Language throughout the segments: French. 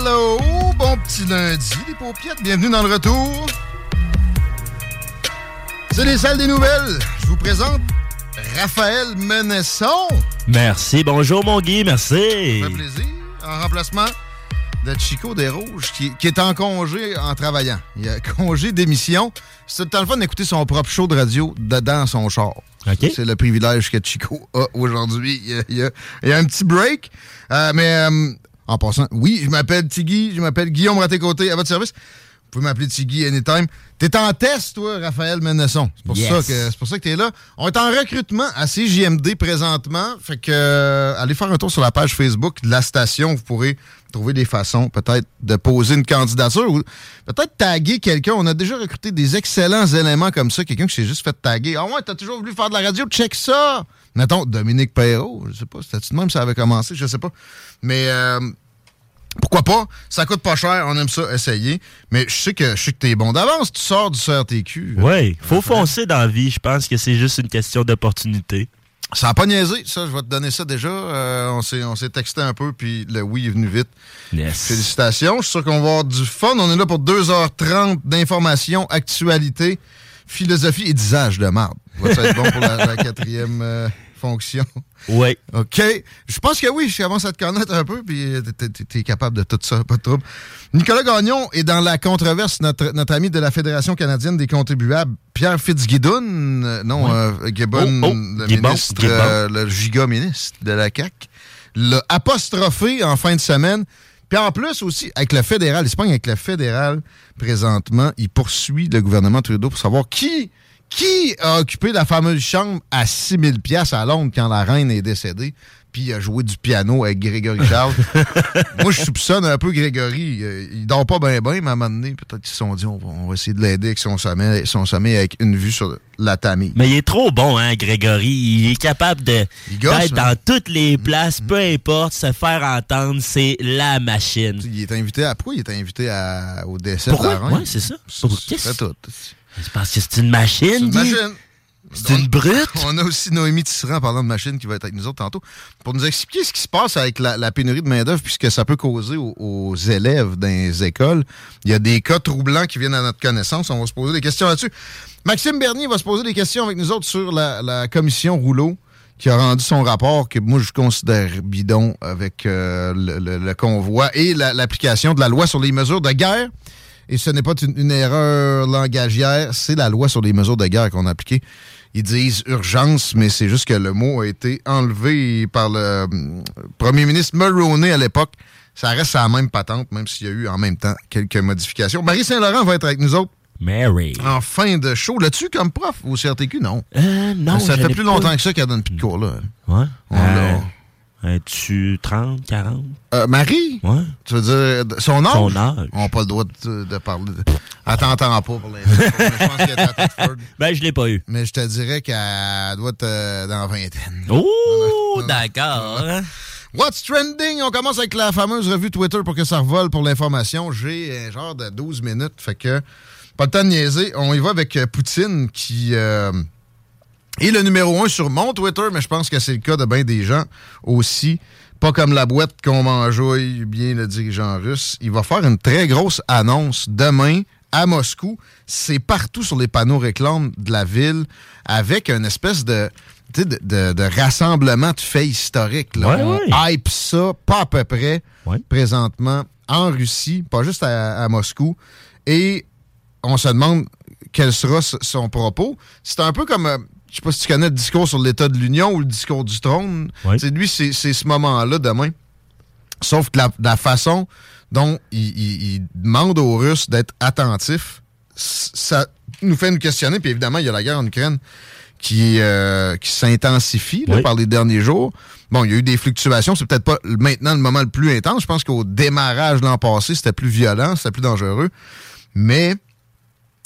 hello, bon petit lundi, les paupiettes, bienvenue dans le retour. C'est les salles des nouvelles. Je vous présente Raphaël Menesson. Merci, bonjour mon Guy, merci. Ça fait plaisir. En remplacement de Chico des Rouges, qui, qui est en congé en travaillant. Il a congé d'émission. C'est le temps le fun d'écouter son propre show de radio dedans son char. OK. C'est le privilège que Chico a aujourd'hui. Il y a, il y a- il y a un petit break. Euh, mais euh, en passant, oui, je m'appelle Tiggy, je m'appelle Guillaume Raté-Côté, à votre service. Vous pouvez m'appeler Tiggy anytime. T'es en test, toi, Raphaël Menesson. C'est pour, Yes. ça que c'est pour ça que t'es là. On est en recrutement à CJMD présentement. Fait que euh, allez faire un tour sur la page Facebook de la station. Vous pourrez trouver des façons peut-être de poser une candidature ou peut-être taguer quelqu'un. On a déjà recruté des excellents éléments comme ça. Quelqu'un qui s'est juste fait taguer. Ah ouais, t'as toujours voulu faire de la radio, check ça. Mettons, Dominique Perrault, je sais pas, c'était-tu de même ça avait commencé, je sais pas. Mais euh, pourquoi pas? Ça coûte pas cher, on aime ça, essayer. Mais je sais que je sais que t'es bon d'avance, tu sors du CRTQ. Oui, faut foncer dans la vie. Je pense que c'est juste une question d'opportunité. Ça n'a pas niaisé, ça, je vais te donner ça déjà. Euh, on s'est on s'est texté un peu, puis le oui est venu vite. Yes. Félicitations, je suis sûr qu'on va avoir du fun. On est là pour 2h30 d'informations, actualité, philosophie et d'usage de marde. Va ça être bon pour la, la quatrième euh, fonction? Oui. OK. Je pense que oui, je commence à te connaître un peu, puis tu es capable de tout ça, pas de trouble. Nicolas Gagnon est dans la controverse, notre, notre ami de la Fédération canadienne des contribuables, Pierre Fitzgibbon, euh, non, Oui. euh, Gibbon, Oh, oh, le Gibbon, ministre, Gibbon. euh, le giga-ministre de la CAQ, l'a apostrophé en fin de semaine. Puis en plus aussi, avec le fédéral, l'Espagne avec le fédéral, présentement, il poursuit le gouvernement Trudeau pour savoir qui, qui a occupé la fameuse chambre à 6 000 pièces à Londres quand la reine est décédée, puis il a joué du piano avec Grégory Charles. Moi, je soupçonne un peu Grégory. Il dort pas bien, bien, mais à un moment donné, peut-être qu'ils se sont dit, on va, on va essayer de l'aider avec son sommeil, son sommeil avec une vue sur la Tamise. Mais il est trop bon, hein, Grégory. Il est capable de d'être hein? dans toutes les places, peu importe, se faire entendre, c'est la machine. Il est invité à. Pourquoi il est invité à- au décès Pourquoi? de la reine? Ouais, c'est ça. Pour- C'est tout. C'est parce que c'est une machine, C'est une Guy. machine. C'est une brute. On a aussi Noémie Tisserand, en parlant de machine, qui va être avec nous autres tantôt, pour nous expliquer ce qui se passe avec la, la pénurie de main-d'œuvre, puisque ça peut causer aux, aux élèves dans les écoles. Il y a des cas troublants qui viennent à notre connaissance. On va se poser des questions là-dessus. Maxime Bernier va se poser des questions avec nous autres sur la, la commission Rouleau qui a rendu son rapport que moi je considère bidon avec euh, le, le- le convoi et la- l'application de la loi sur les mesures de guerre. Et ce n'est pas une, une erreur langagière, c'est la loi sur les mesures de guerre qu'on a appliquée. Ils disent urgence, mais c'est juste que le mot a été enlevé par le euh, premier ministre Mulroney à l'époque. Ça reste à la même patente, même s'il y a eu en même temps quelques modifications. Marie Saint-Laurent va être avec nous autres Mary. en fin de show. L'as-tu comme prof au CRTQ? Non. Euh, non, ça fait plus longtemps que ça qu'elle donne plus de cours, là. Ouais. On Euh, Es-tu 30, 40? Euh, Marie? Ouais. Tu veux dire son âge? Son âge. On n'a pas le droit de, de parler. De... Elle t'entend pas pour l'instant. je pense qu'elle est à Thetford. Ben, je l'ai pas eu. Mais je te dirais qu'elle doit être euh, dans la vingtaine. Oh, d'accord. hein? What's trending? On commence avec la fameuse revue Twitter pour que ça revole pour l'information. J'ai un genre de 12 minutes, fait que pas le temps de niaiser. On y va avec euh, Poutine qui euh, est le numéro un sur mon Twitter, mais je pense que c'est le cas de bien des gens aussi. Pas comme la boîte qu'on m'enjoue bien le dirigeant russe. Il va faire une très grosse annonce demain à Moscou. C'est partout sur les panneaux réclames de la ville avec une espèce de, de, de- de rassemblement de faits historiques. Là. Ouais, On ouais. hype ça, pas à peu près, Ouais. présentement, en Russie, pas juste à, à Moscou. Et on se demande quel sera son propos. C'est un peu comme, euh, je sais pas si tu connais le discours sur l'état de l'Union ou le discours du trône. C'est lui, c'est ce moment-là demain. Sauf que la, la façon dont il, il- il demande aux Russes d'être attentifs, ça nous fait nous questionner. Puis évidemment, il y a la guerre en Ukraine qui, euh, qui s'intensifie Oui. par les derniers jours. Bon, il y a eu des fluctuations. C'est peut-être pas maintenant le moment le plus intense. Je pense qu'au démarrage l'an passé, c'était plus violent, c'était plus dangereux. Mais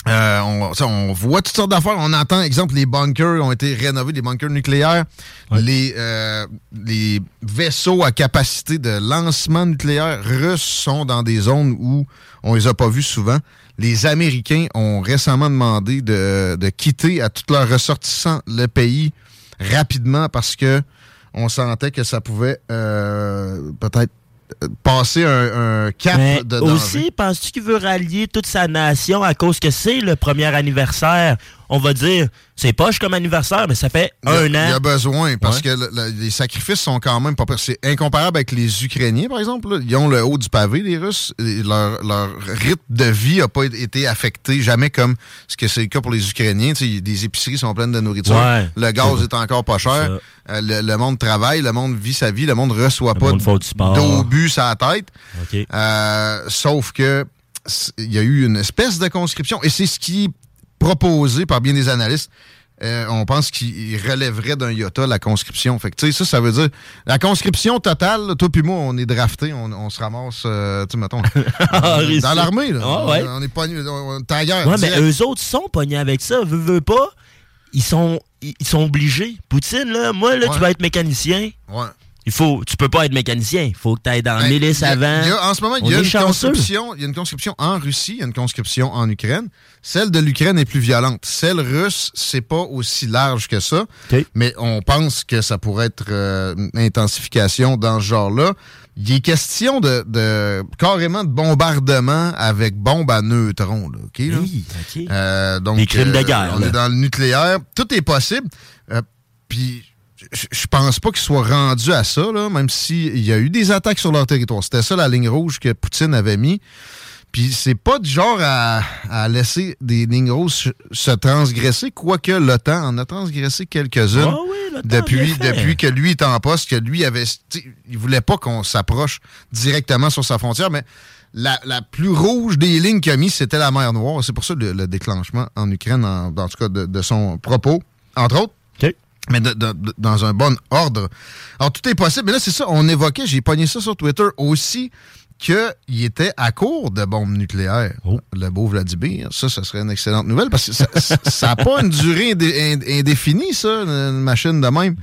euh, on, ça, on voit toutes sortes d'affaires. On entend, exemple, les bunkers ont été rénovés, les bunkers nucléaires. Les, euh, les vaisseaux à capacité de lancement nucléaire russes sont dans des zones où on les a pas vus souvent. Les Américains ont récemment demandé de, de quitter à tous leurs ressortissants le pays rapidement parce que on sentait que ça pouvait euh, peut-être passer un, un cap Mais de danger. aussi, penses-tu qu'il veut rallier toute sa nation à cause que c'est le premier anniversaire? On va dire, c'est poche comme anniversaire, mais ça fait a- un Il y a an. besoin parce Ouais. que le- le- les sacrifices sont quand même pas. C'est incomparable avec les Ukrainiens, par exemple. là. Ils ont le haut du pavé, les Russes. Leur, leur rythme de vie n'a pas été affecté jamais comme ce que c'est le cas pour les Ukrainiens. Tu sais, des épiceries sont pleines de nourriture. Ouais. Le gaz est encore pas cher. Euh, le, le monde travaille, le monde vit sa vie, le monde reçoit pas d'obus à la tête. Euh, sauf que il y a eu une espèce de conscription et c'est ce qui proposé par bien des analystes. Euh, on pense qu'il relèverait d'un iota la conscription. Fait que, tu sais, ça, ça veut dire la conscription totale, là, toi puis moi, on est drafté, on, on se ramasse, euh, tu mettons, Ah, dans réussi. l'armée, là. Ah, ouais. On est pas, on est. Ouais, mais eux autres sont pognés avec ça. Veux, veux pas. Ils sont, ils ils sont obligés. Poutine, là, moi, là, Ouais. tu vas être mécanicien. Ouais. Il faut, tu peux pas être mécanicien. Il faut que tu ailles dans Ben, a- avant. il y a- en ce moment, il y a une conscription. Il y a une conscription en Russie, il y a une conscription en Ukraine. Celle de l'Ukraine est plus violente. Celle russe, c'est pas aussi large que ça. Mais on pense que ça pourrait être euh, une intensification dans ce genre-là. Il est question de, de- carrément de bombardement avec bombe à neutrons. Là, OK, là? Oui. Euh, donc, Des crimes de guerre, On là. est dans le nucléaire. Tout est possible. Euh, Puis, je- pense pas qu'ils soient rendus à ça, là, même s'il y a eu des attaques sur leur territoire. C'était ça la ligne rouge que Poutine avait mis. Puis, c'est pas du genre à, à laisser des lignes rouges se, se transgresser, quoique l'OTAN en a transgressé quelques-unes. Ah oui, Depuis, depuis que lui est en poste, que lui avait. Il voulait pas qu'on s'approche directement sur sa frontière, mais la, la plus rouge des lignes qu'il a mis, c'était la mer Noire. C'est pour ça le, le déclenchement en Ukraine, en, en tout cas de, de son propos, entre autres. Mais de- de- de- dans un bon ordre. Alors, tout est possible. Mais là, c'est ça, on évoquait, j'ai pogné ça sur Twitter aussi, qu'il était à court de bombes nucléaires. Oh. Le beau Vladimir. Ça, ça serait une excellente nouvelle parce que ça n'a pas une durée indé- ind- indéfinie, ça, une machine de même.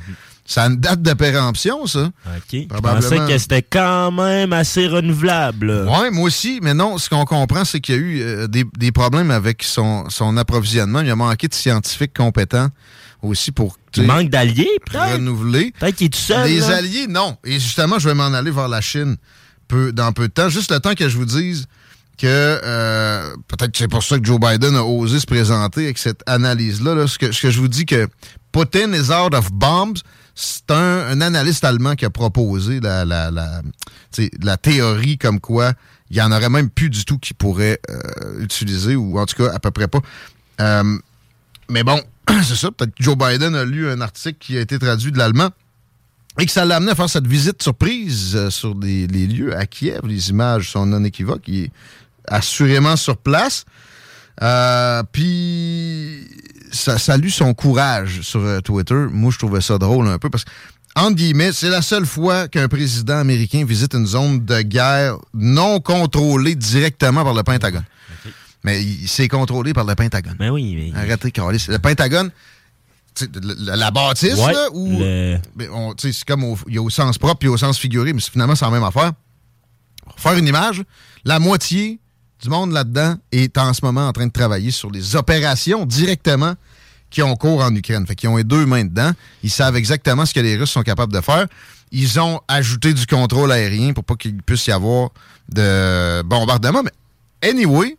Ça a une date de péremption, ça. OK. Je Probablement. pensais que c'était quand même assez renouvelable. Oui, moi aussi, mais non, ce qu'on comprend, c'est qu'il y a eu euh, des, des problèmes avec son, son approvisionnement. Il a manqué de scientifiques compétents aussi pour tu Il manque d'alliés, peut-être? renouveler. Peut-être qu'il est tout seul. Les là. alliés, non. Et justement, je vais m'en aller vers la Chine peu, dans peu de temps. Juste le temps que je vous dise que euh, peut-être que c'est pour ça que Joe Biden a osé se présenter avec cette analyse-là. là. Ce, que, ce que je vous dis que Putin is out of bombs, c'est un, un analyste allemand qui a proposé la, la, la, la théorie comme quoi il y en aurait même plus du tout qui pourrait euh, utiliser, ou en tout cas à peu près pas. Euh, mais bon, c'est ça. Peut-être que Joe Biden a lu un article qui a été traduit de l'allemand et que ça l'a amené à faire cette visite surprise euh, sur des, les lieux à Kiev. Les images sont non équivoques. Il est assurément sur place. Euh, Puis, ça salue son courage sur euh, Twitter. Moi, je trouvais ça drôle un peu parce que entre guillemets, c'est la seule fois qu'un président américain visite une zone de guerre non contrôlée directement par le Pentagone. Mais c'est contrôlé par le Pentagone. Ben oui, mais... Arrêtez, Carlis. Le Pentagone, la, la bâtisse, Ouais, là, le- ben, c'est comme au, y a au sens propre puis au sens figuré, mais c'est- finalement, c'est la même affaire. Pour faire une image, la moitié du monde là-dedans est en ce moment en train de travailler sur les opérations directement qui ont cours en Ukraine. Fait qu'ils ont les deux mains dedans. Ils savent exactement ce que les Russes sont capables de faire. Ils ont ajouté du contrôle aérien pour pas qu'il puisse y avoir de bombardement. Mais anyway,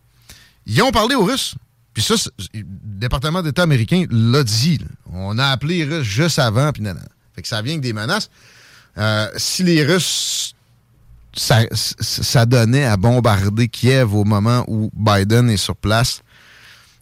ils ont parlé aux Russes. Puis ça, le département d'État américain l'a dit. là. On a appelé les Russes juste avant, puis nanana. Fait que ça vient avec des menaces. Euh, si les Russes, ça, ça donnait à bombarder Kiev au moment où Biden est sur place,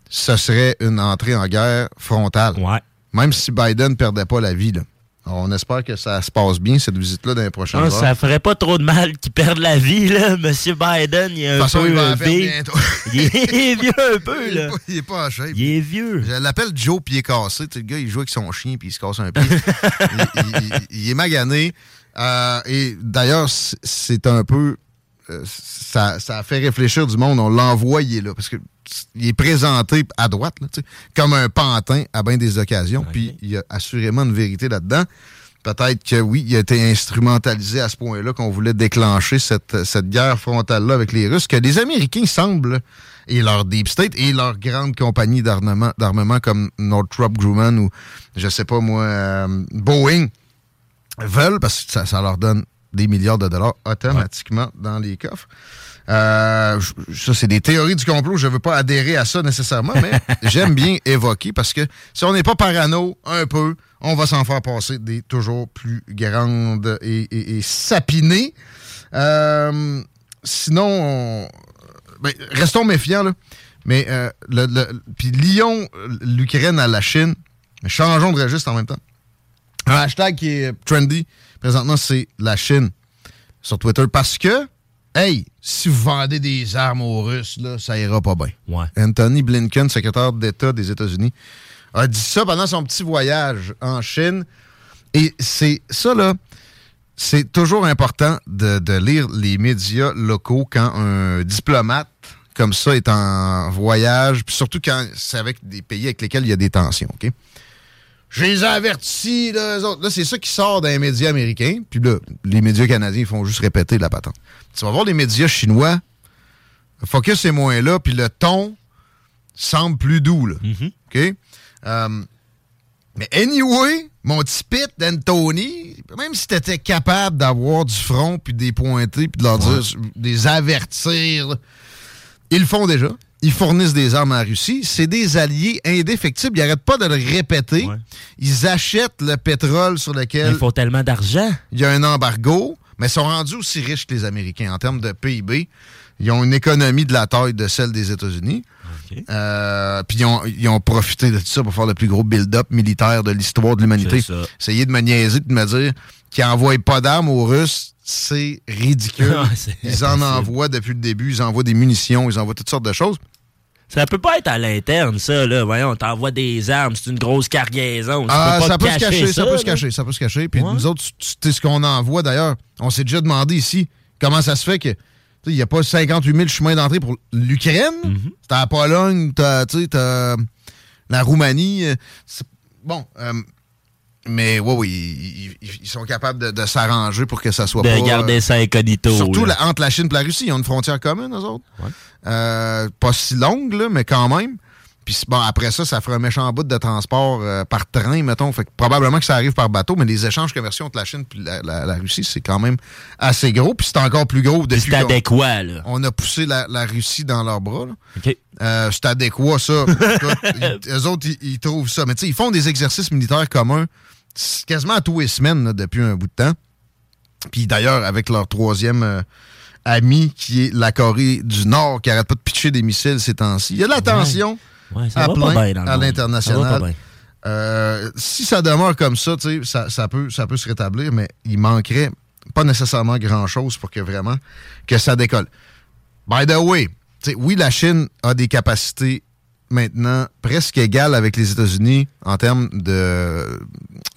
ce serait une entrée en guerre frontale. Ouais. Même si Biden ne perdait pas la vie. Là. On espère que ça se passe bien, cette visite-là, dans les prochains jours. ça ferait pas trop de mal qu'il perde la vie, là. Monsieur Biden, il est un façon, peu il va bientôt. Il est vieux un peu, Il est là. pas- Il est pas en shape. Il est vieux. Je l'appelle Joe pied cassé. Tu sais, le gars, il joue avec son chien puis il se casse un pied. il, il- il- il est magané. Euh, et d'ailleurs, c'est un peu. Euh, ça, ça a fait réfléchir du monde. On l'envoie, il est là. Parce que il est présenté à droite, là, comme un pantin à bien des occasions. Puis il y a assurément une vérité là-dedans. Peut-être que oui, il a été instrumentalisé à ce point-là qu'on voulait déclencher cette, cette guerre frontale-là avec les Russes, que les Américains semblent, et leur Deep State, et leurs grandes compagnies d'armement, d'armement comme Northrop Grumman ou, je sais pas moi, euh, Boeing, veulent, parce que ça, ça leur donne des milliards de dollars automatiquement dans les coffres. Euh, ça, c'est des théories du complot. Je veux pas adhérer à ça nécessairement, mais j'aime bien évoquer parce que si on n'est pas parano un peu, on va s'en faire passer des toujours plus grandes et, et- et sapinées. Euh, sinon, on- ben, restons méfiants, là. Mais, euh, le, le- puis lions l'Ukraine à la Chine. Changeons de registre en même temps. Un hashtag qui est trendy présentement, c'est la Chine sur Twitter parce que, hey, si vous vendez des armes aux Russes, là, ça ira pas bien. Ouais. Anthony Blinken, secrétaire d'État des États-Unis, a dit ça pendant son petit voyage en Chine. Et c'est ça, là, c'est toujours important de, de lire les médias locaux quand un diplomate comme ça est en voyage, puis surtout quand c'est avec des pays avec lesquels il y a des tensions, OK? Je les ai avertis, là, eux autres. Là, c'est ça qui sort d'un média américain. Puis là, les médias canadiens font juste répéter la patente. Tu vas voir les médias chinois, le focus est moins là, puis le ton semble plus doux, là. OK? Euh, mais anyway, mon petit pit d'Anthony, même si t'étais capable d'avoir du front, puis des pointés, puis de leur dire, des avertir, là, ils le font déjà. Ils fournissent des armes à la Russie. C'est des alliés indéfectibles. Ils n'arrêtent pas de le répéter. Ils achètent le pétrole sur lequel Ils font tellement d'argent. il y a un embargo, mais ils sont rendus aussi riches que les Américains en termes de PIB. Ils ont une économie de la taille de celle des États-Unis. Euh, Puis ils ont, ils ont profité de tout ça pour faire le plus gros build-up militaire de l'histoire de l'humanité. Essayer de me niaiser, de me dire qu'ils n'envoient pas d'armes aux Russes, c'est ridicule. Ils en envoient depuis le début. Ils envoient des munitions, ils envoient toutes sortes de choses. Ça peut pas être à l'interne, ça, là. Voyons, t'envoies des armes, c'est une grosse cargaison. Ah, ça peut se cacher, ça, peut se cacher, ça peut se cacher. Puis nous autres, sais ce qu'on envoie d'ailleurs. On s'est déjà demandé ici comment ça se fait que il n'y a pas 58 000 chemins d'entrée pour l'Ukraine. Mm-hmm. T'as la Pologne, t'as la Roumanie. c'est- Bon, euh, mais oui, oui, ils, ils- sont capables de, de s'arranger pour que ça soit De pas... garder euh, ça incognito. Surtout là. la- entre la Chine et la Russie, ils ont une frontière commune, eux autres. Euh, pas si longue, là, mais quand même. Puis bon, après ça, ça ferait un méchant bout de transport euh, par train, mettons. Fait que probablement que ça arrive par bateau, mais les échanges commerciaux entre la Chine et la, la- la Russie, c'est quand même assez gros. Puis c'est encore plus gros depuis C'est adéquat, là. on a poussé la, la Russie dans leurs bras. là. OK. Euh, c'est adéquat, ça. Ils- eux autres, ils, ils trouvent ça. Mais tu sais, ils font des exercices militaires communs quasiment à tous les semaines là, depuis un bout de temps. Puis d'ailleurs, avec leur troisième euh, ami, qui est la Corée du Nord, qui arrête pas de pitcher des missiles ces temps-ci. Il y a de la tension Ouais, ça à va pas plein bien dans le à l'international. Euh, si ça demeure comme ça, ça, ça peut, ça peut se rétablir, mais il manquerait pas nécessairement grand-chose pour que vraiment que ça décolle. By the way, oui, la Chine a des capacités maintenant presque égal avec les États-Unis en termes de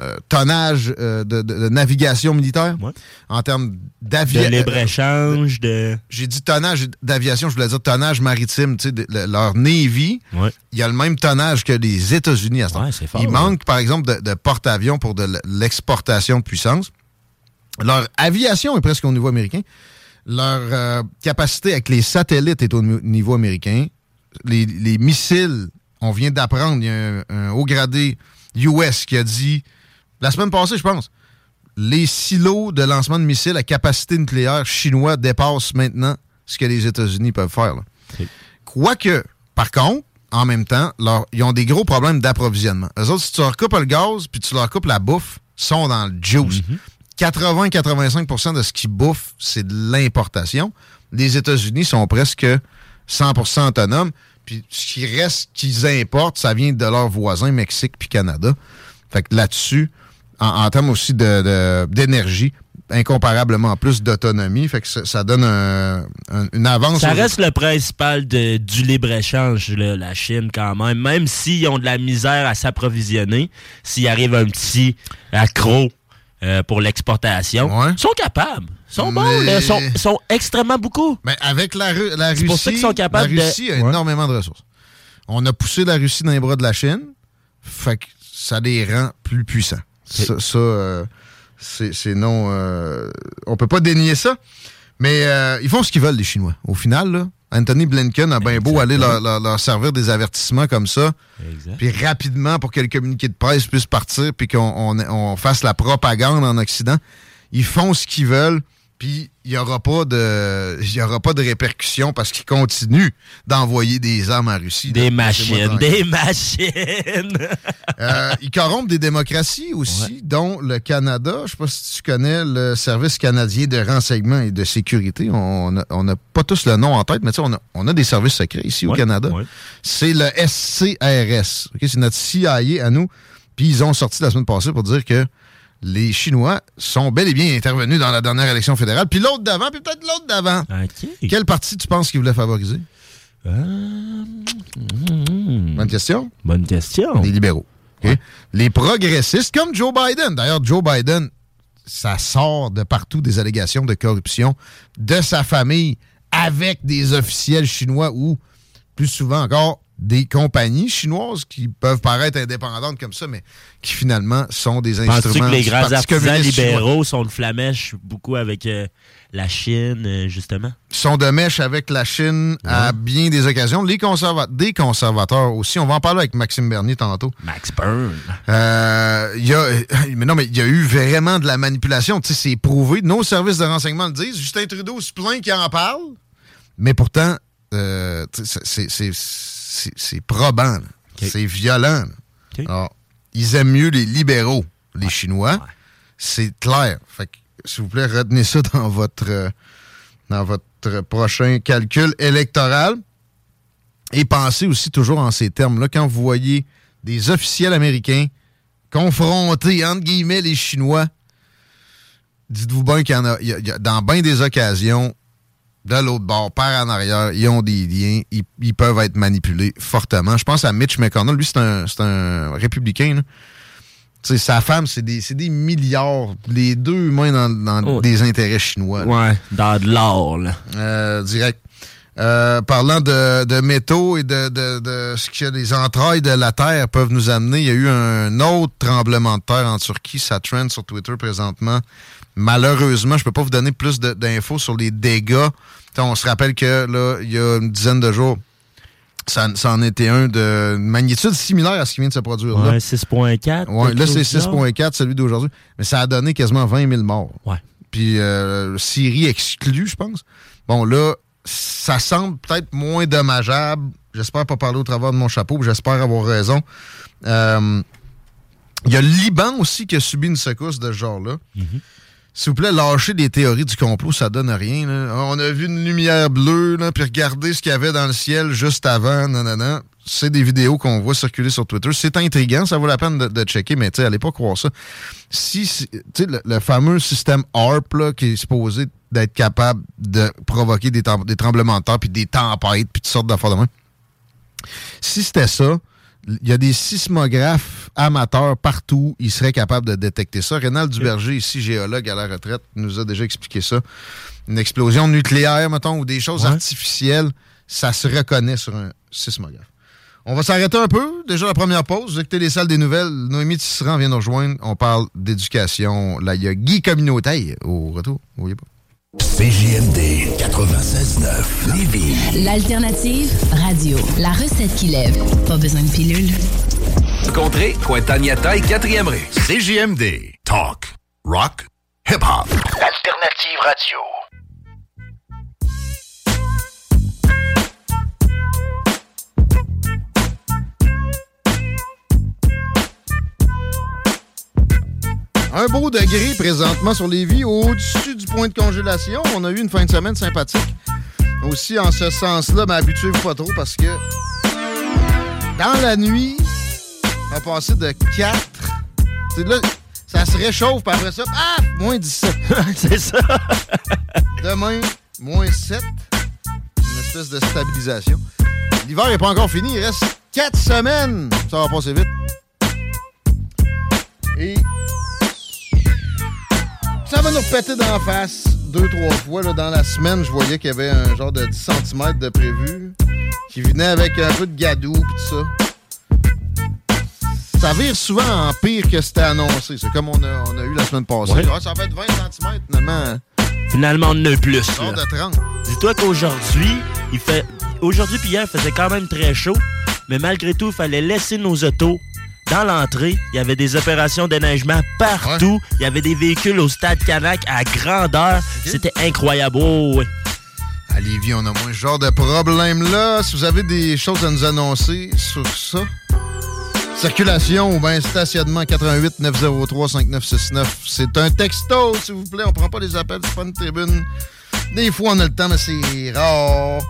euh, tonnage euh, de, de- de navigation militaire, Ouais. en termes De d'aviation. libre-échange, de. J'ai dit tonnage d'aviation, je voulais dire tonnage maritime. Tu sais, de- leur Navy, Ouais. il y a le même tonnage que les États-Unis à ce. Ouais, fort, Il manque, par exemple, de, porte-avions pour de l'exportation de puissance. Leur aviation est presque au niveau américain. Leur euh, capacité avec les satellites est au ni- niveau américain. Les, les missiles, on vient d'apprendre, il y a un, un haut gradé US qui a dit, la semaine passée, je pense, les silos de lancement de missiles à capacité nucléaire chinois dépassent maintenant ce que les États-Unis peuvent faire. Quoique, par contre, en même temps, leur- ils ont des gros problèmes d'approvisionnement. Eux autres, si tu leur coupes le gaz puis tu leur coupes la bouffe, sont dans le juice. 80-85% de ce qu'ils bouffent, c'est de l'importation. Les États-Unis sont presque 100% autonomes. Puis ce qui reste qu'ils importent, ça vient de leurs voisins, Mexique puis Canada. Fait que là-dessus, en, en termes aussi de- de- d'énergie, incomparablement plus d'autonomie. Fait que ça, ça donne un- un- une avance. Ça reste le principal de- du libre-échange, la Chine, quand même. Même s'ils ont de la misère à s'approvisionner, s'il arrive un petit accro euh, pour l'exportation, Ouais. ils sont capables. Ils sont bons, Mais-. Ils sont, sont extrêmement beaucoup. Mais avec la, Ru- la Russie, pour ça qu'ils sont capables la de- Russie a Ouais. énormément de ressources. On a poussé la Russie dans les bras de la Chine, fait que ça les rend plus puissants. Ça, ça, euh, c'est c'est non... euh, on peut pas dénier ça, mais euh, ils font ce qu'ils veulent, les Chinois. Au final, là, Anthony Blinken a bien beau aller leur, leur- leur servir des avertissements comme ça, Exact. puis rapidement pour que le communiqué de presse puisse partir puis qu'on on, on fasse la propagande en Occident. Ils font ce qu'ils veulent, puis il n'y aura pas de y aura pas de répercussions parce qu'ils continuent d'envoyer des armes en Russie. Des machines, des machines. Euh, ils corrompent des démocraties aussi, dont le Canada. Je sais pas si tu connais le Service canadien de renseignement et de sécurité. On n'a pas tous le nom en tête, mais tu sais, on a, on a des services secrets ici au Canada. ouais. C'est le SCRS. C'est notre CIA à nous. Puis ils ont sorti la semaine passée pour dire que les Chinois sont bel et bien intervenus dans la dernière élection fédérale. Puis l'autre d'avant, puis peut-être l'autre d'avant. Quel parti tu penses qu'ils voulaient favoriser? Euh, Bonne question. Bonne question. Les libéraux. Les progressistes, comme Joe Biden. D'ailleurs, Joe Biden, ça sort de partout des allégations de corruption de sa famille avec des officiels chinois ou, plus souvent encore, des compagnies chinoises qui peuvent paraître indépendantes comme ça, mais qui finalement sont des instruments que les grands artisans chinois? libéraux sont de flamèche beaucoup avec euh, la Chine, euh, justement? sont de mèche avec la Chine à bien des occasions. Les conserva- des conservateurs aussi. On va en parler avec Maxime Bernier tantôt. Max Byrne. Euh, il y a, mais non, mais il y a eu vraiment de la manipulation. C'est prouvé. Nos services de renseignement le disent. Justin Trudeau se plaint qu'il en parle. Mais pourtant, c'est- c'est- probant. C'est violent. Alors, ils aiment mieux les libéraux, les Chinois. C'est clair. Fait que, s'il vous plaît, retenez ça dans votre, euh, dans votre prochain calcul électoral. Et pensez aussi toujours en ces termes-là. Quand vous voyez des officiels américains confronter, entre guillemets, les Chinois, dites-vous bien qu'il y en a, il y a- il y a- dans bien des occasions, de l'autre bord, par en arrière, ils ont des liens, ils, ils peuvent être manipulés fortement. Je pense à Mitch McConnell, lui, c'est un, républicain. là. Sa femme, c'est des, c'est des milliards, les deux mains dans, dans Oh. des intérêts chinois. là. Ouais, dans de l'or, là. Euh, direct. Euh, parlant de, de métaux et de, de, de ce que les entrailles de la Terre peuvent nous amener, il y a eu un autre tremblement de terre en Turquie. Ça trend sur Twitter présentement. Malheureusement, je peux pas vous donner plus d'infos sur les dégâts. T'sais, on se rappelle que là, il y a une dizaine de jours, ça, ça en était un de magnitude similaire à ce qui vient de se produire. Ouais, 6.4. Ouais, là, c'est chose là. 6.4, celui d'aujourd'hui. Mais ça a donné quasiment 20 000 morts. Ouais. Puis euh, Syrie exclue, je pense. Bon, là, ça semble peut-être moins dommageable. J'espère pas parler au travers de mon chapeau, j'espère avoir raison. Euh, Il y a le Liban aussi qui a subi une secousse de ce genre-là. S'il vous plaît, lâchez des théories du complot, ça donne rien. On a vu une lumière bleue, là, puis regardez ce qu'il y avait dans le ciel juste avant. Non. C'est des vidéos qu'on voit circuler sur Twitter. C'est intriguant, ça vaut la peine de, checker, mais allez pas croire ça. Si, si- le, le fameux système ARP, là, qui est supposé d'être capable de provoquer des tremblements de terre, puis des tempêtes, puis toutes sortes d'affaires de main. Si c'était ça, il y a des sismographes amateurs partout. Ils seraient capables de détecter ça. Rénal Duberger, ici, géologue à la retraite, nous a déjà expliqué ça. Une explosion nucléaire, mettons, ou des choses Ouais. artificielles, ça se reconnaît sur un sismographe. On va s'arrêter un peu. Déjà la première pause. Vous écoutez les salles des nouvelles. Noémie Tisserand vient nous rejoindre. On parle d'éducation. Là, il y a Guy Communauté au retour. Vous voyez pas? CJMD 96.9 Lévis. L'alternative radio. La recette qui lève. Pas besoin de pilule. Contrée, Cointagnata et 4e rue. CJMD. Talk. Rock. Hip-hop. Alternative radio. Un beau degré présentement sur les vies au-dessus du point de congélation. On a eu une fin de semaine sympathique. Aussi, en ce sens-là, mais habituez-vous pas trop parce que dans la nuit, on va passer de 4. C'est là, ça se réchauffe, puis après ça, ah, moins 17. C'est ça. Demain, moins 7. Une espèce de stabilisation. L'hiver n'est pas encore fini. Il reste 4 semaines. Ça va passer vite. Et ça va nous repéter d'en face deux, trois fois. Là, dans la semaine, je voyais qu'il y avait un genre de 10 cm de prévu qui venait avec un peu de gadou et tout ça. Ça vire souvent en pire que c'était annoncé. C'est comme on a, on a eu la semaine passée. Ouais. Ah, ça va être 20 cm finalement. Finalement, on en a plus. Genre de 30. Dis-toi qu'aujourd'hui, il fait. Aujourd'hui puis hier, il faisait quand même très chaud. Mais malgré tout, il fallait laisser nos autos dans l'entrée. Il y avait des opérations d'éneigement partout. Il y avait des véhicules au stade Canac à grandeur. C'était incroyable. Oh. À Lévis, on a moins ce genre de problème-là. Si vous avez des choses à nous annoncer sur ça, circulation ou bien stationnement 88 903 5969, c'est un texto, s'il vous plaît. On prend pas les appels, c'est pas une tribune. Des fois, on a le temps, mais c'est rare.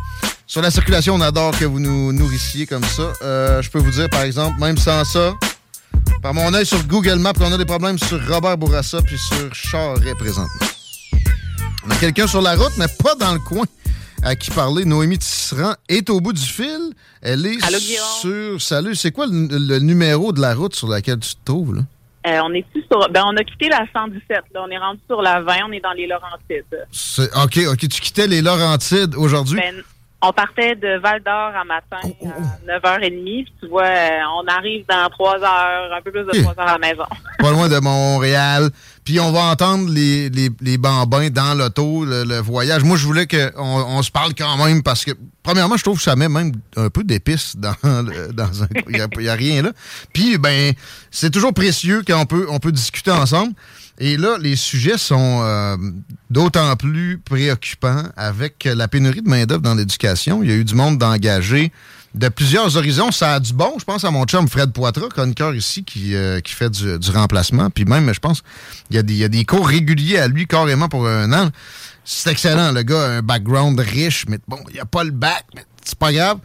Sur la circulation, on adore que vous nous nourrissiez comme ça. Euh, je peux vous dire, par exemple, même sans ça, par mon œil sur Google Maps, on a des problèmes sur Robert Bourassa puis sur Charret présentement. On a quelqu'un sur la route, mais pas dans le coin à qui parler. Noémie Tisserand est au bout du fil. Elle est Allô, sur... Salut, c'est quoi le, le numéro de la route sur laquelle tu te trouves? Là? Euh, on est sur. Ben, on a quitté la 117. Là. On est rendu sur la 20. On est dans les Laurentides. OK, OK. Tu quittais les Laurentides aujourd'hui? Ben, on partait de Val d'Or à matin Oh, à 9h30. Puis tu vois, euh, on arrive dans 3 heures, un peu plus de 3 heures à la maison. pas loin de Montréal. Puis on va entendre les, les, les bambins dans l'auto, le, le voyage. Moi, je voulais qu'on on se parle quand même parce que, premièrement, je trouve que ça met même un peu d'épices dans, dans un. Il n'y a, rien là. Puis, ben, c'est toujours précieux quand on peut, on peut discuter ensemble. Et là, les sujets sont euh, d'autant plus préoccupants avec la pénurie de main-d'œuvre dans l'éducation. Il y a eu du monde d'engagé de plusieurs horizons. Ça a du bon. Je pense à mon chum Fred Poitras, chroniqueur ici, qui, euh, qui fait du, du remplacement. Puis même, je pense, il y, a des, cours réguliers à lui carrément pour un an. C'est excellent. Le gars a un background riche, mais bon, il n'y a pas le bac, mais c'est pas grave.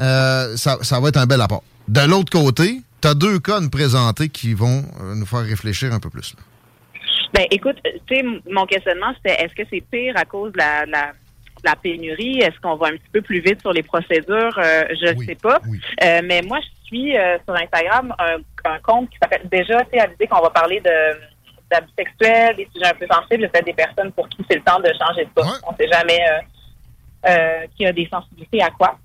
Euh, ça, va être un bel apport. De l'autre côté, tu as deux cas à nous présenter qui vont euh, nous faire réfléchir un peu plus. là. Ben, écoute, tu sais, mon questionnement, c'était est-ce que c'est pire à cause de la pénurie? Est-ce qu'on va un petit peu plus vite sur les procédures? Euh, je ne Oui, sais pas. oui. Euh, mais moi, je suis euh, sur Instagram un, un compte qui s'appelle déjà, tu sais, à l'idée qu'on va parler de d'abus sexuels, des sujets un peu sensibles, peut-être des personnes pour qui c'est le temps de changer de poste. Ouais. On ne sait jamais qui a des sensibilités à quoi.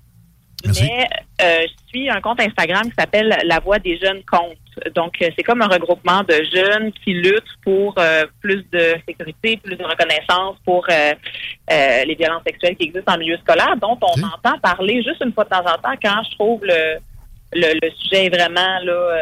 Merci. Mais je suis un compte Instagram qui s'appelle La Voix des jeunes comptes. Donc, euh, c'est comme un regroupement de jeunes qui luttent pour euh, plus de sécurité, plus de reconnaissance pour euh, euh, les violences sexuelles qui existent en milieu scolaire, dont on entend parler juste une fois de temps en temps quand je trouve le, le, le sujet est vraiment là,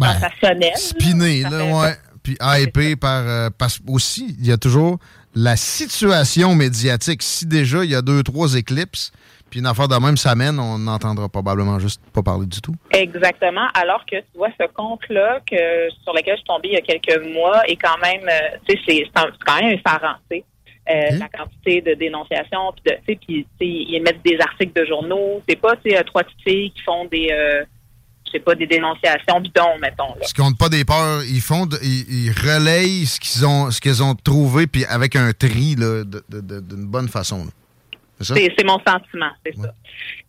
Ben, sensationnel. Spiné, là, ouais. Puis hypé par. parce aussi, il y a toujours la situation médiatique. Si déjà il y a deux, trois éclipses, puis une affaire de même s'amène, on n'entendra probablement juste pas parler du tout. Exactement. Alors que tu vois ce compte-là que sur lequel je suis tombée il y a quelques mois est quand même, euh, tu sais, c'est quand même effarant, tu sais. Euh. La quantité de dénonciations, puis de, tu sais, puis tu sais, ils mettent des articles de journaux. C'est pas, tu sais, euh, trois petites filles qui font des, euh, je sais pas, des dénonciations bidons, mettons. Là. Ils comptent pas des peurs, ils font, de- ils, ils relayent ce qu'ils ont, ce qu'ils ont trouvé, puis avec un tri là, d'une bonne façon. là. C'est ça? C'est c'est mon sentiment, c'est ça.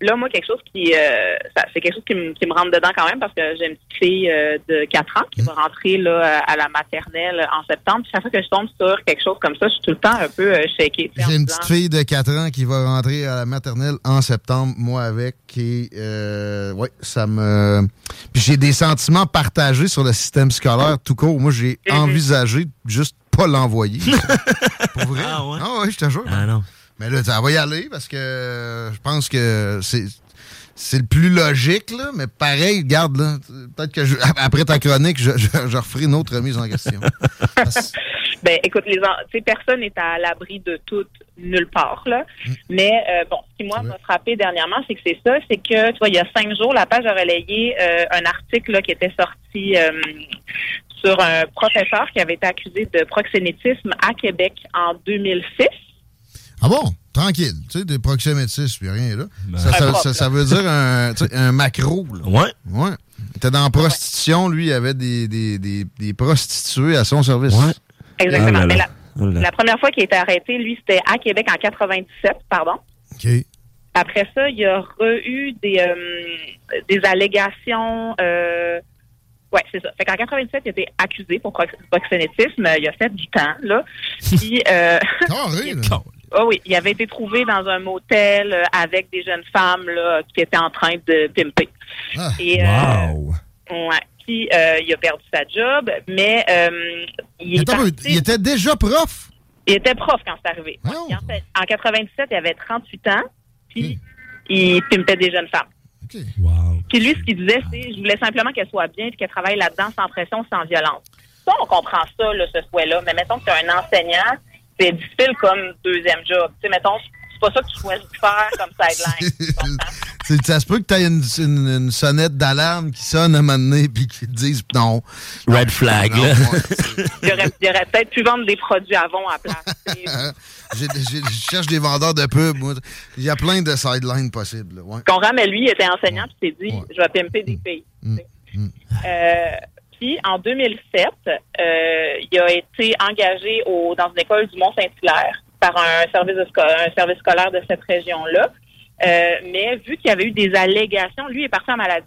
Là, moi, quelque chose qui, euh, c'est quelque chose qui me, qui me rentre dedans quand même parce que j'ai une petite fille euh, de 4 ans qui va rentrer là à la maternelle en septembre. Puis chaque fois que je tombe sur quelque chose comme ça, je suis tout le temps un peu euh, shakée. J'ai une disant- petite fille de 4 ans qui va rentrer à la maternelle en septembre, moi avec, et euh, ouais, ça me... Puis j'ai des sentiments partagés sur le système scolaire tout court. Moi, j'ai Mhm. envisagé juste pas l'envoyer. Pour vrai? Ah ouais? Ah ouais, je te jure. Ah non. Mais là, ça va y aller parce que euh, je pense que c'est... C'est le plus logique, là, mais pareil, regarde, là, peut-être que je- après ta chronique, je, je, je referai une autre remise en question. Parce- Ben, écoute, les en- tu sais, personne n'est à l'abri de tout nulle part, là. Mm. Mais euh, bon, ce qui moi m'a frappé dernièrement, c'est que c'est ça, c'est que tu vois, il y a cinq jours, la page a relayé euh, un article là, qui était sorti sur un professeur qui avait été accusé de proxénétisme à Québec en 2006. Ah bon? Tranquille. Tu sais, des proxénétistes, puis rien là. ça, Un ça, veut dire un, macro. Là. Ouais. Ouais. Il était dans la prostitution, lui, il avait des, des, des, des prostituées à son service. Ouais. Exactement. Ah là Mais là. la, Oh la première fois qu'il a été arrêté, lui, c'était à Québec en 97, pardon. OK. Après ça, il y a eu des, euh, des allégations. Euh, ouais, c'est ça. Fait qu'en 87, il a été accusé pour prox- proxénétisme. Il a fait du temps, là. Puis, euh, Carré, là. oh oui, il avait été trouvé dans un motel euh, avec des jeunes femmes là, qui étaient en train de pimper. Ah, Et, euh, Wow. ouais. Puis, euh, il a perdu sa job, mais euh, il, Attends parti- était déjà prof? il était prof quand c'est arrivé. En fait- En 97, il avait 38 ans, puis il pimpait des jeunes femmes. Wow. Puis lui, ce qu'il disait, c'est je voulais simplement qu'elle soit bien et qu'elle travaille là-dedans sans pression, sans violence. Ça, on comprend ça, là, ce souhait-là. Mais mettons que tu es un enseignant, c'est difficile comme deuxième job. Tu sais, mettons, c'est pas ça que tu de faire comme sideline. Ça se peut que tu aies une, une- une sonnette d'alarme qui sonne à un moment donné puis qui te dise non. Red flag, Non, là. Il aurait, peut-être pu vendre des produits Avon à place. Je cherche des vendeurs de pub. moi. Il y a plein de sidelines possibles. Ouais. Conrad, mais lui, il était enseignant, puis s'est dit, Ouais. je vais pimper des. Mm. Euh, puis, en 2007, euh, il a été engagé au, dans une école du Mont-Saint-Hilaire par un service, un scolaire de cette région-là. Euh, mais vu qu'il y avait eu des allégations, lui est parti en maladie.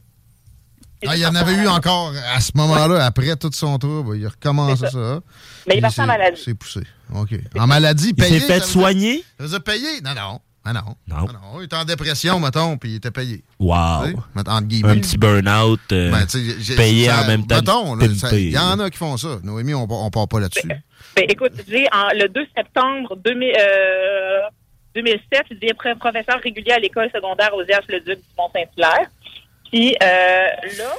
Ah, il y en avait eu encore à ce moment-là, après tout son trouble. Il a recommencé C'est ça. Mais il est parti en maladie. C'est poussé. OK. En maladie, Il payé. s'est fait ça dire- soigner? Ça veut dire? Non, non. Ah non. Non. Ah non. Il était en dépression, mettons, puis il était payé. Wow. Tu sais, met- entre guillemets. Un petit burn-out euh, Ben, payé ça- en même temps. mettons, Il y en a qui font ça. Noémie, on, on part pas là-dessus. Ben, écoute, j'ai le 2 septembre 2000, euh, 2007, il est pro- professeur régulier à l'école secondaire aux le duc du Mont-Saint-Hilaire. Puis euh, là,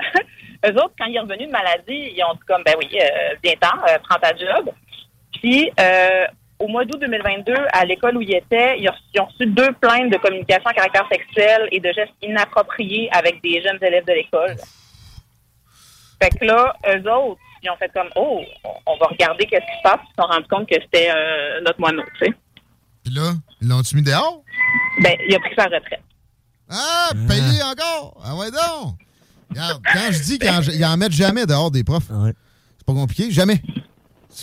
eux autres, quand il est revenu de maladie, ils ont dit comme, ben oui, euh, viens-t'en, euh, prends ta job. Puis euh, au mois d'août 2022, à l'école où il était, ils ont, ils ont reçu deux plaintes de communication à caractère sexuel et de gestes inappropriés avec des jeunes élèves de l'école. Fait que là, eux autres, ils ont fait comme, oh, on va regarder qu'est-ce qui se passe. Ils se sont rendus compte que c'était euh, notre moineau, tu sais. Puis là, ils l'ont-tu mis dehors? Ben, il a pris sa retraite. Ah, payé encore! Ah ouais donc! Regarde, quand je dis qu'ils en mettent jamais dehors des profs, Ouais. c'est pas compliqué, jamais.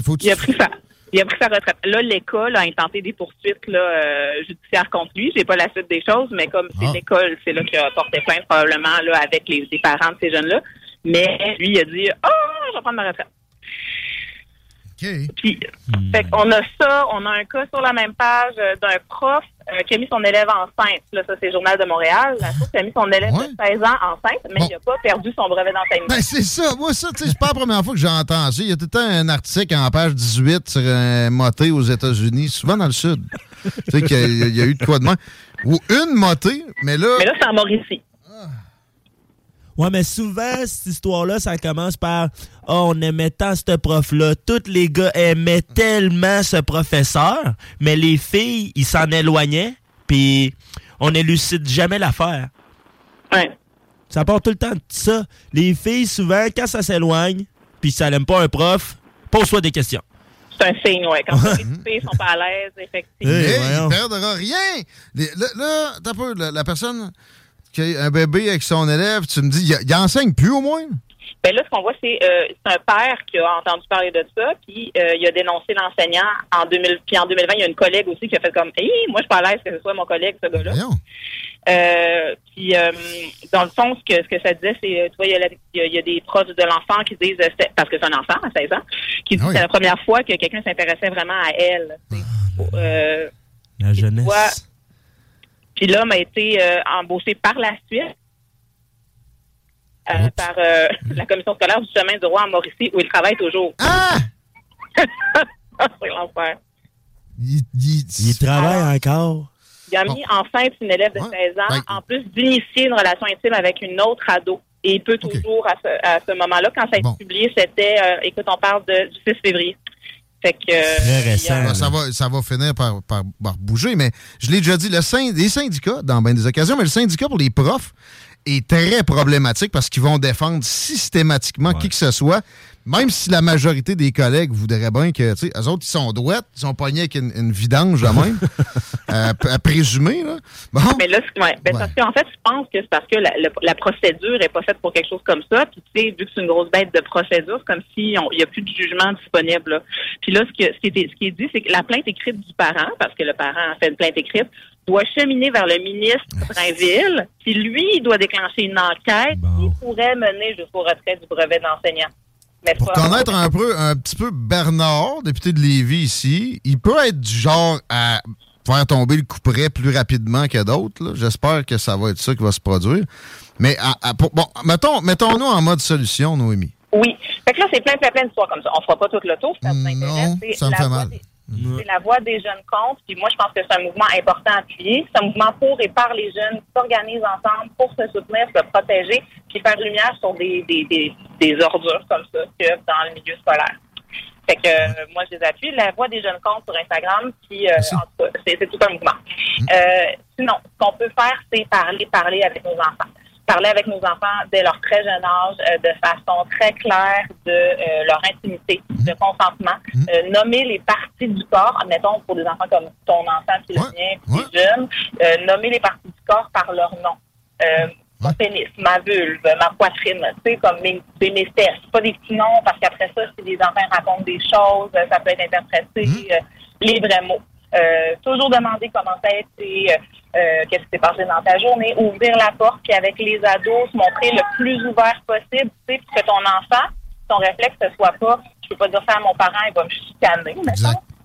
Faut que Il a pris sa, il a pris sa retraite. Là, l'école a intenté des poursuites là, euh, judiciaires contre lui. J'ai pas la suite des choses, mais comme c'est Ah. l'école, c'est là qu'il a porté plainte probablement là, avec les, les parents de ces jeunes-là. Mais lui, il a dit, oh, je vais prendre ma retraite. OK. Puis, fait qu'on a ça, on a un cas sur la même page euh, d'un prof euh, qui a mis son élève enceinte. Là, ça, c'est le Journal de Montréal. La source a mis son élève Ouais. de 16 ans enceinte, mais Bon. il n'a pas perdu son brevet d'enseignement. Ben, c'est ça. Moi, ça, tu sais, c'est pas la première fois que j'entends ça. Il y a tout le temps un article en page 18 sur un moté aux États-Unis, souvent dans le Sud. tu sais qu'il y a- il y a eu de quoi de moins. Ou une motée, mais là. Mais là, c'est en Mauricie. Ouais, mais souvent, cette histoire-là, ça commence par Oh, on aimait tant ce prof-là. Tous les gars aimaient tellement ce professeur, mais les filles, ils s'en éloignaient, puis on élucide jamais l'affaire. Ouais. Ça part tout le temps de ça. Les filles, souvent, quand ça s'éloigne, puis ça n'aime pas un prof, pose-toi des questions. C'est un signe, ouais. Quand les filles sont pas à l'aise, effectivement. Hey, Hey, voyons. il perdra rien. Les- là, là, t'as peu, la, la personne un bébé avec son élève, tu me dis, il, il enseigne plus au moins? Ben là, ce qu'on voit, c'est euh, c'est un père qui a entendu parler de ça, puis euh, il a dénoncé l'enseignant en 2000. Puis en 2020, il y a une collègue aussi qui a fait comme, hey, moi, je suis pas à l'aise que ce soit mon collègue, ce gars-là. Euh, puis euh, dans le fond, ce que, ce que ça disait, c'est, tu vois, il y, a la- il y a- il y a des proches de l'enfant qui disent, parce que c'est un enfant à 16 ans, qui disent que c'est la première fois que quelqu'un s'intéressait vraiment à elle. Euh, La jeunesse. vois, puis l'homme a été euh, embauché par la suite euh, par euh, la commission scolaire du chemin du roi en Mauricie où il travaille toujours. Ah! c'est l'enfer. Il, il- Il travaille encore? Il a mis enceinte une élève de 16 ans, Ben, en plus d'initier une relation intime avec une autre ado. Et il peut toujours, à ce, à ce moment-là, quand ça a été publié, c'était, euh, écoute, on parle de, du 6 février. Fait que. euh, il y a- Ben, ça, va, ça va finir par, par- par bouger, mais je l'ai déjà dit, le syn- les syndicats, dans bien des occasions, mais le syndicat pour les profs est très problématique parce qu'ils vont défendre systématiquement qui que ce soit, même si la majorité des collègues voudraient bien que, tu sais, eux autres, ils sont douettes, ils sont pognés avec une, une vidange de même, euh, à, présumer, là. Bon. Mais là, c'est- ouais, ben, parce qu'en fait, je pense que c'est parce que la, procédure est pas faite pour quelque chose comme ça. Puis, tu sais, vu que c'est une grosse bête de procédure, c'est comme s'il n'y a plus de jugement disponible. là. Puis là, ce, que, ce, qui est, ce qui est dit, c'est que la plainte écrite du parent, parce que le parent a fait une plainte écrite, doit cheminer vers le ministre Drainville. Puis lui, il doit déclencher une enquête qui pourrait mener jusqu'au retrait du brevet d'enseignant. Mais Pour connaître un peu, un petit peu Bernard, député de Lévis ici, il peut être du genre à faire tomber le coup près plus rapidement que d'autres. J'espère que ça va être ça qui va se produire. Mais à- à- pour- bon, mettons, mettons-nous en mode solution, Noémie. Oui. Fait que là, c'est plein, plein, plein d'histoires comme ça. On fera pas tout le tour, ça vous intéresse. Non, ça me la fait mal. des- C'est la voix des jeunes comptes. Puis moi, je pense que c'est un mouvement important à appuyer. C'est un mouvement pour et par les jeunes qui s'organisent ensemble pour se soutenir, se protéger, puis faire lumière sur des, des, des, des ordures comme ça que dans le milieu scolaire. Fait que euh, moi, je les appuie. La voix des jeunes comptes sur Instagram, puis euh, c'est tout un mouvement. Euh, sinon, ce qu'on peut faire, c'est parler, parler avec nos enfants. Parler avec nos enfants dès leur très jeune âge, euh, de façon très claire de euh, leur intimité, de consentement. Euh, nommer les parties du corps, admettons pour des enfants comme ton enfant, puis le mien, jeunes, euh, nommer les parties du corps par leur nom. Mon pénis, ma vulve, ma poitrine, tu sais, comme mes, mes fesses. Pas des petits noms, parce qu'après ça, si les enfants racontent des choses, ça peut être interprété, euh, les vrais mots. Euh, toujours demander comment ça a été, euh, euh, qu'est-ce qui s'est passé dans ta journée, ouvrir la porte, puis avec les ados, se montrer le plus ouvert possible, tu sais, pour que ton enfant, son réflexe, ce soit pas, je peux pas dire ça à mon parent, il va me chicaner,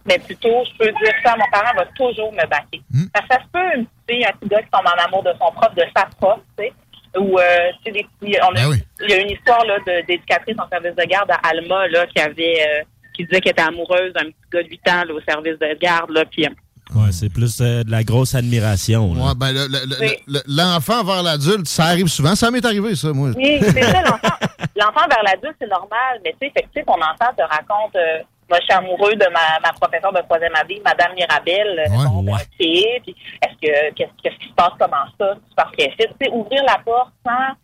mais plutôt, je peux dire ça à mon parent, il va toujours me baquer. Parce que ça se peut, une fille, un petit gars qui tombe en amour de son prof, de sa prof, tu sais, ou, euh, tu sais, des petits, on a, il y a une histoire, là, de- d'éducatrice en service de garde à Alma, là, qui avait, euh, qui disait qu'elle était amoureuse d'un petit gars de 8 ans, là, au service de garde, là, puis euh, Ouais, c'est plus euh, de la grosse admiration. là. Ouais, ben, le- le- le- le- l'enfant vers l'adulte, ça arrive souvent. Ça m'est arrivé, ça, moi. Oui, c'est ça, l'enfant. L'enfant vers l'adulte, c'est normal. Mais tu sais, ton enfant te raconte, euh, moi, je suis amoureux de ma, ma professeure de troisième année, Madame Mirabel. euh, bon, ben. Puis, est-ce que, qu'est-ce, qui se passe, comment ça? Qu'elle fait, tu sais, ouvrir la porte sans,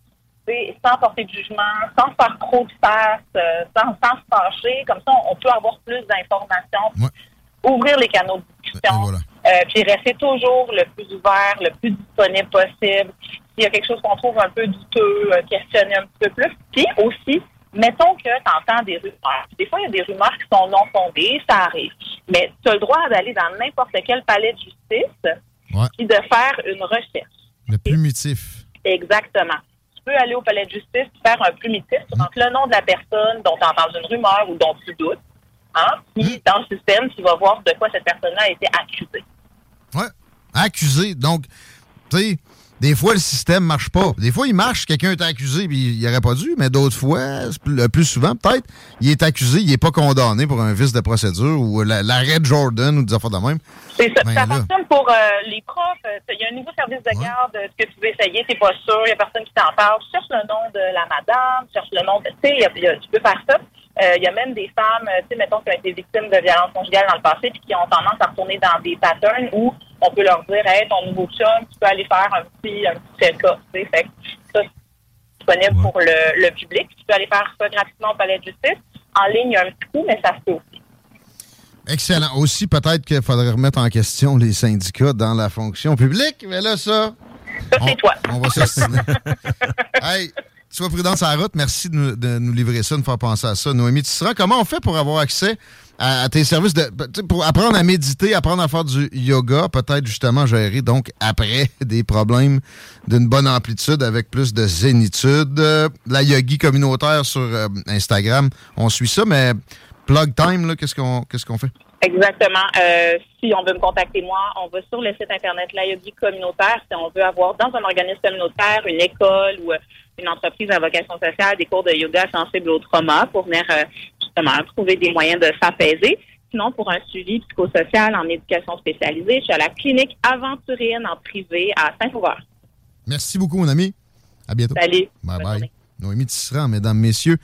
sans porter de jugement, sans faire trop de face, euh, sans, sans se fâcher. Comme ça, on, on peut avoir plus d'informations. Ouvrir les canaux de discussion. Euh, puis rester toujours le plus ouvert, le plus disponible possible. S'il y a quelque chose qu'on trouve un peu douteux, euh, questionner un petit peu plus. Puis aussi, mettons que tu entends des rumeurs. Des fois, il y a des rumeurs qui sont non fondées, ça arrive. Mais tu as le droit d'aller dans n'importe quel palais de justice puis de faire une recherche. Le plumitif. Exactement. Tu peux aller au palais de justice faire un plumitif. Tu rentres le nom de la personne dont tu as entendu une rumeur ou dont tu doutes. Hein? Puis dans le système, tu vas voir de quoi cette personne-là a été accusée. Ouais. Accusé. Donc, tu sais, des fois, le système marche pas. Des fois, il marche, quelqu'un est accusé puis il aurait pas dû, mais d'autres fois, le plus souvent, peut-être, il est accusé, il est pas condamné pour un vice de procédure ou la- l'arrêt de Jordan ou des affaires de même. C'est ça. Ben ça fonctionne pour euh, les profs. Euh, Il y a un nouveau service de garde. euh, que tu veux essayer, t'es pas sûr. Il y a personne qui t'en parle. Tu cherches le nom de la madame. Tu cherches le nom de... Tu sais, tu peux faire ça. Euh, Il y a même des femmes, tu sais, mettons, qui ont été victimes de violences conjugales dans le passé puis qui ont tendance à retourner dans des patterns où on peut leur dire, hey, ton nouveau chum, tu peux aller faire un petit, un petit check-up. tu. Fait que ça, c'est disponible pour le, le public. Tu peux aller faire ça gratuitement au palais de justice. En ligne, il y a un petit coût, mais ça se fait aussi. Excellent. Aussi, peut-être qu'il faudrait remettre en question les syndicats dans la fonction publique, mais là, ça. Ça, c'est toi. On va s'ostiner. hey, sois prudent sur la route. Merci de nous, de nous livrer ça, de nous faire penser à ça. Noémie Tisserand, comment on fait pour avoir accès à, tes services pour apprendre à méditer, apprendre à faire du yoga, peut-être justement gérer donc après des problèmes d'une bonne amplitude avec plus de zénitude. Euh, la yogi communautaire sur euh, Instagram, on suit ça, mais plug time, qu'est-ce qu'on qu'est-ce qu'on fait? Exactement. Euh, si on veut me contacter moi, on va sur le site internet La Yogi communautaire. Si on veut avoir dans un organisme communautaire, une école ou une entreprise à vocation sociale des cours de yoga sensibles au trauma pour venir justement trouver des moyens de s'apaiser. Sinon, pour un suivi psychosocial en éducation spécialisée, je suis à la clinique Aventurine en privé à Saint-Sauveur. Merci beaucoup, mon ami. À bientôt. Salut. Bye bye. Noémie Tisserand, mesdames, messieurs.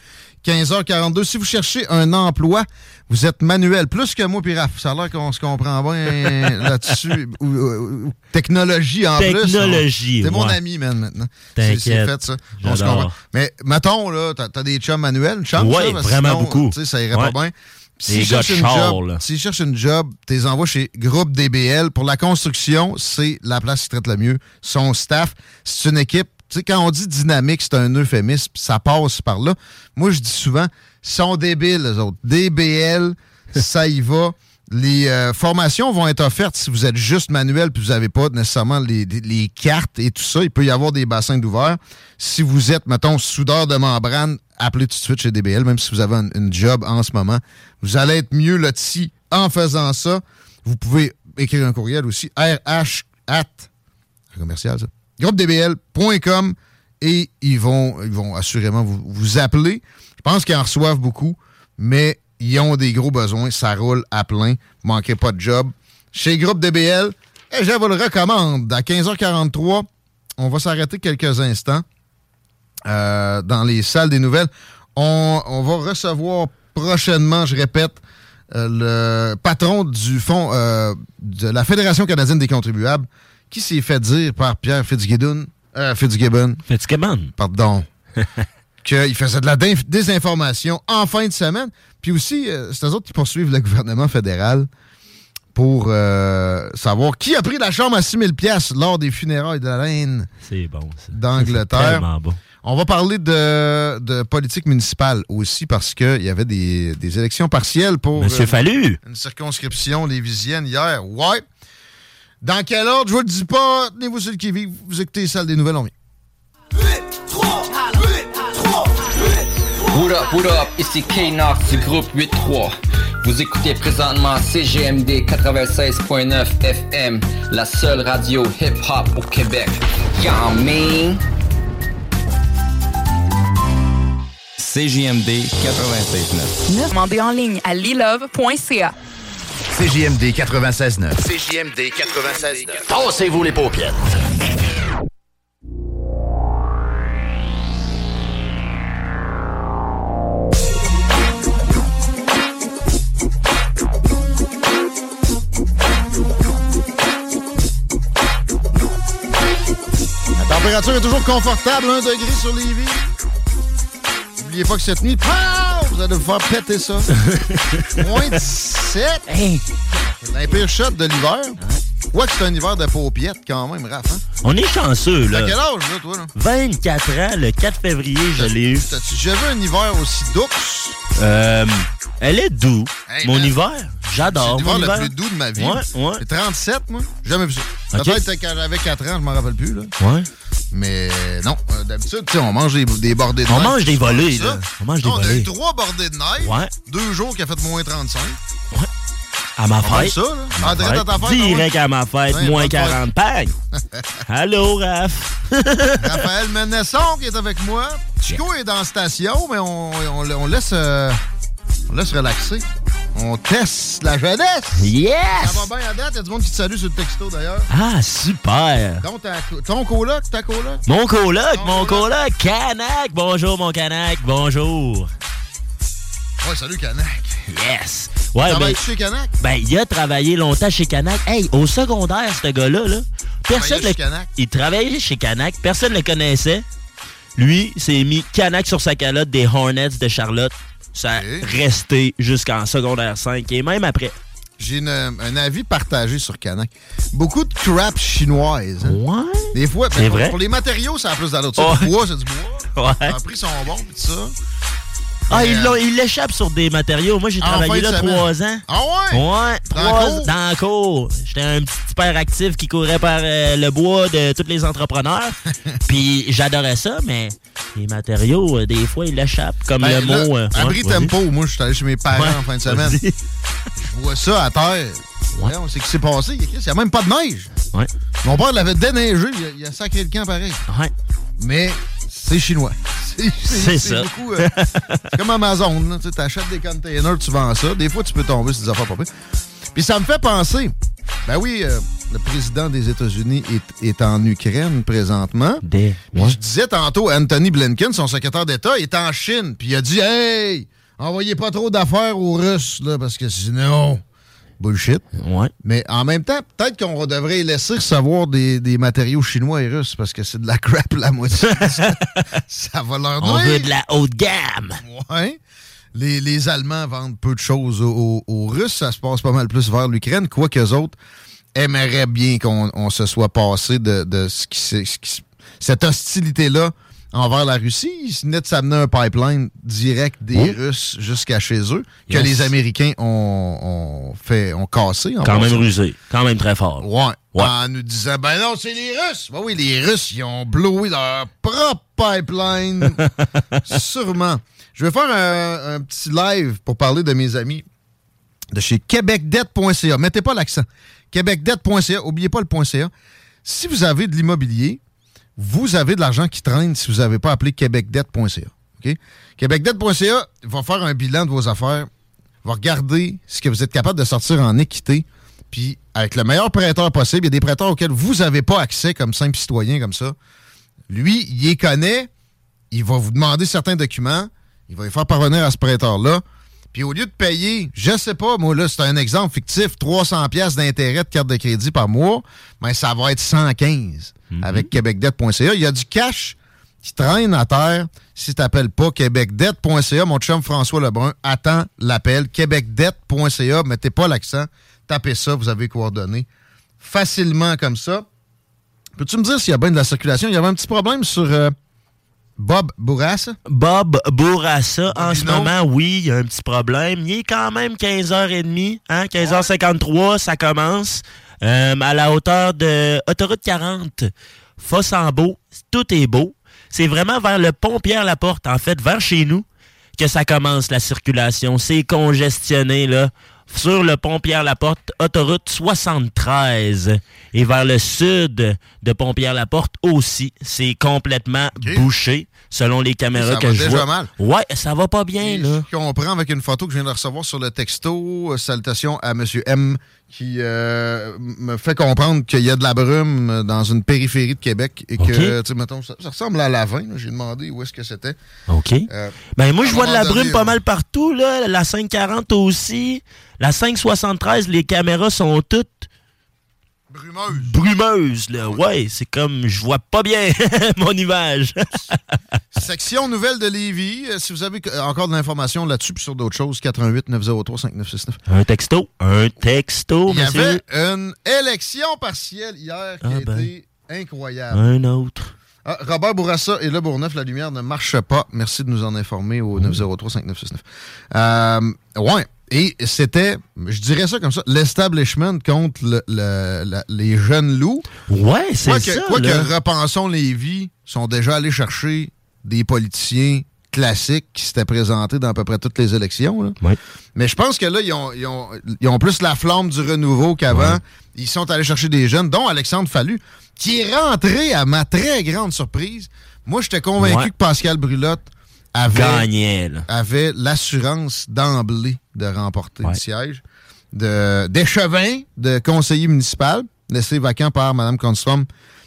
15h42. Si vous cherchez un emploi, vous êtes manuel. Plus que moi, Piraf. Ça a l'air qu'on se comprend bien là-dessus. Ou- ou- ou- Technologie en plus. Technologie, C'est mon ami, man, maintenant. C'est c'est T'inquiète. fait, ça. On se comprend. Mais, mettons, là, t'as as des chums manuels, parce que vraiment sinon, beaucoup. Tu sais, ça irait Ouais. pas bien. Puis S'ils cherchent, une char, job, une job, t'es envoies chez Groupe DBL. Pour la construction, c'est la place qui traite le mieux. Son staff, c'est une équipe. Tu sais, quand on dit dynamique, c'est un euphémisme, ça passe par là. Moi, je dis souvent, sont débiles, les autres. DBL, ça y va. Les euh, formations vont être offertes si vous êtes juste manuel puis vous n'avez pas nécessairement les, cartes et tout ça. Il peut y avoir des bassins d'ouvert. Si vous êtes, mettons, soudeur de membrane, appelez tout de suite chez DBL, même si vous avez une, une job en ce moment. Vous allez être mieux loti en faisant ça. Vous pouvez écrire un courriel aussi, rh at commercial, ça. groupedbl.com et ils vont, ils vont assurément vous, appeler. Je pense qu'ils en reçoivent beaucoup, mais ils ont des gros besoins. Ça roule à plein. Vous manquez pas de job. Chez Groupe DBL, et je vous le recommande. À 15h43, on va s'arrêter quelques instants euh, dans les salles des nouvelles. On, on va recevoir prochainement, je répète, euh, le patron du fonds euh, de la Fédération canadienne des contribuables qui s'est fait dire par Pierre Fitzgibbon, euh, Fitzgibbon, Fitzgibbon, pardon, qu'il faisait de la désinformation en fin de semaine. Puis aussi, euh, c'est eux autres qui poursuivent le gouvernement fédéral pour euh, savoir qui a pris la chambre à 6 000 pièces lors des funérailles de la reine bon, d'Angleterre. Bon. On va parler de, de politique municipale aussi parce qu'il y avait des, des élections partielles pour Monsieur Fallu. une circonscription lévisienne hier. Ouais. Dans quel ordre? Je vous le dis pas. Tenez-vous sur le qui-vive. Vous écoutez les salles des nouvelles, on vient. What up, what up, ici K-Nox du groupe 8-3. Vous écoutez présentement CGMD 96.9 FM, la seule radio hip-hop au Québec. Y'all mean? CJMD 96.9. Demandez en ligne à lilove.ca. CJMD 96.9. CJMD 96.9. Tassez-vous les paupières. La température est toujours confortable, 1 degré sur les vies. N'oubliez pas que cette nuit, pow, vous allez vous faire péter ça. Moins 17. C'est un pire shot de l'hiver. Ouais que c'est un hiver de paupiètes quand même, Raph. Hein? On est chanceux, là. T'as quel âge, là, toi? Là? 24 ans, le 4 février, je l'ai eu. T'as-tu déjà vu un hiver aussi douce? Euh, elle est doux. Hey, mon man. hiver, C'est j'adore. l'hiver mon le hiver. plus doux de ma vie. Ouais, ouais. J'ai 37, moi? J'ai Jamais vu ça. Ok. Peut-être quand j'avais 4 ans, je m'en rappelle plus. Là. Ouais. Mais non, euh, d'habitude, tu sais, on mange des, des bordées de On neige. mange des volées, là. On mange des Non, On a volées. eu trois bordées de neige. Ouais. Deux jours qui a fait moins 35. À ma On fête. ça, là. À ma Ah, direct fête. à ta fête, Direct ah ouais. à ma fête, Ouais, moins bonne fête. 40 pagnes. Allô, Raph? Raphaël Menesson qui est avec moi. Chico est dans la station, mais on, on- on laisse, euh, on laisse relaxer. On teste la jeunesse. Yes! Ça va bien à date. Il y a du monde qui te salue sur le texto d'ailleurs. Ah, super. Donc, ton coloc, ta coloc? Mon coloc, mon coloc, Canac. Bonjour, mon Canac. Bonjour. Ouais, salut Canac. Yes. Ouais, ben, chez Canac? ben, il a travaillé longtemps chez Canac. Hey, au secondaire, ce gars-là, là, personne Travaillait chez le- Canac? Il travaillait chez Canac. Personne ne le connaissait. Lui, s'est mis Canac sur sa calotte des Hornets de Charlotte. Ça a resté jusqu'en secondaire 5 et même après. j'ai une- un avis partagé sur Canac. Beaucoup de crap chinoise. hein. Ouais. Des fois, ben, pour, vrai. pour les matériaux, ça a plus sais, Ouais. Du bois, c'est du bois. Ouais. Les prix sont bons, pis tout ça. Ah, ils l'échappent sur des matériaux. Moi, j'ai travaillé là trois ans. Ah ouais? Ouais, trois dans la cour. J'étais un petit hyper actif qui courait par euh, le bois de tous les entrepreneurs. Puis j'adorais ça, mais les matériaux, euh, des fois, ils l'échappent. Comme Ben, le là, mot. euh, abri ouais, tempo, moi, je suis allé chez mes parents Ouais, en fin de semaine. Je vois ça à terre. Ouais. On sait ce qui s'est passé. Il n'y a même pas de neige. Ouais. Mon père l'avait déneigé. Il a, il a sacré le camp pareil. Ouais. Mais c'est chinois. C'est- ça. beaucoup, euh, c'est comme Amazon. Tu achètes des containers, tu vends ça. Des fois, tu peux tomber sur des affaires pas. Puis ça me fait penser. Ben oui, euh, le président des États-Unis est, est en Ukraine présentement. Des. Je disais tantôt, Anthony Blinken, son secrétaire d'État, est en Chine. Puis il a dit Hey, envoyez pas trop d'affaires aux Russes, là, parce que sinon. Bullshit. Ouais. Mais en même temps, peut-être qu'on devrait laisser recevoir des, des matériaux chinois et russes parce que c'est de la crap la moitié. ça, ça va leur On nuire. veut de la haute gamme. Ouais. Les, les Allemands vendent peu de choses aux, aux- Russes. Ça se passe pas mal plus vers l'Ukraine, quoique eux autres aimeraient bien qu'on on se soit passé de, de ce qui, ce qui- cette hostilité-là envers la Russie. Ils venaient de s'amener un pipeline direct des Russes jusqu'à chez eux que les Américains ont, ont fait, ont cassé. en Quand même rusé. Quand même très fort. Ouais. Ouais. En nous disant, ben non, c'est les Russes. Ben oui, les Russes, ils ont blowé leur propre pipeline. Sûrement. Je vais faire un, un petit live pour parler de mes amis de chez québecdebt.ca. Mettez pas l'accent. québecdebt.ca. Oubliez pas le .ca. Si vous avez de l'immobilier, vous avez de l'argent qui traîne si vous n'avez pas appelé québecdebt.ca. OK? Québecdebt.ca va faire un bilan de vos affaires, va regarder ce que vous êtes capable de sortir en équité, puis avec le meilleur prêteur possible, il y a des prêteurs auxquels vous n'avez pas accès comme simple citoyen comme ça. Lui, il les connaît, il va vous demander certains documents, il va les faire parvenir à ce prêteur-là. Puis au lieu de payer, je sais pas, moi là, c'est un exemple fictif, 300 pièces d'intérêt de carte de crédit par mois, mais ça va être 115 avec québecdebt.ca. Il y a du cash qui traîne à terre. Si tu n'appelles pas québecdebt.ca, mon chum François Lebrun attend l'appel. québecdebt.ca, mettez pas l'accent, tapez ça, vous avez les coordonnées facilement comme ça. Peux-tu me dire s'il y a bien de la circulation? Il y avait un petit problème sur euh, Bob Bourassa? Bob Bourassa, en ce moment, oui, il y a un petit problème. Il est quand même 15h30, hein, 15h53, ça commence. Euh, à la hauteur de Autoroute 40, Fossambeau, tout est beau. C'est vraiment vers le pont Pierre-Laporte, en fait, vers chez nous, que ça commence la circulation. C'est congestionné, là. Sur le pont Pierre-Laporte, autoroute 73. Et vers le sud de pont Pierre-Laporte aussi, c'est complètement bouché, selon les caméras Ça que va je déjà vois. mal. Ouais, ça va pas bien, là. Je comprends avec une photo que je viens de recevoir sur le texto. Salutations à M. M qui euh, me fait comprendre qu'il y a de la brume dans une périphérie de Québec et que, tu sais, mettons, ça, ça ressemble à Lavin. J'ai demandé où est-ce que c'était. OK. Euh, Ben moi, je vois de la brume donné, pas mal partout, là. La 540 aussi. La 573, les caméras sont toutes Brumeuse. brumeuses, là. Ouais, c'est comme, je vois pas bien mon image. Section nouvelle de Lévis. Euh, Si vous avez euh, encore de l'information là-dessus puis sur d'autres choses, 88 903 5969. un texto. Un texto, Il y avait une élection partielle hier qui Ah a ben. été incroyable. Un autre. Ah, Robert Bourassa et Le Bourneuf, la lumière ne marche pas. Merci de nous en informer au 903-5969. Euh, ouais. Et c'était, je dirais ça comme ça, l'establishment contre le- le- la- les jeunes loups. Ouais, c'est ça, que, quoi là. que Repensons les vies sont déjà allés chercher des politiciens classiques qui s'étaient présentés dans à peu près toutes les élections. là. Ouais. Mais je pense que là, ils ont, ils ont- ils ont plus la flamme du renouveau qu'avant. Ils sont allés chercher des jeunes, dont Alexandre Fallu, qui est rentré à ma très grande surprise. Moi, j'étais convaincu Ouais. que Pascal Brulotte avait, Gagnait, là. avait l'assurance d'emblée de remporter Ouais. le siège. De- D'échevin de conseiller municipal, laissé vacant par Mme Constrom,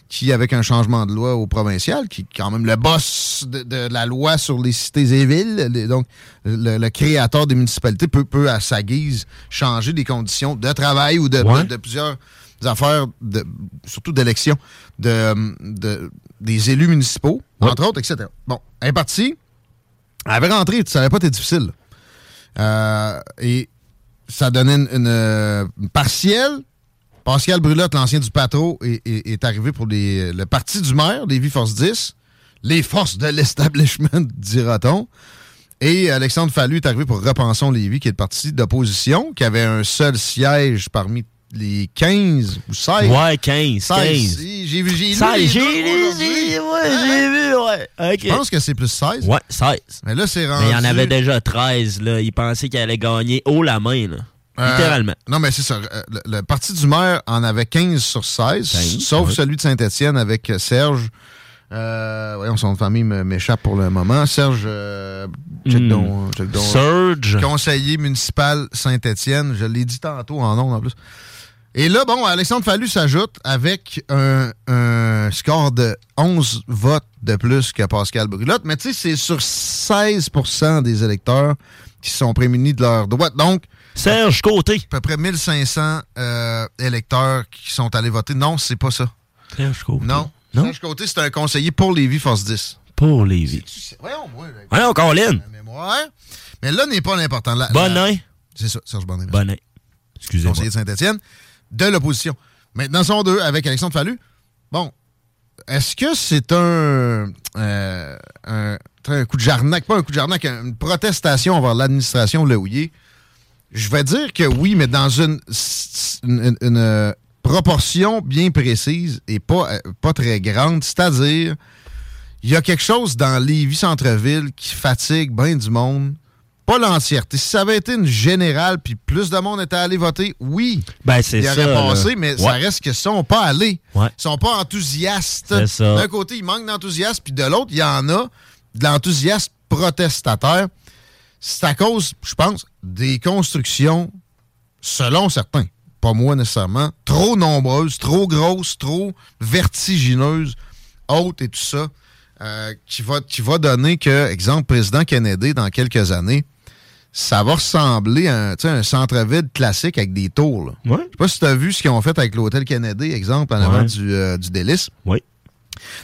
qui, avec un changement de loi au provincial, qui est quand même le boss de, de la loi sur les cités et villes, les- donc le, le créateur des municipalités peut, peut, à sa guise, changer les conditions de travail ou de, Ouais. de- de plusieurs affaires, de, surtout d'élections, de, de- des élus municipaux, entre autres, etc. Bon, elle est partie. Elle avait rentré, ça n'avait pas été difficile. Euh, et ça donnait une, euh, partielle. Pascal Brulotte, l'ancien du Patro, est, est- arrivé pour le parti du maire, Lévis Force 10. Les forces de l'establishment, dira-t-on. Et Alexandre Fallu est arrivé pour Repensons Lévis, qui est le parti d'opposition, qui avait un seul siège parmi les 15 ou 16. Ouais, 15. 16. 15. Si, J'ai vu, j'ai lu 16, les j'ai lu, aujourd'hui. j'ai- vu, ouais. OK. Je pense que c'est plus 16. Ouais, 16. Mais là, c'est rendu... Mais il y en avait déjà 13, là. Il pensait qu'il allait gagner haut la main, là. Euh, Littéralement. Non, mais c'est ça. Euh, Le, le parti du maire en avait 15 sur 16, 15, sauf ouais. celui de Saint-Étienne avec euh, Serge. Euh, voyons, son famille m'échappe pour le moment. Serge, euh, check Hmm. check. Serge. Conseiller municipal Saint-Étienne. Je l'ai dit tantôt en nom en plus. Et là, bon, Alexandre Fallu s'ajoute avec un, un score de 11 votes de plus que Pascal Brulotte. Mais tu sais, c'est sur 16% des électeurs qui sont prémunis de leur droite. Donc, Serge Côté. à peu près 1500 euh, électeurs qui sont allés voter. Non, c'est pas ça. Serge Côté. Non. Non? Serge Côté, c'est un conseiller pour Lévis Force 10. Pour Lévis. Voyons, moi, Voyons, Colin. la mémoire. Mais là n'est pas l'important. Bonin. C'est ça, Serge merci. Bonin. Excusez-moi. conseiller de Saint-Étienne, de l'opposition. Maintenant, sont deux avec Alexandre Fallu. Bon, est-ce que c'est un, euh, un, coup de jarnac, pas un coup de jarnac, une protestation envers l'administration Lehouillier? Je vais dire que oui, mais dans une, euh, proportion bien précise et pas, euh, pas très grande. C'est-à-dire, il y a quelque chose dans Lévis Centre-Ville qui fatigue bien du monde. Pas l'entièreté. Si ça avait été une générale puis plus de monde était allé voter, oui. Ben, c'est il ça. aurait passé, là. mais Ouais. ça reste qu'ils sont pas allés. Ouais. Ils sont pas enthousiastes. C'est ça. D'un côté, il manque d'enthousiasme, puis de l'autre, il y en a de l'enthousiasme protestataire. C'est à cause, je pense, des constructions, selon certains, pas moi nécessairement, trop nombreuses, trop grosses, trop vertigineuses, hautes et tout ça, euh, qui, va, qui va donner que, exemple, président Kennedy, dans quelques années, ça va ressembler à un, un centre-ville classique avec des tours. Ouais. Je sais pas si tu as vu ce qu'ils ont fait avec l'hôtel Kennedy, exemple, en Ouais. avant du, euh, du Délice. Oui.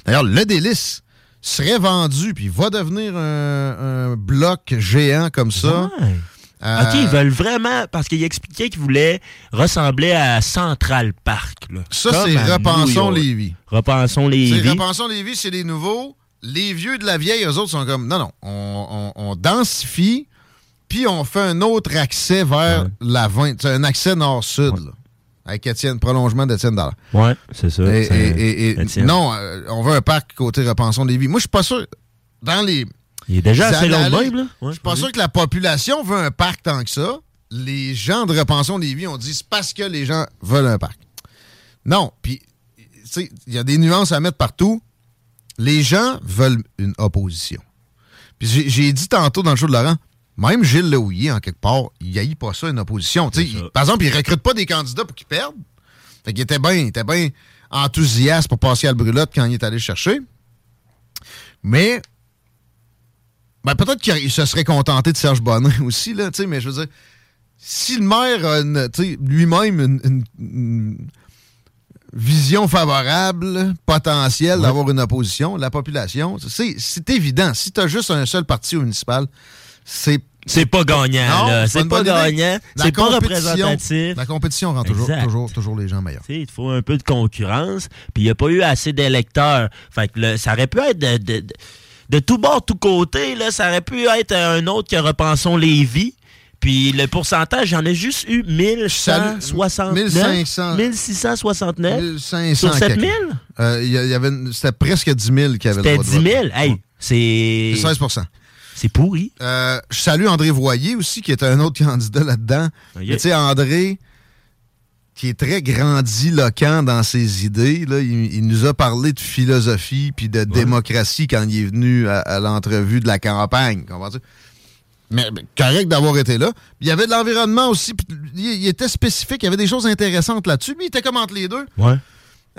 D'ailleurs, le Délice serait vendu puis va devenir un, un bloc géant comme ça. Ouais. Euh, OK, ils veulent vraiment... Parce qu'il expliquait qu'ils voulaient ressembler à Central Park. Là. Ça, c'est Repensons. Lévis. Repensons Lévis. Repensons Lévis, c'est les nouveaux. Les vieux de la vieille, eux autres sont comme, non, non, on, on- on densifie, puis on fait un autre accès vers la 20. C'est un accès nord-sud, avec Étienne, prolongement d'Étienne Dallaire. Ouais, c'est ça. Et, et- non, euh, on veut un parc côté Repensons Lévis. Moi, je suis pas sûr. Dans les. Il est déjà assez long de là. Je suis pas sûr que la population veut un parc tant que ça. Les gens de Repensons Lévis ont dit c'est parce que les gens veulent un parc. Non. Puis, tu sais, il y a des nuances à mettre partout. Les gens veulent une opposition. Puis j'ai dit tantôt dans le show de Laurent, même Gilles Lehouillier, en quelque part, il haït pas ça, une opposition. Il- par exemple, il recrute pas des candidats pour qu'ils perdent. Fait qu'il était bien il était bien enthousiaste pour Pascal Brulotte quand il est allé chercher. Mais ben, peut-être qu'il se serait contenté de Serge Bonnet aussi, là, mais je veux dire, si le maire a lui-même une, une- une vision favorable, potentielle d'avoir une opposition, la population, c'est c'est évident. Si tu as juste un seul parti au municipal, c'est. C'est pas gagnant. C'est pas gagnant. La C'est pas compétition- représentatif. La compétition rend toujours, Exact. toujours, toujours les gens meilleurs. Tu sais, il faut un peu de concurrence, puis il n'y a pas eu assez d'électeurs. Fait que là, ça aurait pu être de, de, de, de tout bord, tout côté, là, ça aurait pu être un autre que Repensons Lévis. Puis le pourcentage, j'en ai juste eu 1169. 1500. 1669. 1500 Sur 7000? Euh, y avait C'était presque 10 000 qui avaient le C'était droit de 10 000. vote. Hey, c'est... C'est 16 C'est pourri. Euh, je salue André Voyer aussi, qui est un autre candidat là-dedans. Mais Tu sais, André, qui est très grandiloquent dans ses idées, là, il, il nous a parlé de philosophie puis de démocratie quand il est venu à, à l'entrevue de la campagne. comprends-tu? Mais, mais correct d'avoir été là. Il y avait de l'environnement aussi. puis Il, il était spécifique. Il y avait des choses intéressantes là-dessus. Lui, il était comme entre les deux. Ouais.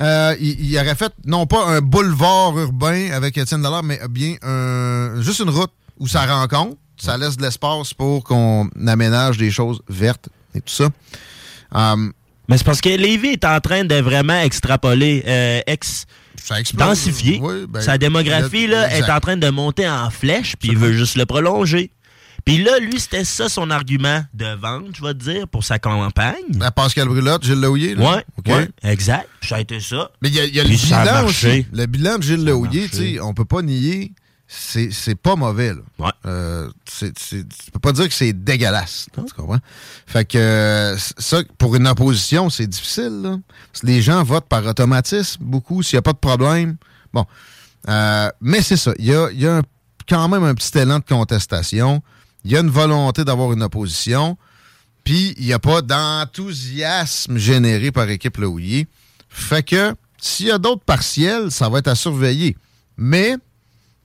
Euh, il, il aurait fait non pas un boulevard urbain avec Étienne Dallaire, mais bien un, juste une route où ça rencontre. Ça laisse de l'espace pour qu'on aménage des choses vertes et tout ça. Um, Mais c'est parce que Lévis est en train de vraiment extrapoler, euh, ex, ça explose. densifier. Oui, ben, Sa démographie là, est en train de monter en flèche, puis il veut juste le prolonger. Puis là, lui, c'était ça son argument de vente, je vais te dire, pour sa campagne. Pascal Brulotte, Gilles Laouillet, là? Ouais, exact. Ça a été ça. Mais il y a, il y a le bilan aussi. Le bilan de Gilles Laouillet, on peut pas nier, c'est c'est pas mauvais. Là. Euh, c'est- c'est- tu peux pas dire que c'est dégueulasse. là, Tu comprends? Fait que euh, ça, pour une opposition, c'est difficile. Là. Parce que les gens votent par automatisme, beaucoup, s'il n'y a pas de problème. Bon. Euh, mais c'est ça. Il y a, il y a un- quand même un petit élan de contestation. Il y a une volonté d'avoir une opposition. Puis, il n'y a pas d'enthousiasme généré par équipe Laouillet. Fait que, s'il y a d'autres partiels, ça va être à surveiller. Mais,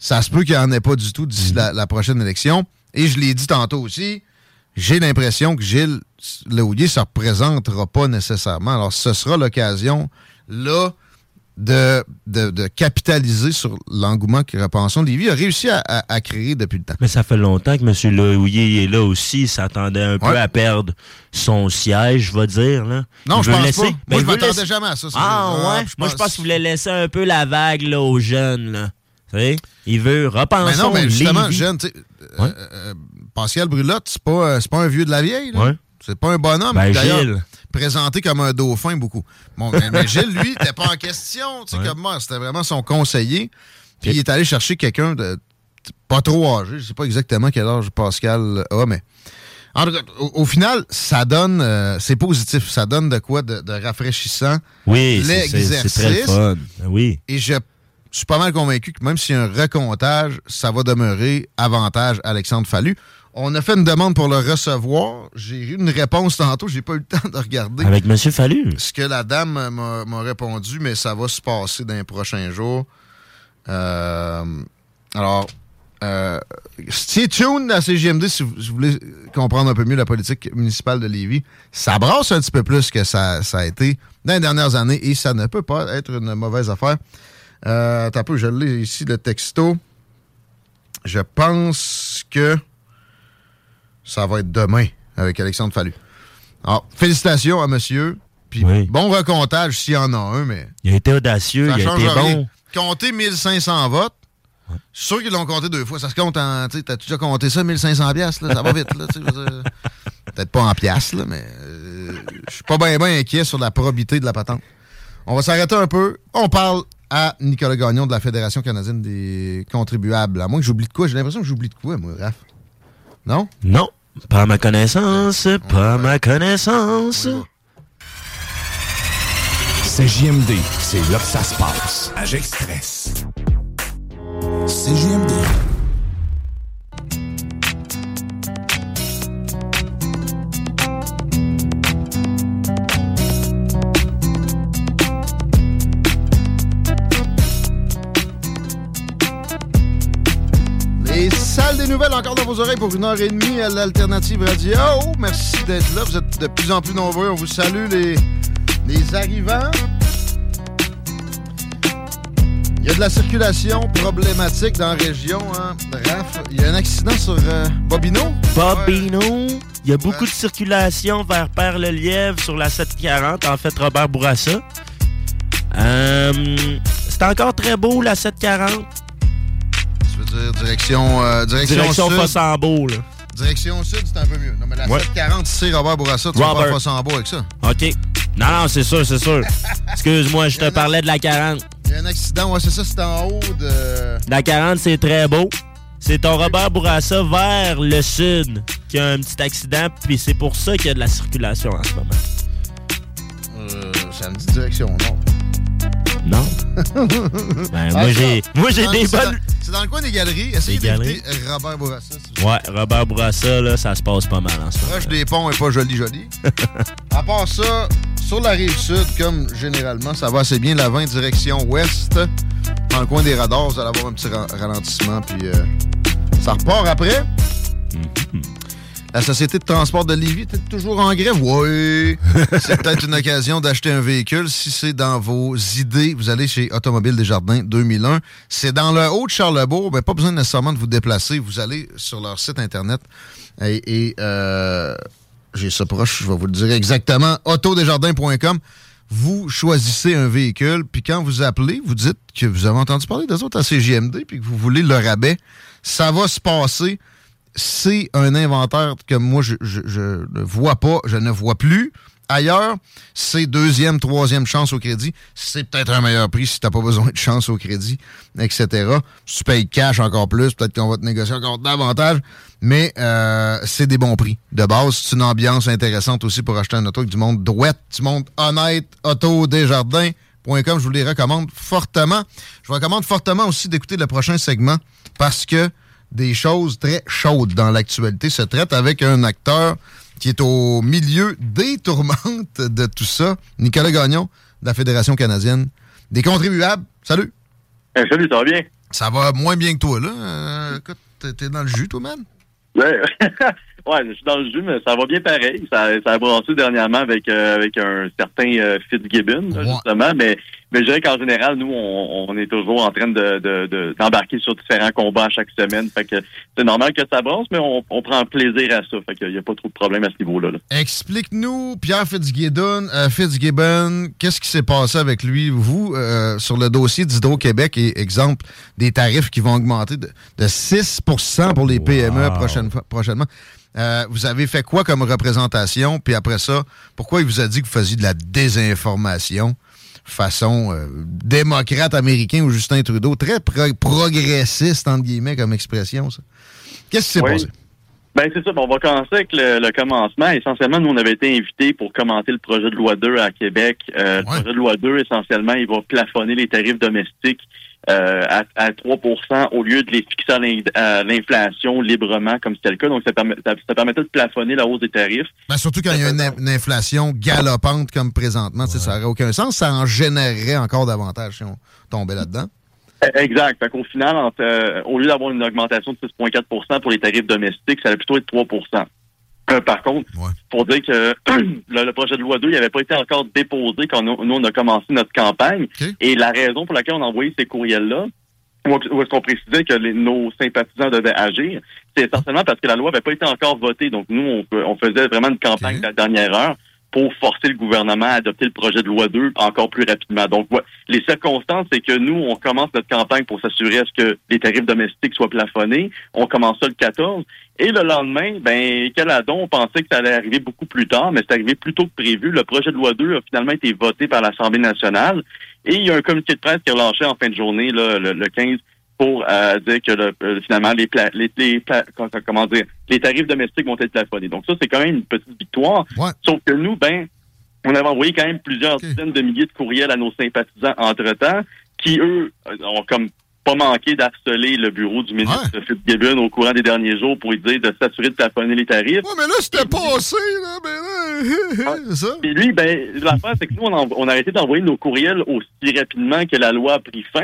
ça se peut qu'il n'y en ait pas du tout d'ici la, la prochaine élection. Et je l'ai dit tantôt aussi, j'ai l'impression que Gilles Laouillet ne se représentera pas nécessairement. Alors, ce sera l'occasion, là, de, de, de capitaliser sur l'engouement que Repension Lévis a réussi à, à- à créer depuis le temps. Mais ça fait longtemps que M. Laouillet est là aussi. Il s'attendait un peu à perdre son siège, je vais dire. Là. Non, Il je pense laisser- pas. Ben, Moi, il je m'attendais laisser- jamais à ça. Ah, ouais? Moi, je pense- pense qu'il voulait laisser un peu la vague là, aux jeunes. Là. Il veut repenser. Mais non, mais justement, jeune, euh, euh, Pascal Brulotte, c'est pas, euh, c'est pas un vieux de la vieille. Ouais. C'est pas un bonhomme. Ben, Gilles. présenté comme un dauphin beaucoup. Bon, mais, mais Gilles, lui, n'était pas en question, tu sais, comme moi. C'était vraiment son conseiller. Puis il est allé chercher quelqu'un de pas trop âgé. Je sais pas exactement quel âge Pascal a, mais. En tout cas, au, au final, ça donne, euh, c'est positif, ça donne de quoi de, de rafraîchissant. Oui, c'est- très fun. Oui. Et je suis pas mal convaincu que même s'il y a un recomptage, ça va demeurer avantage Alexandre Fallu. On a fait une demande pour le recevoir. J'ai eu une réponse tantôt. J'ai pas eu le temps de regarder Avec M. Fallu? ce que la dame m'a m'a répondu, mais ça va se passer dans les prochains jours. Euh, alors, euh, stay tuned à CGMD si vous, si vous voulez comprendre un peu mieux la politique municipale de Lévis. Ça brasse un petit peu plus que ça, ça a été dans les dernières années et ça ne peut pas être une mauvaise affaire. Euh, un peu, je l'ai ici, le texto. Je pense que ça va être demain avec Alexandre Fallu. Alors, félicitations à monsieur. Puis bon recomptage s'il y en a un, mais Il a été audacieux, ça il a été rien. bon. Compter 1500 votes, suis sûr qu'ils l'ont compté deux fois. Ça se compte en. T'as déjà compté ça, 1500 piastres, là, ça va vite. Peut-être pas en piastres, là, mais euh, je suis pas bien ben inquiet sur la probité de la patente. On va s'arrêter un peu. On parle à Nicolas Gagnon de la Fédération canadienne des contribuables. À moins que j'oublie de quoi. J'ai l'impression que j'oublie de quoi, moi, Raph. Non? Non, pas à ma connaissance, pas à ma connaissance. C'est JMD, c'est là que ça se passe. À Express. C'est JMD. Nouvelles encore dans vos oreilles pour une heure et demie à l'Alternative Radio. Merci d'être là. Vous êtes de plus en plus nombreux. On vous salue les, les arrivants. Il y a de la circulation problématique dans la région. Hein. Raph, il y a un accident sur euh, Bobino. Bobino, il y a beaucoup de circulation vers Père-le-Lièvre sur la 740, en fait Robert Bourassa. Euh, c'est encore très beau la 740. Tu veux dire direction, euh, direction, Direction sud. Fossambeau, là. Direction sud, c'est un peu mieux. Non, mais la Ouais. 740, c'est Robert Bourassa. Tu vas pas Fossambeau avec ça. OK. Non, non, c'est sûr, c'est sûr. Excuse-moi, je te parlais de la 40. Il y a un accident. Ouais, c'est ça. C'est en haut de... La 40, c'est très beau. C'est ton Robert Bourassa vers le sud qui a un petit accident, puis c'est pour ça qu'il y a de la circulation en ce moment. Euh, ça me dit direction nord. Non? Ben, moi, j'ai- moi, j'ai des bonnes- C'est dans le coin des galeries. Essayez d'éviter Robert Bourassa. si Ouais, Robert Bourassa, là, ça se passe pas mal en ce moment. Proche des ponts et pas joli joli. à part ça, sur la rive sud, comme généralement, ça va assez bien. La 20 direction ouest. Dans le coin des radars, vous allez avoir un petit ra- ralentissement. Puis euh, ça repart après. La Société de transport de Lévis est toujours en grève? Oui. c'est peut-être une occasion d'acheter un véhicule. Si c'est dans vos idées, vous allez chez Automobile Desjardins 2001. C'est dans le haut de Charlebourg. Ben, pas besoin nécessairement de vous déplacer. Vous allez sur leur site Internet et, et, euh, j'ai ça proche, je vais vous le dire exactement, autodesjardins.com. Vous choisissez un véhicule, puis quand vous appelez, vous dites que vous avez entendu parler des autres à CGMD, puis que vous voulez le rabais. Ça va se passer c'est un inventaire que moi, je, je, je ne vois pas, je ne vois plus. Ailleurs, c'est deuxième, troisième chance au crédit. C'est peut-être un meilleur prix si tu n'as pas besoin de chance au crédit, etc. Si tu payes cash encore plus, peut-être qu'on va te négocier encore davantage. Mais euh, c'est des bons prix. De base, c'est une ambiance intéressante aussi pour acheter un auto du monde douette, du monde honnête, auto. Je vous les recommande fortement. Je vous recommande fortement aussi d'écouter le prochain segment parce que des choses très chaudes dans l'actualité se traitent avec un acteur qui est au milieu des tourmentes de tout ça, Nicolas Gagnon, de la Fédération canadienne des contribuables. Salut! salut, ça va bien? Ça va moins bien que toi, là. Euh, écoute, t'es dans le jus, toi, même? Ouais. ouais, je suis dans le jus, mais ça va bien pareil. Ça, ça a brassé dernièrement avec, euh, avec un certain euh, Fitzgibbon, là, justement, mais mais je dirais qu'en général, nous, on, on, est toujours en train de, d'embarquer sur différents combats chaque semaine. Fait que c'est normal que ça brasse, mais on, on prend plaisir à ça. Fait qu'il n'y a pas trop de problème à ce niveau-là. Explique-nous, Pierre Fitzgibbon, euh, Fitzgibbon, qu'est-ce qui s'est passé avec lui, vous, euh, sur le dossier d'Hydro-Québec et exemple des tarifs qui vont augmenter de, 6% pour les PME prochainement. Euh, vous avez fait quoi comme représentation? Puis après ça, pourquoi il vous a dit que vous faisiez de la désinformation? façon euh, démocrate américain ou Justin Trudeau, très progressiste, entre guillemets, comme expression, ça. Qu'est-ce qui s'est passé? Ben c'est ça. on va commencer avec le, commencement. Essentiellement, nous, on avait été invités pour commenter le projet de loi 2 à Québec. Euh, le projet de loi 2, essentiellement, il va plafonner les tarifs domestiques euh, à, à, 3 au lieu de les fixer à l'inflation librement, comme c'était le cas. Donc, ça, ça, permettait de plafonner la hausse des tarifs. Ben, surtout quand il y a une, inflation galopante comme présentement, ça n'aurait aucun sens. Ça en générerait encore davantage si on tombait là-dedans. Eh, exact. Fait qu'au final, euh, au lieu d'avoir une augmentation de 6,4% pour les tarifs domestiques, ça allait plutôt être 3 euh, par contre, pour dire que le, projet de loi 2 n'avait pas été encore déposé quand nous, on a commencé notre campagne. Et la raison pour laquelle on a envoyé ces courriels-là, où est-ce qu'on précisait que nos sympathisants devaient agir, c'est essentiellement parce que la loi n'avait pas été encore votée. Donc, nous, on, faisait vraiment une campagne de la dernière heure pour forcer le gouvernement à adopter le projet de loi 2 encore plus rapidement. Donc, les circonstances, c'est que nous, on commence notre campagne pour s'assurer à ce que les tarifs domestiques soient plafonnés. On commence ça le 14. Et le lendemain, ben, Caladon, on pensait que ça allait arriver beaucoup plus tard, mais c'est arrivé plus tôt que prévu. Le projet de loi 2 a finalement été voté par l'Assemblée nationale. Et il y a un comité de presse qui a lâché en fin de journée, là, le, 15, pour euh, dire que euh, finalement les, les, comment dire les tarifs domestiques vont être plafonnés. Donc ça c'est quand même une petite victoire. Sauf que nous ben on avait envoyé quand même plusieurs dizaines de milliers de courriels à nos sympathisants entre-temps qui eux ont comme pas manqué d'harceler le bureau du ministre ouais. Fitzgibbon au courant des derniers jours pour lui dire de s'assurer de plafonner les tarifs. Ouais, mais là, c'était passé, là, mais là, c'est ça. Puis lui, ben, l'affaire, c'est que nous, on a, arrêté d'envoyer nos courriels aussi rapidement que la loi a pris fin.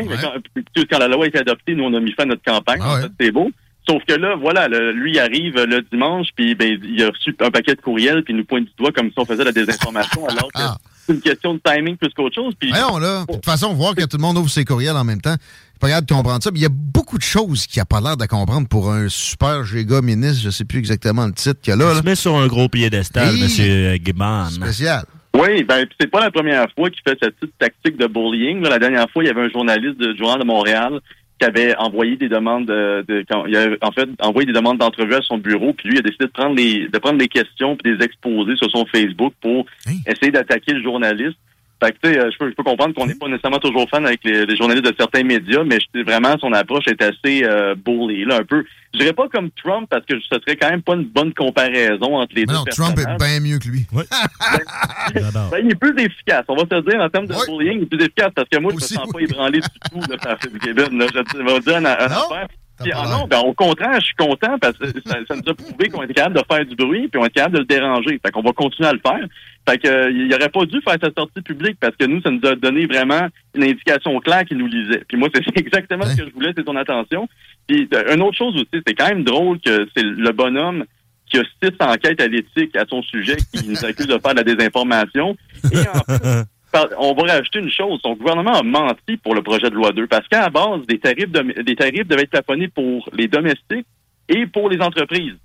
Quand, la loi a été adoptée, nous, on a mis fin à notre campagne. Ah c'est beau. Sauf que là, voilà, lui arrive le dimanche, puis ben, il a reçu un paquet de courriels, puis il nous pointe du doigt comme si on faisait la désinformation, alors que ah. c'est une question de timing plus qu'autre chose. Puis, Voyons, là. De toute façon, voir que tout le monde ouvre ses courriels en même temps, pas capable de comprendre ça. Mais il y a beaucoup de choses qu'il a pas l'air de comprendre pour un super giga ministre. Je sais plus exactement le titre qu'il a là. Il se met sur un gros piédestal, M. Gibbon. Spécial. Oui, ben c'est pas la première fois qu'il fait cette petite tactique de bullying. la dernière fois, il y avait un journaliste du Journal de Montréal qui avait envoyé des demandes de, il avait, en fait envoyé des demandes d'entrevue à son bureau, puis lui il a décidé de prendre les de prendre les questions puis de les exposer sur son Facebook pour hein? essayer d'attaquer le journaliste. Fait que, tu sais, euh, je peux, je peux comprendre qu'on n'est pas nécessairement toujours fan avec les, journalistes de certains médias, mais je, vraiment, son approche est assez euh, bully, là, un peu. Je dirais pas comme Trump, parce que ce serait quand même pas une bonne comparaison entre les deux non, Trump est bien mieux que lui. ben, ben, il est plus efficace. On va se dire, en termes de bullying, il est plus efficace, parce que moi, je me sens pas ébranlé du tout, là, par Kevin, là. Je vais dire une, affaire. Ah non, ben, au contraire, je suis content parce que ça, ça nous a prouvé qu'on était capable de faire du bruit puis on est capable de le déranger. Fait qu'on va continuer à le faire. Fait que, il aurait pas dû faire sa sortie publique parce que nous, ça nous a donné vraiment une indication claire qu'il nous lisait. Puis moi, c'est exactement ce que je voulais, c'est ton attention. Puis euh, une autre chose aussi, c'est quand même drôle que c'est le bonhomme qui a six enquêtes à l'éthique à son sujet qui nous accuse de faire de la désinformation. Et en plus, on va rajouter une chose. Son gouvernement a menti pour le projet de loi 2 parce qu'à la base, des tarifs, des tarifs devaient être plafonnés pour les domestiques et pour les entreprises.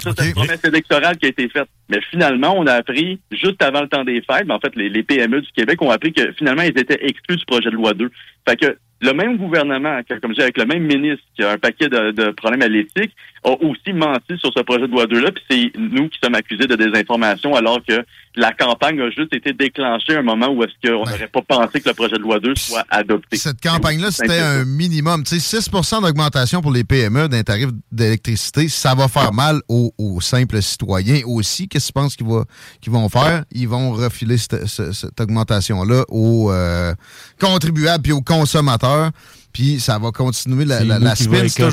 Ça, c'est une promesse électorale qui a été faite. Mais finalement, on a appris, juste avant le temps des fêtes, ben, en fait, les, PME du Québec ont appris que finalement, ils étaient exclus du projet de loi 2. Fait que le même gouvernement, comme je dis, avec le même ministre qui a un paquet de, problèmes à l'éthique, a aussi menti sur ce projet de loi 2-là, puis c'est nous qui sommes accusés de désinformation, alors que la campagne a juste été déclenchée à un moment où est-ce qu'on n'aurait pas pensé que le projet de loi 2 soit adopté. Cette campagne-là, c'était un minimum. Tu sais, 6% d'augmentation pour les PME d'un tarif d'électricité, ça va faire mal aux, simples citoyens aussi. Qu'est-ce que tu penses qu'ils vont faire? Ils vont refiler cette, cette augmentation-là aux euh, contribuables puis aux consommateurs puis ça va continuer la, la, spin. C'est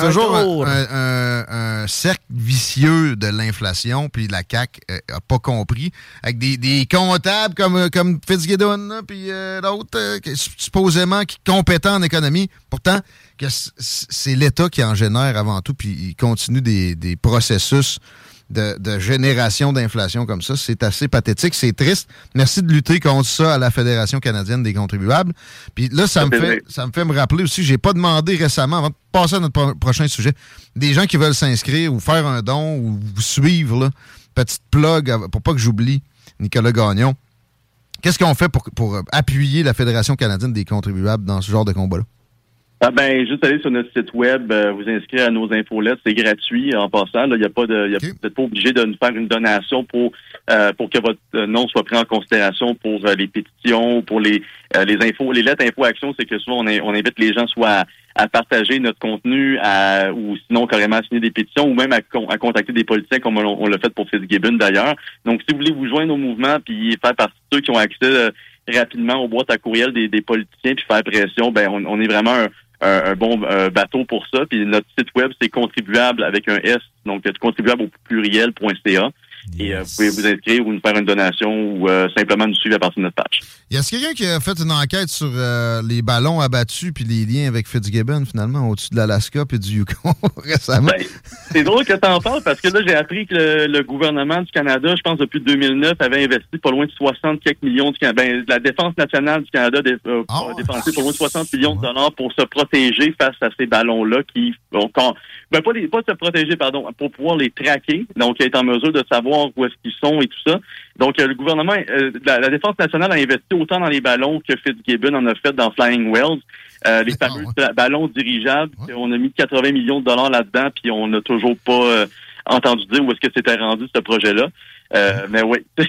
toujours, un, cercle vicieux de l'inflation, puis la CAQ n'a euh, pas compris. Avec des, comptables comme, euh, comme Fitzgibbon, puis euh, d'autres, supposément qui compétents en économie. Pourtant, c'est l'État qui en génère avant tout, puis il continue des, des processus de, génération d'inflation comme ça. C'est assez pathétique, c'est triste. Merci de lutter contre ça à la Fédération canadienne des contribuables. Puis là, ça me fait ça me fait me rappeler aussi, j'ai pas demandé récemment, avant de passer à notre prochain sujet, des gens qui veulent s'inscrire ou faire un don ou vous suivre, là, petite plug pour pas que j'oublie Nicolas Gagnon. Qu'est-ce qu'on fait pour, pour appuyer la Fédération canadienne des contribuables dans ce genre de combat-là? Ah ben, juste aller sur notre site web, euh, vous inscrire à nos infolettes, c'est gratuit en passant. Il n'y a pas de, y a, vous n'êtes pas obligé de nous faire une donation pour euh, pour que votre euh, nom soit pris en considération pour les pétitions, pour les les infos, les lettres info action, c'est que souvent on, on, invite les gens soit à, partager notre contenu, à, ou sinon carrément à signer des pétitions, ou même à, contacter des politiciens comme on, l'a fait pour Fitzgibbon d'ailleurs. Donc, si vous voulez vous joindre au mouvement puis faire partie de ceux qui ont accès rapidement aux boîtes à courriel des, des politiciens puis faire pression, ben on, on est vraiment un, un, bon euh, bateau pour ça. Puis notre site web, c'est contribuable avec un S, donc contribuable au pluriel.ca. Et euh, vous pouvez vous inscrire ou nous faire une donation ou euh, simplement nous suivre à partir de notre page. Y a quelqu'un qui a fait une enquête sur les ballons abattus puis les liens avec Fitzgibbon, finalement, au-dessus de l'Alaska puis du Yukon récemment? Ben, c'est drôle que tu en parles parce que là, j'ai appris que le, gouvernement du Canada, je pense depuis 2009, avait investi pas loin de 60 quelques millions de ben, la Défense nationale du Canada ah a dépensé pas loin de 60 millions de dollars pour se protéger face à ces ballons-là qui, bon, ben, pas, les, pas se protéger, pardon, pour pouvoir les traquer, donc être en mesure de savoir où est-ce qu'ils sont et tout ça. Donc, euh, le gouvernement, euh, la, Défense nationale a investi autant dans les ballons que Fitzgibbon en a fait dans Flying Wells. Euh, les fameux ballons dirigeables, on a mis 80 millions de dollars là-dedans, puis on n'a toujours pas entendu dire où est-ce que c'était rendu ce projet-là. mais oui,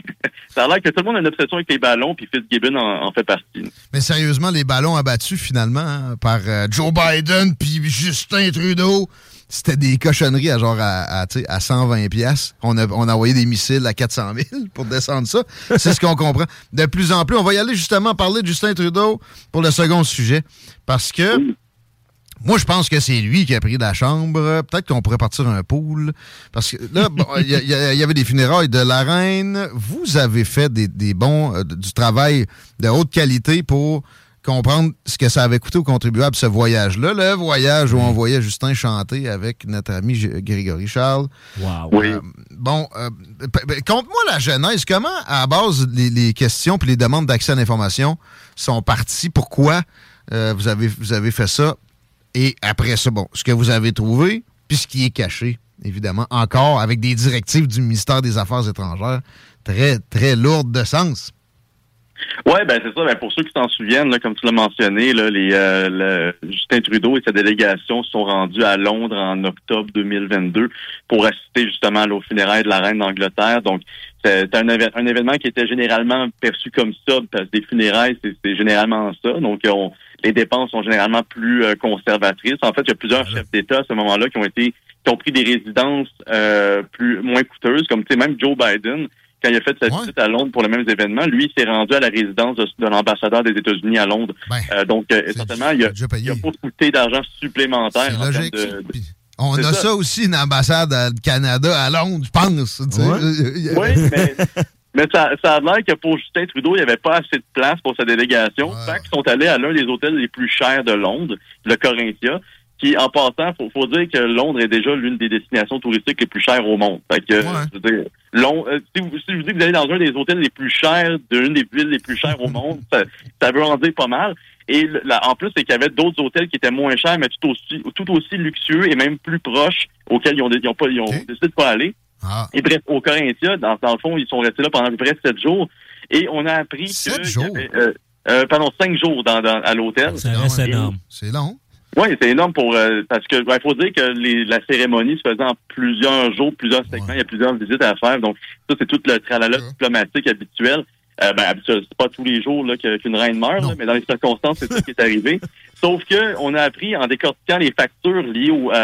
ça a l'air que tout le monde a une obsession avec les ballons, puis Fitzgibbon en, en fait partie. Mais sérieusement, les ballons abattus finalement hein, par Joe Biden puis Justin Trudeau, c'était des cochonneries à genre à, à, 120 pièces. On a, on envoyé des missiles à 400 000 pour descendre ça. C'est ce qu'on comprend. De plus en plus, on va y aller justement parler de Justin Trudeau pour le second sujet. Parce que moi, je pense que c'est lui qui a pris la chambre. Peut-être qu'on pourrait partir un pool. Parce que là, il y, avait des funérailles de la reine. Vous avez fait des, des bons, euh, du travail de haute qualité pour comprendre ce que ça avait coûté aux contribuables, ce voyage-là. Le voyage où on voyait Justin chanter avec notre ami Grégory Charles. Wow. Oui. Euh, bon, euh, compte-moi la genèse. Comment, à base, les, questions puis les demandes d'accès à l'information sont parties? Pourquoi euh, vous, avez, vous avez fait ça? Et après ça, bon, ce que vous avez trouvé, puis ce qui est caché, évidemment, encore avec des directives du ministère des Affaires étrangères très, très lourdes de sens. Oui, ben c'est ça. Ben, pour ceux qui s'en souviennent, là, comme tu l'as mentionné, là, les, euh, Justin Trudeau et sa délégation sont rendus à Londres en octobre 2022 pour assister justement aux funérailles de la reine d'Angleterre. Donc, c'est un, un, événement qui était généralement perçu comme ça, parce que des funérailles, c'est généralement ça. Donc, les dépenses sont généralement plus euh, conservatrices. En fait, il y a plusieurs chefs d'État à ce moment-là qui ont été qui ont pris des résidences euh, plus moins coûteuses, comme tu sais, même Joe Biden quand il a fait sa visite à Londres pour le même événement, lui, il s'est rendu à la résidence de, l'ambassadeur des États-Unis à Londres. Ben, euh, donc, euh, essentiellement, il a, a pas coûté d'argent supplémentaire. En logique, de, on a ça. aussi, une ambassade du Canada à Londres, je pense. Oui, mais, mais ça, ça a l'air que pour Justin Trudeau, il n'y avait pas assez de place pour sa délégation. Fait qu'ils sont allés à l'un des hôtels les plus chers de Londres, le Corinthia. Qui, en passant, faut, faut dire que Londres est déjà l'une des destinations touristiques les plus chères au monde. Fait que, je veux dire, euh, si, vous, si vous dites que vous allez dans un des hôtels les plus chers d'une des villes les plus chères au monde, ça, veut en dire pas mal. Et en plus, c'est qu'il y avait d'autres hôtels qui étaient moins chers, mais tout aussi, tout aussi luxueux et même plus proches, auxquels ils ont, ils ont, pas, ils ont décidé de pas aller. Ah. Et bref, au Corinthia, dans, dans, le fond, ils sont restés là pendant à peu près sept jours. Et on a appris sept jours? Euh, euh, pendant cinq jours dans, à l'hôtel. Ça reste énorme. C'est long. Oui, c'est énorme pour euh, parce que il faut dire que les, la cérémonie se faisait en plusieurs jours, plusieurs segments, il y a plusieurs visites à faire. Donc, ça, c'est tout le tralala diplomatique habituel. Euh, ben, habituel, c'est pas tous les jours là, qu'une reine meurt, là, mais dans les circonstances, c'est ce qui est arrivé. Sauf que on a appris en décortiquant les factures liées au, à,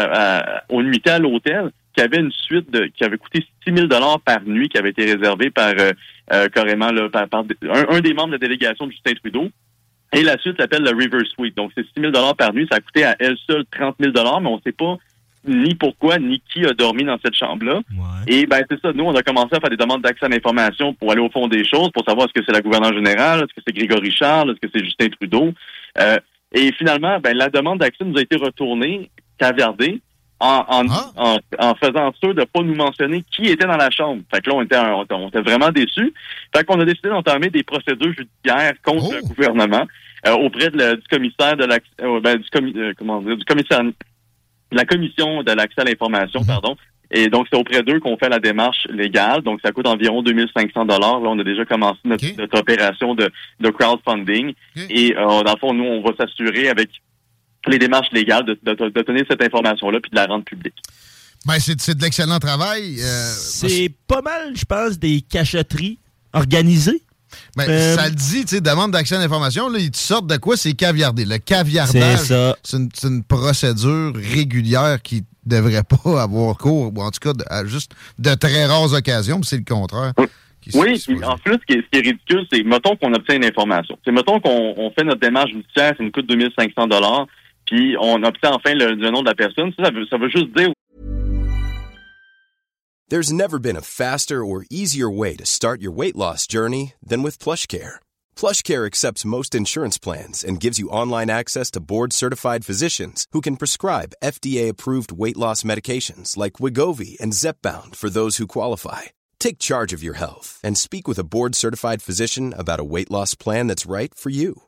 à- aux nuitées à l'hôtel qu'il y avait une suite de qui avait coûté 6 000 par nuit qui avait été réservée par euh, euh, carrément là, par, par un, un des membres de la délégation de Justin Trudeau. Et la suite s'appelle le River Suite. Donc, c'est 6 000 par nuit. Ça a coûté à elle seule 30 000 mais on ne sait pas ni pourquoi, ni qui a dormi dans cette chambre-là. Et ben c'est ça. Nous, on a commencé à faire des demandes d'accès à l'information pour aller au fond des choses, pour savoir est-ce que c'est la gouverneure générale, est-ce que c'est Grégory Charles, est-ce que c'est Justin Trudeau. Euh, et finalement, ben, la demande d'accès nous a été retournée, cavardée, en, en, en, en faisant sûr de pas nous mentionner qui était dans la chambre. Fait que là, on était, on, on était vraiment déçus. Fait qu'on a décidé d'entamer des procédures judiciaires contre le gouvernement euh, auprès de la- du commissaire de l'accès, euh, ben, du, euh, comment dire, du commissaire, de la commission de l'accès à l'information, pardon. Et donc, c'est auprès d'eux qu'on fait la démarche légale. Donc, ça coûte environ 2500 dollars. Là, on a déjà commencé notre, notre opération de, de crowdfunding. Et euh, dans le fond, nous, on va s'assurer avec les démarches légales de, de, de donner cette information-là puis de la rendre publique. Ben, c'est c'est de l'excellent travail. euh, C'est pas mal, je pense, des cachotteries organisées. Ben, Euh, ça le dit, tu sais, demande d'accès à l'information, là, ils te sortent de quoi? C'est caviardé. Le caviardage, C'est ça. c'est une, c'est une procédure régulière qui devrait pas avoir cours, ou en tout cas, de- à juste de très rares occasions, c'est le contraire. Oui, puis en plus, ce qui est, ce qui est ridicule, c'est, mettons qu'on obtient une information. C'est, mettons qu'on on fait notre démarche judiciaire, ça nous coûte 2500 dollars, puis on obtient enfin le, le nom de la personne. Ça, ça veut, ça veut juste dire There's never been a faster or easier way to start your weight loss journey than with PlushCare. PlushCare accepts most insurance plans and gives you online access to board-certified physicians who can prescribe FDA-approved weight loss medications like Wigovi and Zepbound for those who qualify. Take charge of your health and speak with a board-certified physician about a weight loss plan that's right for you.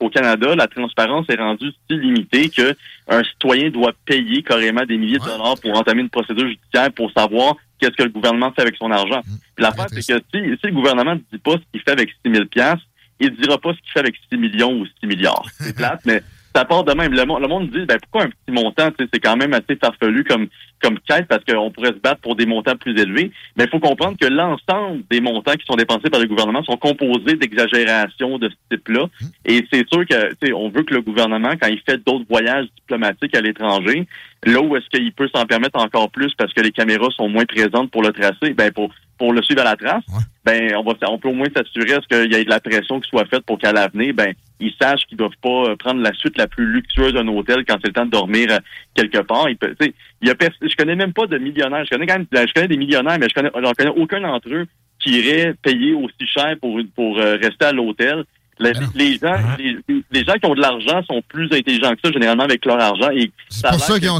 Au Canada, la transparence est rendue si limitée que un citoyen doit payer carrément des milliers de dollars pour entamer une procédure judiciaire pour savoir qu'est-ce que le gouvernement fait avec son argent. Puis L'affaire, c'est que si, si le gouvernement ne dit pas ce qu'il fait avec 6 000 piastres, il ne dira pas ce qu'il fait avec 6 millions ou 6 milliards. C'est plate, mais ça part de même. Le, monde- le monde dit, ben, pourquoi un petit montant? C'est quand même assez farfelu comme, comme quête parce qu'on pourrait se battre pour des montants plus élevés. Mais il faut comprendre que l'ensemble des montants qui sont dépensés par le gouvernement sont composés d'exagérations de ce type-là. Et c'est sûr que, on veut que le gouvernement, quand il fait d'autres voyages diplomatiques à l'étranger, là où est-ce qu'il peut s'en permettre encore plus parce que les caméras sont moins présentes pour le tracer, ben, pour, pour le suivre à la trace, ben, on va, on peut au moins s'assurer à ce qu'il y ait de la pression qui soit faite pour qu'à l'avenir, ben, ils sachent qu'ils doivent pas euh, prendre la suite la plus luxueuse d'un hôtel quand c'est le temps de dormir euh, quelque part. Tu sais, il y a je connais même pas de millionnaires. Je connais quand même, je connais des millionnaires, mais je connais, j'en connais aucun d'entre eux qui irait payer aussi cher pour, pour euh, rester à l'hôtel. Les, les gens, les, les gens qui ont de l'argent sont plus intelligents que ça, généralement, avec leur argent. C'est pour, ça qu'ils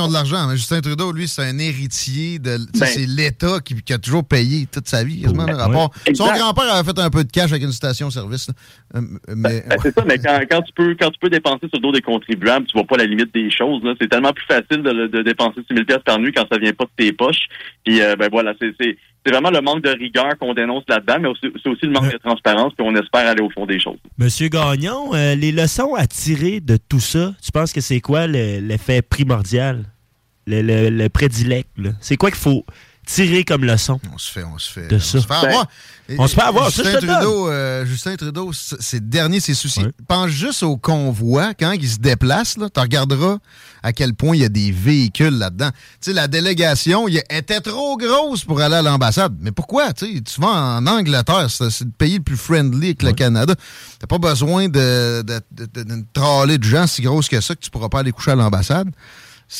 ont, ont de l'argent. Justin Trudeau, lui, c'est un héritier de. Ben- c'est l'État qui, qui a toujours payé toute sa vie, quasiment, le Ouais. rapport. Son grand-père avait fait un peu de cash avec une station-service. Euh, Mais. Ben, c'est ça, mais quand, quand tu peux quand tu peux dépenser sur le dos des contribuables, tu vois pas la limite des choses. C'est tellement plus facile de, de dépenser 6 000 pièces par nuit quand ça vient pas de tes poches. Puis euh, ben voilà, c'est c'est vraiment le manque de rigueur qu'on dénonce là-dedans, mais c'est aussi le manque de transparence, puis on espère aller au fond des choses. Monsieur Gagnon, euh, les leçons à tirer de tout ça, tu penses que c'est quoi le- l'effet primordial? Le, le, le prédilect? C'est quoi qu'il faut tirer comme leçon? On se fait, on se fait. De on ça. se fait avoir. On se fait avoir, ça, Justin je te donne. Trudeau, euh, Justin Trudeau, c- c'est dernier ses soucis. Pense juste au convoi quand il se déplace. Tu regarderas à quel point il y a des véhicules là-dedans. Tu sais, la délégation il était trop grosse pour aller à l'ambassade. Mais pourquoi? Tu sais, tu vas en Angleterre, c'est le pays le plus friendly avec le Canada. T'as pas besoin de, de, de- de- d'une tralée de gens si grosse que ça que tu pourras pas aller coucher à l'ambassade.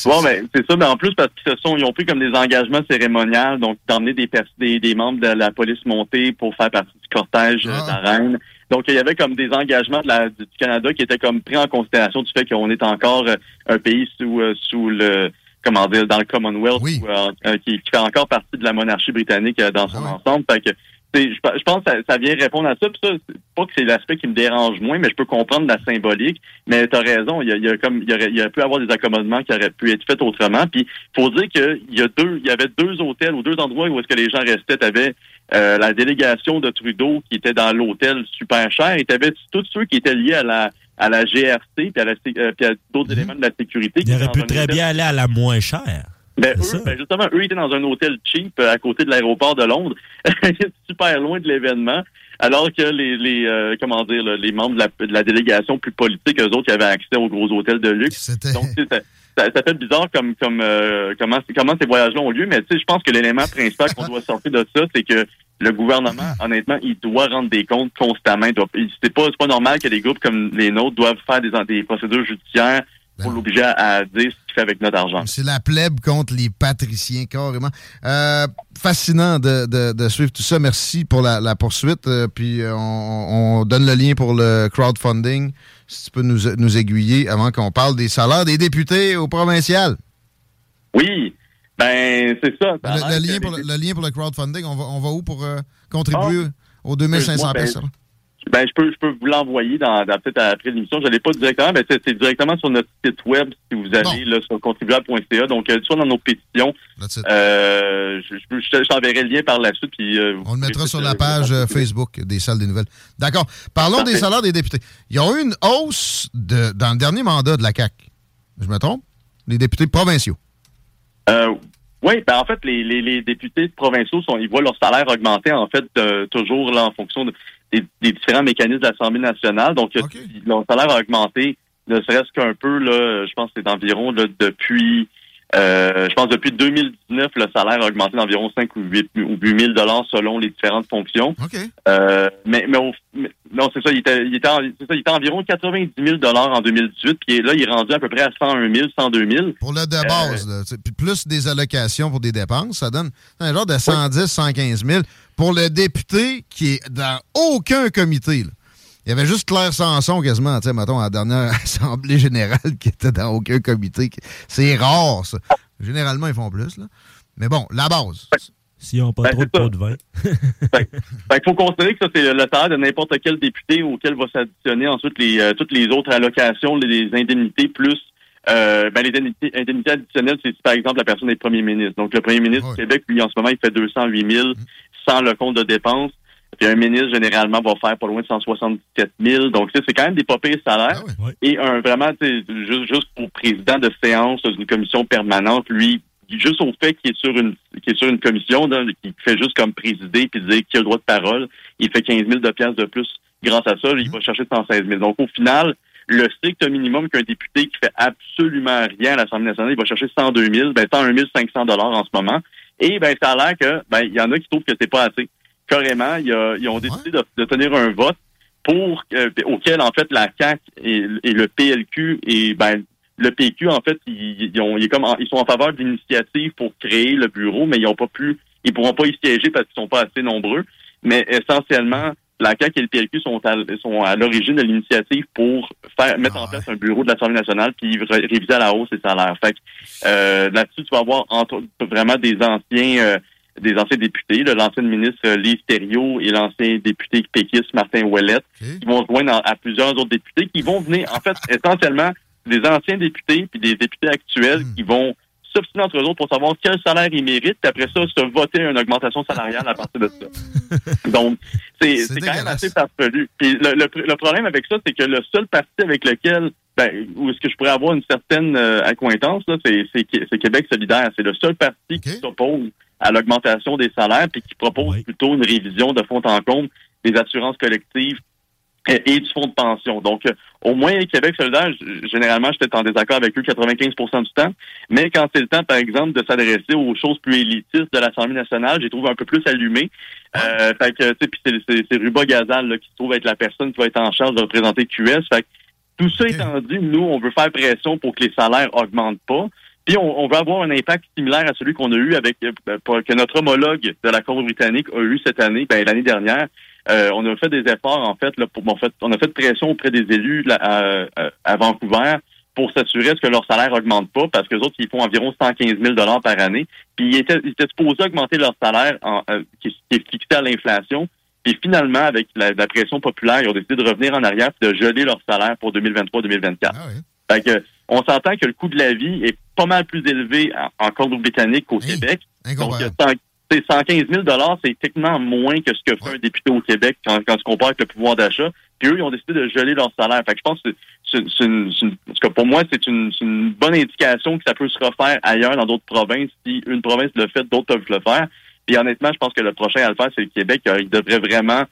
Bon, ben, c'est ça, mais en plus, parce qu'ils se sont, ils ont pris comme des engagements cérémoniaux, donc d'emmener des, pers- des, des membres de la police montée pour faire partie du cortège euh, de la reine. Donc, il y avait comme des engagements de la, du Canada qui étaient comme pris en considération du fait qu'on est encore euh, un pays sous, euh, sous le, comment dire, dans le Commonwealth, ou, euh, qui, qui fait encore partie de la monarchie britannique dans son ensemble. Fait que, je, pe- je pense que ça, ça vient répondre à ça. Puis ça, pas que c'est l'aspect qui me dérange moins, mais je peux comprendre la symbolique. Mais tu as raison, il y a, il y a comme il y, aurait, il y pu avoir des accommodements qui auraient pu être faits autrement. Puis faut dire qu'il y a deux, il y avait deux hôtels ou deux endroits où est-ce que les gens restaient. Tu avais la délégation de Trudeau qui était dans l'hôtel super cher, et tu avais tous ceux qui étaient liés à la à la GRC puis à, la, euh, puis à d'autres éléments de la sécurité. Il aurait pu très bien aller à la moins chère. Ben, eux, ben, justement, eux étaient dans un hôtel cheap euh, à côté de l'aéroport de Londres, super loin de l'événement, alors que les, les euh, comment dire, là, les membres de la, de la délégation plus politique, eux autres, qui avaient accès aux gros hôtels de luxe. Donc, ça, ça, ça fait bizarre comme comme euh, comment comment ces voyages-là ont lieu, mais tu sais, je pense que l'élément principal qu'on doit sortir de ça, c'est que le gouvernement, honnêtement, il doit rendre des comptes constamment. C'est pas, pas normal que des groupes comme les nôtres doivent faire des, des procédures judiciaires pour l'obliger à, dire ce qu'il fait avec notre argent. C'est la plèbe contre les patriciens, carrément. Euh, fascinant de, de- de suivre tout ça. Merci pour la, la poursuite. Euh, puis euh, on, on donne le lien pour le crowdfunding. Si tu peux nous, nous aiguiller avant qu'on parle des salaires des députés au provincial. Oui, ben c'est ça. Le, lien pour le, le lien pour le crowdfunding, on va, on va où pour euh, contribuer aux 2500 Excuse-moi, ben, personnes? Ben, je peux, je peux vous l'envoyer dans, dans- peut-être après l'émission. Je ne l'ai pas directement, mais c'est directement sur notre site web si vous allez là, sur contribuable.ca. Donc, euh, soit dans nos pétitions. Euh, je, t'enverrai le lien par la suite. Puis, euh, On le mettra sur la page euh, Facebook des salles des nouvelles. D'accord. Parlons Parfait. des salaires des députés. Il y a eu une hausse de, dans le dernier mandat de la CAQ. Je me trompe? Les députés provinciaux. Euh, oui, ben en fait, les, les, les députés provinciaux sont, ils voient leur salaire augmenter en fait euh, toujours là en fonction de- des, des différents mécanismes de l'Assemblée nationale. Donc, euh, leur salaire a augmenté, ne serait-ce qu'un peu là, je pense que c'est d'environ là, depuis, euh, je pense depuis 2019, le salaire a augmenté d'environ 5 ou 8 ou 8 000 dollars selon les différentes fonctions. Euh, mais, mais, au- mais- non, c'est ça, il était, il était, en- c'est ça, il était environ 90 000 dollars en 2018, puis là, il est rendu à peu près à 101 000, 102 000. Pour le de base, là, tu sais, puis plus des allocations pour des dépenses, ça donne un genre de 110, 115 000. Pour le député qui est dans aucun comité, là. il y avait juste Claire Sanson quasiment, tu sais, mettons, à la dernière Assemblée générale qui était dans aucun comité. C'est rare, ça. Généralement, ils font plus, là. Mais bon, la base. S'ils n'ont pas Ben, trop de pots de vin. Fait qu'il faut considérer que ça, c'est le salaire de n'importe quel député auquel va s'additionner ensuite les, euh, toutes les autres allocations, les, les indemnités, plus euh, ben, les indemnités, indemnités additionnelles, c'est si, par exemple la personne est premier ministre. Donc, le premier ministre du Québec, lui, en ce moment, il fait 208 000 sans le compte de dépenses. Puis un ministre, généralement, va faire pas loin de 177 000. Donc, c'est quand même des pas pires salaires. Et un vraiment, juste, juste pour président de séance d'une commission permanente, lui, juste au fait qu'il est sur une qu'il est sur une commission, qui fait juste comme présider puis dire qui a le droit de parole, il fait 15 000 de piastres de plus grâce à ça, il va chercher 116 000. Donc, au final, le strict minimum qu'un député qui fait absolument rien à l'Assemblée nationale, il va chercher 102 000, ben 101 500 dollars en ce moment. Et ben ça a l'air que ben il y en a qui trouvent que c'est pas assez. Carrément, ils ont décidé de, de tenir un vote pour euh, auquel en fait la CAC et, et le PLQ et ben le PQ en fait ils, ils ont, ils, est comme en- ils sont en faveur de l'initiative pour créer le bureau, mais ils ont pas pu, ils pourront pas y siéger parce qu'ils sont pas assez nombreux. Mais essentiellement, la CAC et le PLQ sont à, sont à l'origine de l'initiative pour faire mettre en place un bureau de l'Assemblée nationale puis ré- réviser à la hausse les salaires. Fait que, euh, là-dessus, tu vas avoir entre, vraiment des anciens euh, des anciens députés, l'ancien ministre euh, Lise Thériault et l'ancien député péquiste Martin Ouellette, qui vont se joindre à, à plusieurs autres députés qui vont venir, en fait, essentiellement, des anciens députés puis des députés actuels qui vont s'obstiner entre eux autres pour savoir quel salaire ils méritent, puis après ça, se voter une augmentation salariale à partir de ça. Donc, c'est quand même assez farfelu. Puis le, le, le problème avec ça, c'est que le seul parti avec lequel ben, où est-ce que je pourrais avoir une certaine euh, accointance, là, c'est, c'est, c'est Québec solidaire. C'est le seul parti qui s'oppose à l'augmentation des salaires puis qui propose plutôt une révision de fond en comble des assurances collectives et, du fonds de pension. Donc, euh, au moins, Québec solidaire, généralement, j'étais en désaccord avec eux 95% du temps. Mais quand c'est le temps, par exemple, de s'adresser aux choses plus élitistes de l'Assemblée nationale, j'ai trouvé un peu plus allumé. Euh, fait que, tu sais, puis c'est, c'est, Ruba Gazal là, qui se trouve être la personne qui va être en charge de représenter QS. Fait que tout ça étant dit, nous, on veut faire pression pour que les salaires augmentent pas. Puis on, veut avoir un impact similaire à celui qu'on a eu avec euh, que notre homologue de la Colombie-Britannique a eu cette année, ben, l'année dernière. Euh, on a fait des efforts en fait là pour en fait on a fait pression auprès des élus à, à, Vancouver pour s'assurer que leur salaire augmente pas parce que les autres ils font environ 115 000 dollars par année. Puis ils étaient, ils étaient supposés augmenter leur salaire en, euh, qui, est fixé à l'inflation. Puis finalement avec la, pression populaire ils ont décidé de revenir en arrière et de geler leur salaire pour 2023-2024 ah fait que, on s'entend que le coût de la vie est pas mal plus élevé en, en Colombie-Britannique qu'au Québec. Donc, 115 000 c'est techniquement moins que ce que fait un député au Québec quand, quand tu compares avec le pouvoir d'achat. Puis eux, ils ont décidé de geler leur salaire. Fait que je pense que c'est une, une, pour moi, c'est une, une, bonne indication que ça peut se refaire ailleurs dans d'autres provinces. Si une province le fait, d'autres peuvent le faire. Puis honnêtement, je pense que le prochain à le faire, c'est le Québec. Il devrait vraiment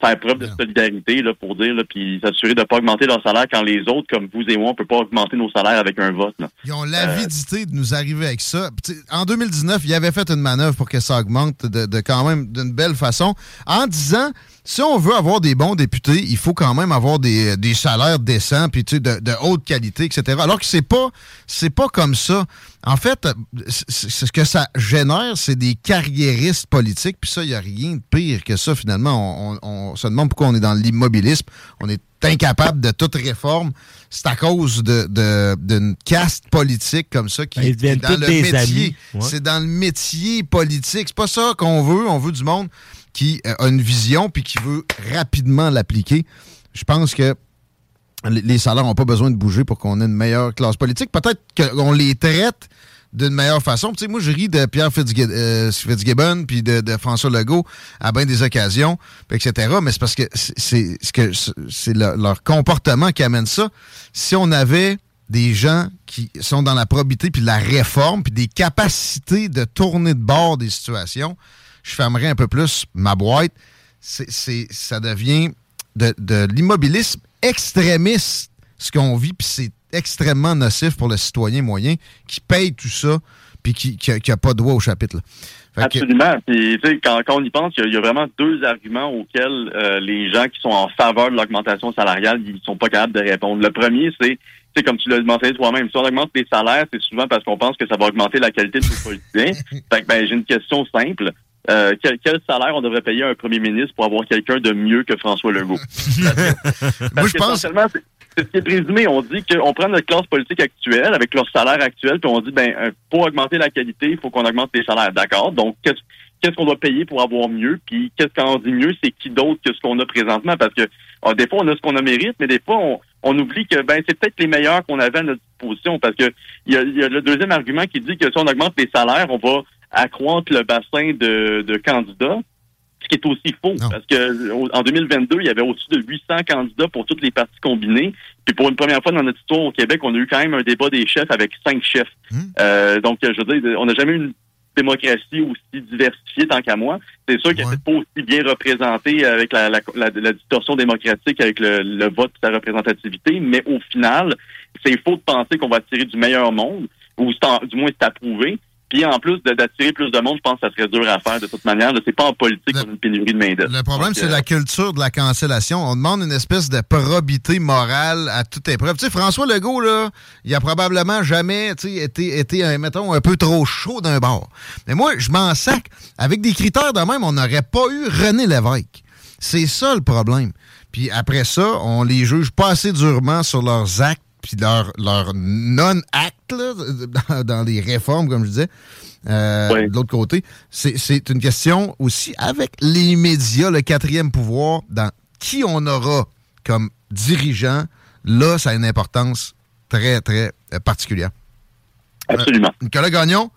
faire preuve de solidarité là, pour dire, là, puis s'assurer de ne pas augmenter leur salaire quand les autres, comme vous et moi, on ne peut pas augmenter nos salaires avec un vote. Là. Ils ont l'avidité de nous arriver avec ça. en 2019, ils avaient fait une manœuvre pour que ça augmente de, de quand même d'une belle façon, en disant si on veut avoir des bons députés, il faut quand même avoir des, des salaires décents, puis de, de haute qualité, etc. Alors que c'est pas c'est pas comme ça. En fait, ce que ça génère, c'est des carriéristes politiques, puis ça, il n'y a rien de pire que ça, finalement. On, on, se demande pourquoi on est dans l'immobilisme. On est incapable de toute réforme. C'est à cause d'une de, caste politique comme ça qui ben, est dans le métier. C'est dans le métier politique. C'est pas ça qu'on veut. On veut du monde qui a une vision puis qui veut rapidement l'appliquer. Je pense que les salaires n'ont pas besoin de bouger pour qu'on ait une meilleure classe politique. Peut-être qu'on les traite d'une meilleure façon. Tu sais, moi, je ris de Pierre euh, Fitzgibbon puis de, François Legault à bien des occasions, etc. Mais c'est parce que c'est que c'est leur comportement qui amène ça. Si on avait des gens qui sont dans la probité puis la réforme puis des capacités de tourner de bord des situations, je fermerai un peu plus ma boîte. C'est, ça devient de, l'immobilisme extrémiste, ce qu'on vit, puis c'est extrêmement nocif pour le citoyen moyen qui paye tout ça, puis qui n'a pas de doigt au chapitre. Absolument. quand, on y pense, il y, a, vraiment deux arguments auxquels euh, les gens qui sont en faveur de l'augmentation salariale, ils sont pas capables de répondre. Le premier, c'est c'est comme tu l'as mentionné toi-même, si on augmente les salaires, c'est souvent parce qu'on pense que ça va augmenter la qualité de nos politiciens. fait que ben, j'ai une question simple. Euh, quel, salaire on devrait payer à un premier ministre pour avoir quelqu'un de mieux que François Legault? Moi, je pense... C'est ce qui est présumé. On dit qu'on prend notre classe politique actuelle avec leur salaire actuel, puis on dit, ben, euh, pour augmenter la qualité, il faut qu'on augmente les salaires. D'accord? Donc, qu'est-ce qu'on doit payer pour avoir mieux? Puis, qu'est-ce qu'on dit mieux? C'est qui d'autre que ce qu'on a présentement? Parce que, ah, des fois, on a ce qu'on a mérite, mais des fois, on, oublie que, ben, c'est peut-être les meilleurs qu'on avait à notre disposition. Parce que, il y a, y a le deuxième argument qui dit que si on augmente les salaires, on va accroître le bassin de, candidats, ce qui est aussi faux, parce que en 2022, il y avait au-dessus de 800 candidats pour toutes les parties combinées. Puis pour une première fois dans notre histoire au Québec, on a eu quand même un débat des chefs avec cinq chefs. Hmm. Euh, donc, je veux dire, on n'a jamais eu une démocratie aussi diversifiée tant qu'à moi. C'est sûr qu'elle n'est pas aussi bien représentée avec la, distorsion démocratique, avec le, vote et sa représentativité, mais au final, c'est faux de penser qu'on va tirer du meilleur monde, ou du moins c'est approuvé. Puis en plus d'attirer plus de monde, je pense que ça serait dur à faire de toute manière. C'est pas en politique qu'on a une pénurie de main-d'œuvre. Le problème, c'est la culture de la cancellation. On demande une espèce de probité morale à toute épreuve. Tu sais, François Legault, là, il a probablement jamais été, été, mettons, un peu trop chaud d'un bord. Mais moi, je m'en sac. Avec des critères de même, on n'aurait pas eu René Lévesque. C'est ça le problème. Puis après ça, on les juge pas assez durement sur leurs actes puis leur, leur non-acte dans, les réformes, comme je disais. Euh, de l'autre côté, c'est une question aussi avec les médias, le quatrième pouvoir, dans qui on aura comme dirigeant. Là, ça a une importance très, très euh, particulière. Absolument. Euh, Nicolas Gagnon,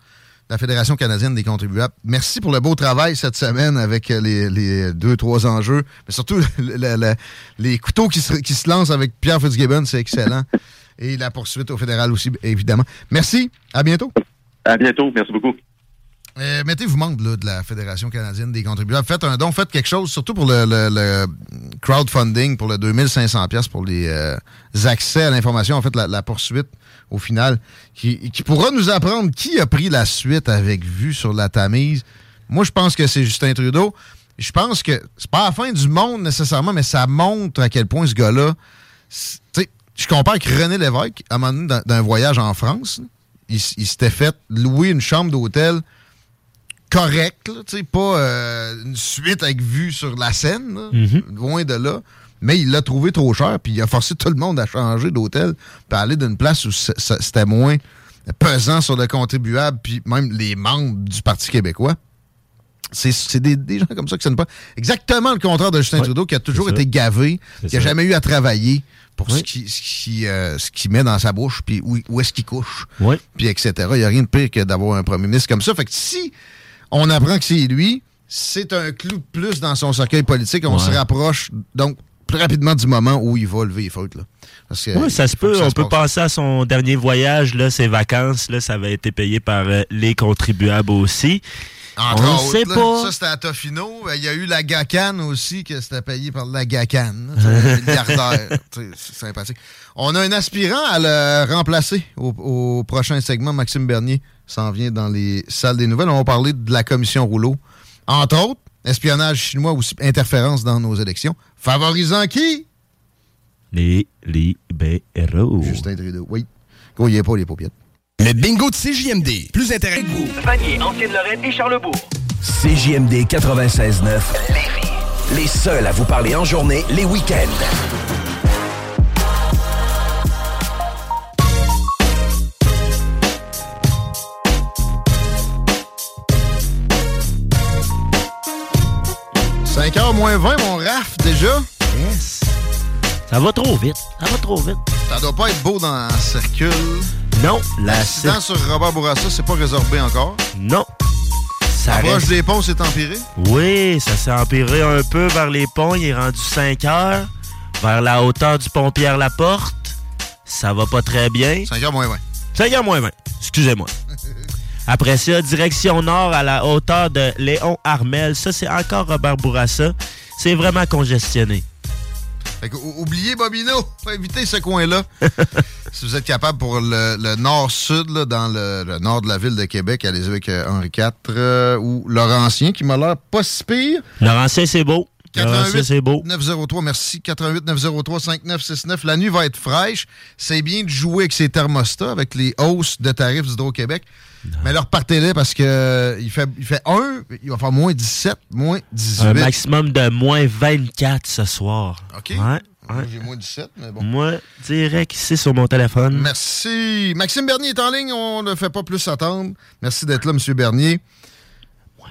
la Fédération canadienne des contribuables. Merci pour le beau travail cette semaine avec les, deux, trois enjeux, mais surtout les couteaux qui se, qui se lancent avec Pierre Fitzgibbon, c'est excellent et la poursuite au fédéral aussi, évidemment. Merci. À bientôt. À bientôt. Merci beaucoup. Euh, Mettez-vous membre de la Fédération canadienne des contribuables. Faites un don, faites quelque chose, surtout pour le, crowdfunding, pour le 2500$ pour les euh, accès à l'information. En fait, la, poursuite, au final, qui, pourra nous apprendre qui a pris la suite avec vue sur la Tamise. Moi, je pense que c'est Justin Trudeau. Je pense que c'est pas la fin du monde nécessairement, mais ça montre à quel point ce gars-là je compare avec René Lévesque, à un moment donné, d'un voyage en France, il, s'était fait louer une chambre d'hôtel correcte, pas euh, une suite avec vue sur la Seine, là, Mhm. loin de là. Mais il l'a trouvé trop cher, puis il a forcé tout le monde à changer d'hôtel, puis à aller d'une place où c'était moins pesant sur le contribuable, puis même les membres du Parti québécois. C'est des, des gens comme ça qui ne pas. Exactement le contraire de Justin Trudeau, qui a toujours été gavé, qui n'a jamais eu à travailler pour ce qu'il ce qui, euh, ce qu'il met dans sa bouche, puis où, où est-ce qu'il couche, Oui. puis etc. Il n'y a rien de pire que d'avoir un premier ministre comme ça. Fait que si on apprend que c'est lui, c'est un clou de plus dans son cercueil politique. On Ouais. se rapproche donc plus rapidement du moment où il va lever les fautes. Là. Parce que Oui, ça se peut. On se peut passe. penser à son dernier voyage, là, ses vacances. Là, ça avait été payé par euh, les contribuables aussi. Entre on autres, sait là, pas. Ça, c'était à Tofino. Ben, Il y a eu la GACAN aussi, que c'était payé par la GACAN. là, tu sais, un milliardaire. Tu sais, C'est sympathique. On a un aspirant à le remplacer au, au prochain segment. Maxime Bernier s'en vient dans les salles des nouvelles. On va parler de la commission Rouleau. Entre autres, espionnage chinois aussi, interférence dans nos élections. Favorisant qui? Les libéraux. Justin Trudeau. Oui. Gros, il n'y a pas les paupiètes. Le bingo de CJMD. Plus intéressant que vous. Vanier, Ancienne-Lorraine et Charlebourg. CJMD 96.9. Les seuls à vous parler en journée, les week-ends. « 5h moins 20, mon raf, déjà? Yes. Ça va trop vite. Ça va trop vite. Ça doit pas être beau dans le cercle. Non, la L'accident sur Robert Bourassa, c'est pas résorbé encore? Non. Ça Approche des ponts, c'est empiré? Oui, ça s'est empiré un peu vers les ponts. Il est rendu 5 heures. Vers la hauteur du pont Pierre-Laporte. Ça va pas très bien. 5h moins 20. 5 heures moins 20. Excusez-moi. Après ça, direction nord à la hauteur de Léon Armel. Ça, c'est encore Robert Bourassa. C'est vraiment congestionné. Fait oubliez Bobino. Faut éviter ce coin-là. si vous êtes capable pour le, le nord-sud, dans le, le nord de la ville de Québec, allez-y avec euh, Henri IV euh, ou Laurentien, qui m'a l'air pas si pire. Laurentien, c'est beau. Laurentien, 88 c'est beau. 903, merci. 88 903 5969. La nuit va être fraîche. C'est bien de jouer avec ces thermostats, avec les hausses de tarifs d'Hydro-Québec. Mais leur partez-les parce que euh, il fait, il fait 1, il va faire moins 17, moins 18. Un maximum de moins 24 ce soir. OK. Ouais, Moi, ouais. J'ai moins 17, mais bon. Moi, direct ici sur mon téléphone. Merci. Maxime Bernier est en ligne. On ne fait pas plus attendre. Merci d'être là, M. Bernier.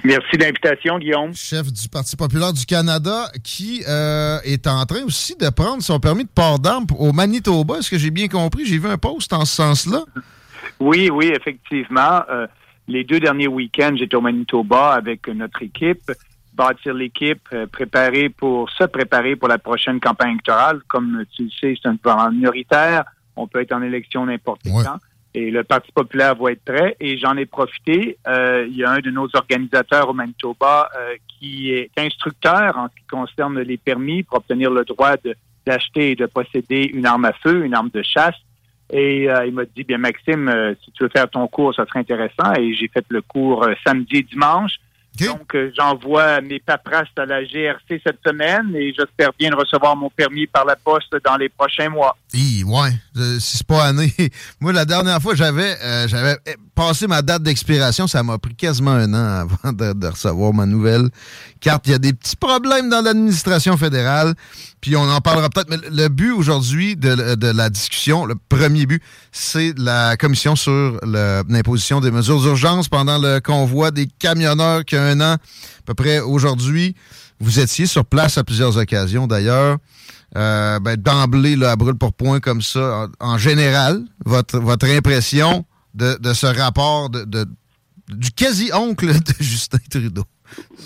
Merci de l'invitation, Guillaume. Chef du Parti populaire du Canada, qui euh, est en train aussi de prendre son permis de port d'armes au Manitoba. Est-ce que j'ai bien compris? J'ai vu un post en ce sens-là. Oui, oui, effectivement. Euh, les deux derniers week-ends, j'étais au Manitoba avec notre équipe, bâtir l'équipe, euh, préparer pour se préparer pour la prochaine campagne électorale. Comme tu le sais, c'est un gouvernement minoritaire. On peut être en élection n'importe quand. Et le Parti populaire va être prêt. Et j'en ai profité. Euh, il y a un de nos organisateurs au Manitoba euh, qui est instructeur en ce qui concerne les permis pour obtenir le droit d'acheter et de posséder une arme à feu, une arme de chasse. Et euh, il m'a dit, bien Maxime, euh, si tu veux faire ton cours, ça serait intéressant. Et j'ai fait le cours euh, samedi et dimanche. Donc, euh, j'envoie mes paperasses à la GRC cette semaine et j'espère bien recevoir mon permis par la poste dans les prochains mois. Hi, ouais, euh, si c'est pas année. Moi, la dernière fois, j'avais euh, j'avais eh, passé ma date d'expiration. Ça m'a pris quasiment un an avant de, de recevoir ma nouvelle carte. Il y a des petits problèmes dans l'administration fédérale. Puis on en parlera peut-être. Mais le but aujourd'hui de, la discussion, le premier but, c'est la commission sur l'imposition des mesures d'urgence pendant le convoi des camionneurs qui a un an, à peu près aujourd'hui. Vous étiez sur place à plusieurs occasions d'ailleurs. Euh, ben, d'emblée, à brûle pour point comme ça, en, général, votre, impression de, ce rapport de- du quasi-oncle de Justin Trudeau?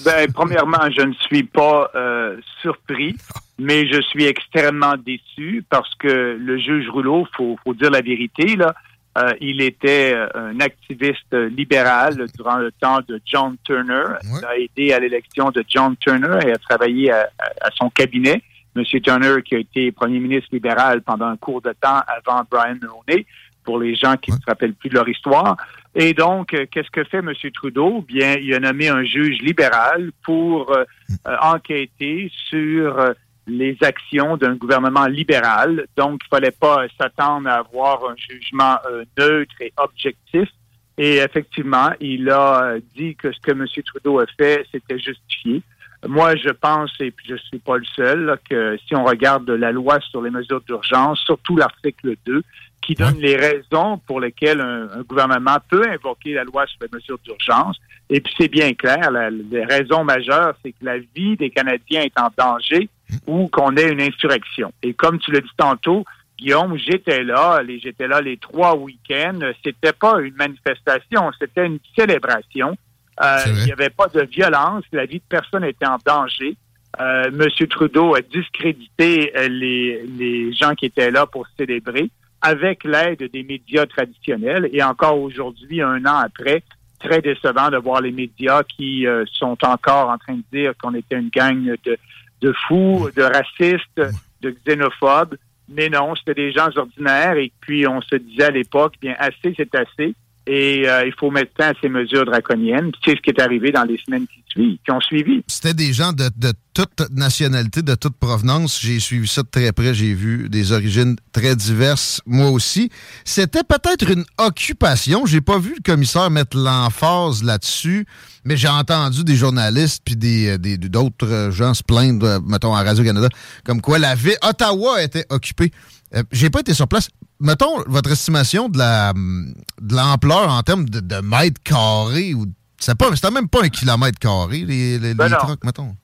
Ben, premièrement, je ne suis pas euh, surpris, mais je suis extrêmement déçu parce que le juge Rouleau, faut, faut dire la vérité, là, euh, il était euh, un activiste libéral durant le temps de John Turner. Il a aidé à l'élection de John Turner et a travaillé à, à- à son cabinet. Monsieur Turner, qui a été premier ministre libéral pendant un court de temps avant Brian Mulroney, pour les gens qui ne se rappellent plus de leur histoire. Et donc, euh, qu'est-ce que fait M. Trudeau? Bien, il a nommé un juge libéral pour euh, euh, enquêter sur euh, les actions d'un gouvernement libéral. Donc, il fallait pas s'attendre à avoir un jugement euh, neutre et objectif. Et effectivement, il a dit que ce que M. Trudeau a fait, c'était justifié. Moi, je pense, et puis je suis pas le seul, que si on regarde la loi sur les mesures d'urgence, surtout l'article 2, qui donne les raisons pour lesquelles un, gouvernement peut invoquer la loi sur les mesures d'urgence. Et puis c'est bien clair, la, les raisons majeures, c'est que la vie des Canadiens est en danger ou qu'on ait une insurrection. Et comme tu l'as dit tantôt, Guillaume, j'étais là, j'étais là les trois week-ends. C'était pas une manifestation, c'était une célébration. Euh, il n'y avait pas de violence, la vie de personne était en danger. Euh, Monsieur Trudeau a discrédité euh, les, les gens qui étaient là pour célébrer avec l'aide des médias traditionnels. Et encore aujourd'hui, un an après, très décevant de voir les médias qui euh, sont encore en train de dire qu'on était une gang de, de fous, de racistes, de xénophobes. Mais non, c'était des gens ordinaires. Et puis, on se disait à l'époque, bien, assez, c'est assez. Et euh, il faut mettre fin à ces mesures draconiennes. C'est ce qui est arrivé dans les semaines qui suivent, qui ont suivi. C'était des gens de, de, toute nationalité, de toute provenance. J'ai suivi ça de très près. J'ai vu des origines très diverses, moi aussi. C'était peut-être une occupation. J'ai pas vu le commissaire mettre l'emphase là-dessus, mais j'ai entendu des journalistes puis des, des, d'autres gens se plaindre, mettons, à Radio-Canada, comme quoi la ville, Ottawa était occupée. Euh, j'ai pas été sur place mettons, votre estimation de la de l'ampleur en termes de, de mètres carrés, ou c'était même pas un kilomètre carré, les, les, ben mettons.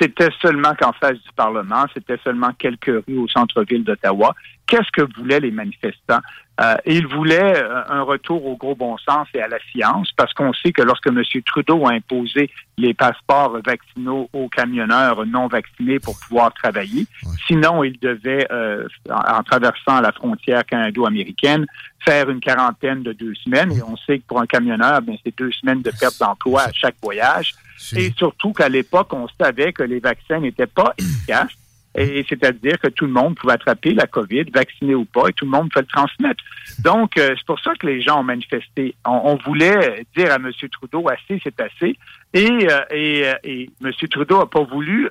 C'était seulement qu'en face du Parlement, c'était seulement quelques rues au centre-ville d'Ottawa. Qu'est-ce que voulaient les manifestants? Euh, ils voulaient euh, un retour au gros bon sens et à la science, parce qu'on sait que lorsque M. Trudeau a imposé les passeports vaccinaux aux camionneurs non vaccinés pour pouvoir travailler, sinon ils devaient, euh, en, traversant la frontière canado-américaine, faire une quarantaine de deux semaines. Et on sait que pour un camionneur, bien, c'est deux semaines de perte d'emploi à chaque voyage. Et surtout qu'à l'époque, on savait que les vaccins n'étaient pas efficaces et c'est-à-dire que tout le monde pouvait attraper la COVID, vacciné ou pas, et tout le monde pouvait le transmettre. Donc, euh, c'est pour ça que les gens ont manifesté. On, voulait dire à M. Trudeau, assez, c'est assez. Et, euh, et, euh, M. Trudeau n'a pas voulu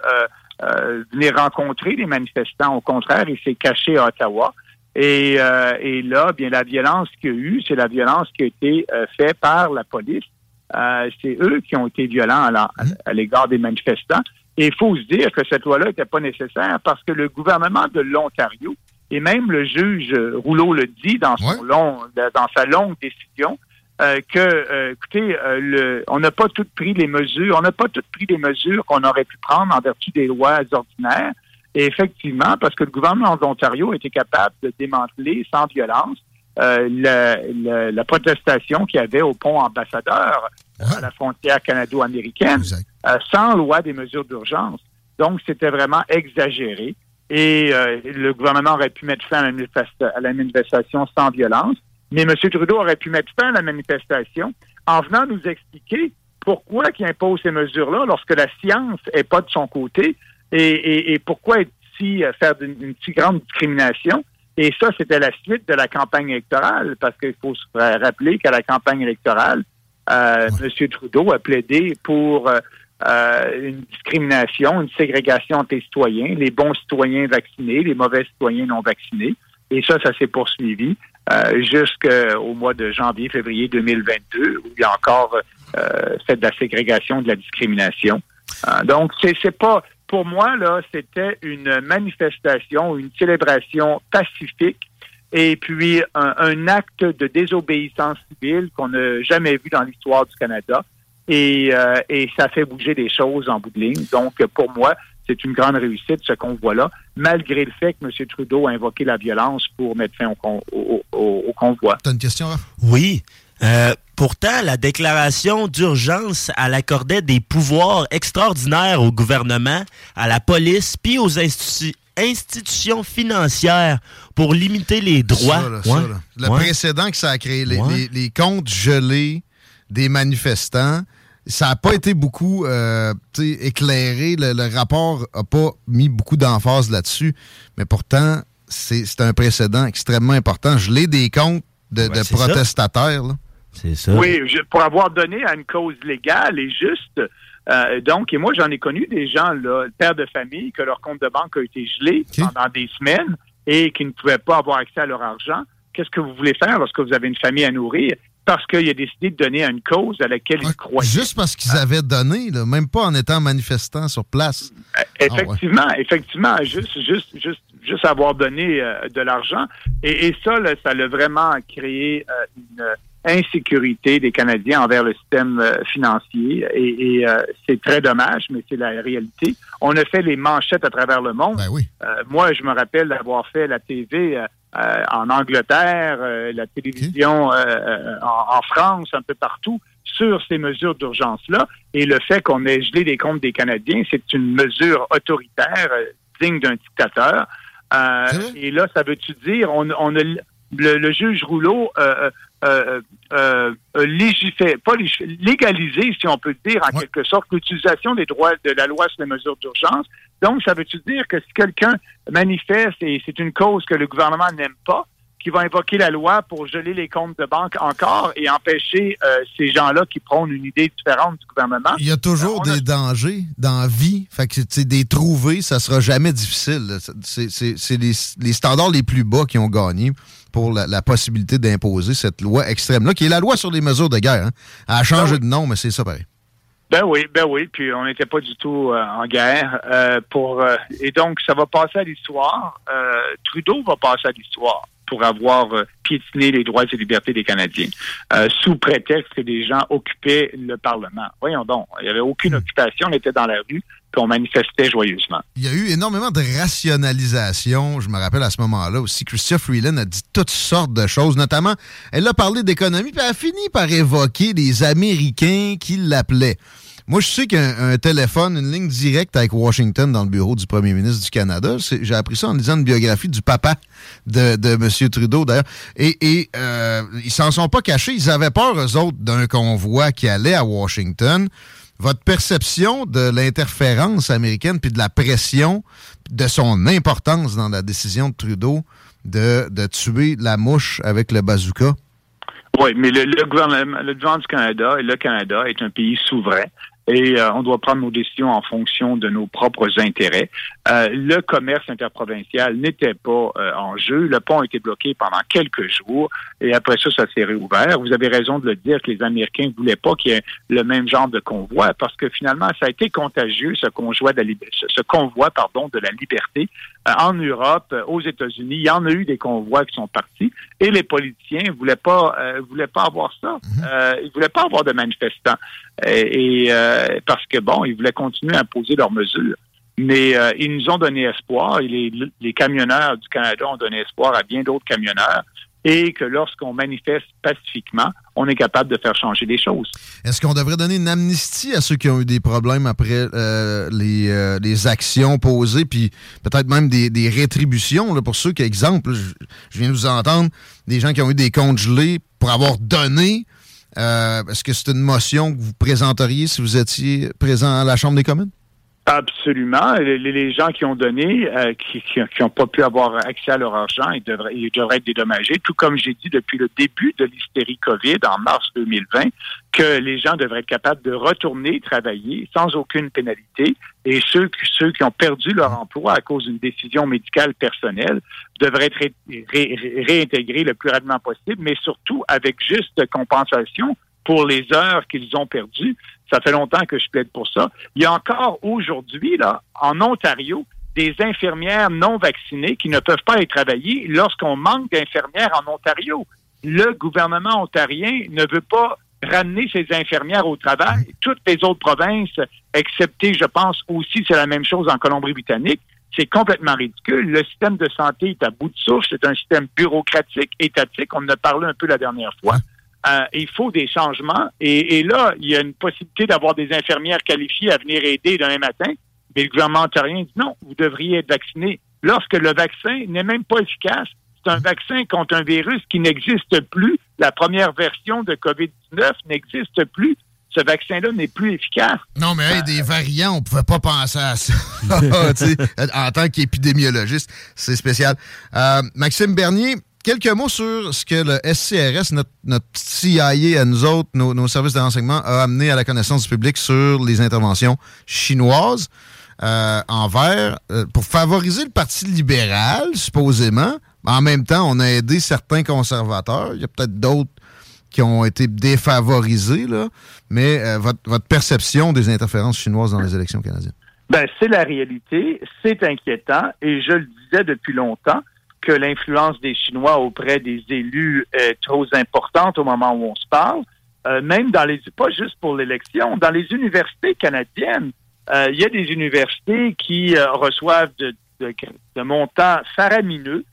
venir rencontrer les manifestants. Au contraire, il s'est caché à Ottawa. Et, et là, bien, la violence qu'il y a eu, c'est la violence qui a été faite par la police. c'est eux qui ont été violents à l'égard des manifestants. Et il faut se dire que cette loi-là n'était pas nécessaire parce que le gouvernement de l'Ontario, et même le juge Rouleau le dit dans son long, dans sa longue décision, euh, que, euh, écoutez, euh, le, on n'a pas toutes pris les mesures, on n'a pas toutes pris les mesures qu'on aurait pu prendre en vertu des lois ordinaires. Et effectivement, parce que le gouvernement de l'Ontario était capable de démanteler sans violence la, la, protestation qu'il y avait au pont ambassadeur à la frontière canado-américaine, euh, sans loi des mesures d'urgence. Donc, c'était vraiment exagéré. Et euh, le gouvernement aurait pu mettre fin à la, manifestation sans violence, mais M. Trudeau aurait pu mettre fin à la manifestation en venant nous expliquer pourquoi il impose ces mesures-là lorsque la science n'est pas de son côté et, et, pourquoi ici euh, faire une, une, si grande discrimination. Et ça, c'était la suite de la campagne électorale, parce qu'il faut se rappeler qu'à la campagne électorale, euh, M. Trudeau a plaidé pour euh, euh, une discrimination, une ségrégation entre les citoyens, les bons citoyens vaccinés, les mauvais citoyens non vaccinés. Et ça, ça s'est poursuivi euh, jusqu'au mois de janvier, février 2022, où il y a encore euh, fait de la ségrégation, de la discrimination. donc, c'est, c'est pas, pour moi, là, c'était une manifestation, une célébration pacifique et puis un, acte de désobéissance civile qu'on n'a jamais vu dans l'histoire du Canada. Et, euh, et ça fait bouger des choses en bout de ligne. Donc, pour moi, c'est une grande réussite, ce qu'on voit là, malgré le fait que M. Trudeau a invoqué la violence pour mettre fin au, au, convoi. Tu as une question, là? Oui. Euh, pourtant, la déclaration d'urgence, elle accordait des pouvoirs extraordinaires au gouvernement, à la police, puis aux institutions institutions financières pour limiter les droits. Le précédent que ça a créé, les, comptes gelés des manifestants, ça n'a pas été beaucoup euh, éclairé. Le, rapport n'a pas mis beaucoup d'emphase là-dessus. Mais pourtant, c'est un précédent extrêmement important. Je l'ai des comptes de, protestataires. C'est ça. Oui, pour avoir donné à une cause légale et juste, Euh, donc, et moi, j'en ai connu des gens, là, pères de famille, que leur compte de banque a été gelé pendant des semaines et qui ne pouvaient pas avoir accès à leur argent. Qu'est-ce que vous voulez faire lorsque vous avez une famille à nourrir? Parce qu'il a décidé de donner à une cause à laquelle il croyait. Juste parce qu'ils avaient donné, là, même pas en étant manifestant sur place. Euh, Effectivement, effectivement, juste, juste, juste, juste avoir donné euh, de l'argent. Et, et ça, là, ça l'a vraiment créé euh, une insécurité des Canadiens envers le système euh, financier. Et, et, euh, c'est très dommage, mais c'est la réalité. On a fait les manchettes à travers le monde. Euh, moi, je me rappelle d'avoir fait la TV en Angleterre, la télévision en, en France, un peu partout sur ces mesures d'urgence-là. Et le fait qu'on ait gelé les comptes des Canadiens, c'est une mesure autoritaire digne d'un dictateur. Euh, et là, ça veut-tu dire, on, on a le, le juge Rouleau euh, euh, euh, légifère, pas légifère, légaliser, si on peut dire, en quelque sorte, l'utilisation des droits de la loi sur les mesures d'urgence. Donc, ça veut-tu dire que si quelqu'un manifeste et c'est une cause que le gouvernement n'aime pas, qui va invoquer la loi pour geler les comptes de banque encore et empêcher euh, ces gens-là qui prônent une idée différente du gouvernement? Il y a toujours des dangers dans la vie. Fait que, des trouver, ça sera jamais difficile. C'est les, les standards les plus bas qui ont gagné pour la, la possibilité d'imposer cette loi extrême-là, qui est la loi sur les mesures de guerre. Hein. Elle a changé de nom, mais c'est ça pareil. Ben oui, ben oui, puis on n'était pas du tout euh, en guerre. Euh, pour euh, Et donc, ça va passer à l'histoire. Trudeau va passer à l'histoire pour avoir piétiné les droits et libertés des Canadiens, sous prétexte que des gens occupaient le Parlement. Voyons donc, il n'y avait aucune occupation, on était dans la rue, puis on manifestait joyeusement. Il y a eu énormément de rationalisation. Je me rappelle à ce moment-là aussi, Chrystia Freeland a dit toutes sortes de choses, notamment, elle a parlé d'économie, puis elle a fini par évoquer les Américains qui l'appelaient. Moi, je sais qu'un téléphone, une ligne directe avec Washington dans le bureau du premier ministre du Canada, j'ai appris ça en lisant une biographie du papa de, de M. Trudeau, d'ailleurs. Et, et euh, ils s'en sont pas cachés. Ils avaient peur, eux autres, d'un convoi qui allait à Washington. Votre perception de l'interférence américaine puis de la pression de son importance dans la décision de Trudeau de, de tuer la mouche avec le bazooka? Oui, mais le, gouvernement, le gouvernement du Canada et le Canada est un pays souverain et euh, on doit prendre nos décisions en fonction de nos propres intérêts. Euh, le commerce interprovincial n'était pas euh, en jeu. Le pont a été bloqué pendant quelques jours et après ça, ça s'est réouvert. Vous avez raison de le dire que les Américains ne voulaient pas qu'il y ait le même genre de convoi parce que finalement, ça a été contagieux, ce de la, ce convoi, de la liberté. En Europe, aux États-Unis, il y en a eu des convois qui sont partis et les politiciens voulaient pas voulaient pas avoir ça. Mm-hmm. ils voulaient pas avoir de manifestants. Et, et parce que, bon, ils voulaient continuer à imposer leurs mesures. Mais euh, ils nous ont donné espoir, et les, les camionneurs du Canada ont donné espoir à bien d'autres camionneurs, et que lorsqu'on manifeste pacifiquement, on est capable de faire changer les choses. Est-ce qu'on devrait donner une amnistie à ceux qui ont eu des problèmes après euh, les, euh, les, actions posées, puis peut-être même des, rétributions pour ceux qui, exemple, je, je, viens de vous entendre, des gens qui ont eu des comptes gelés pour avoir donné euh, Est-ce que c'est une motion que vous présenteriez si vous étiez présent à la Chambre des communes? Absolument. Les, gens qui ont donné, euh, qui n'ont pas pu avoir accès à leur argent, ils devraient, devraient être dédommagés. Tout comme j'ai dit depuis le début de l'hystérie COVID en mars 2020, que les gens devraient être capables de retourner travailler sans aucune pénalité. Et ceux, ceux qui ont perdu leur emploi à cause d'une décision médicale personnelle devraient être ré, ré, réintégrés le plus rapidement possible, mais surtout avec juste compensation pour les heures qu'ils ont perdues. Ça fait longtemps que je plaide pour ça. Il y a encore aujourd'hui, là, en Ontario, des infirmières non vaccinées qui ne peuvent pas aller travailler lorsqu'on manque d'infirmières en Ontario. Le gouvernement ontarien ne veut pas ramener ces infirmières au travail. Toutes les autres provinces, excepté, je pense aussi, c'est la même chose en Colombie-Britannique, c'est complètement ridicule. Le système de santé est à bout de souche. C'est un système bureaucratique, étatique. On en a parlé un peu la dernière fois. Euh, il faut des changements. Et, et, là, il y a une possibilité d'avoir des infirmières qualifiées à venir aider demain matin. Mais le gouvernement ontarien dit non, vous devriez être vacciné. Lorsque le vaccin n'est même pas efficace, c'est un vaccin contre un virus qui n'existe plus. La première version de COVID-19 n'existe plus. Ce vaccin-là n'est plus efficace. Non, mais hey, des variants, on ne pouvait pas penser à ça. en tant qu'épidémiologiste, c'est spécial. Euh, Maxime Bernier, quelques mots sur ce que le SCRS, notre, notre CIA à nous autres, nos, services de renseignement, a amené à la connaissance du public sur les interventions chinoises euh, envers, euh, pour favoriser le Parti libéral, supposément. En même temps, on a aidé certains conservateurs. Il y a peut-être d'autres qui ont été défavorisés, là. mais euh, votre, votre perception des interférences chinoises dans les élections canadiennes? Ben, c'est la réalité, c'est inquiétant, et je le disais depuis longtemps que l'influence des Chinois auprès des élus est trop importante au moment où on se parle. Euh, même dans les, pas juste pour l'élection, dans les universités canadiennes, euh, il y a des universités qui euh, reçoivent de, montants faramineux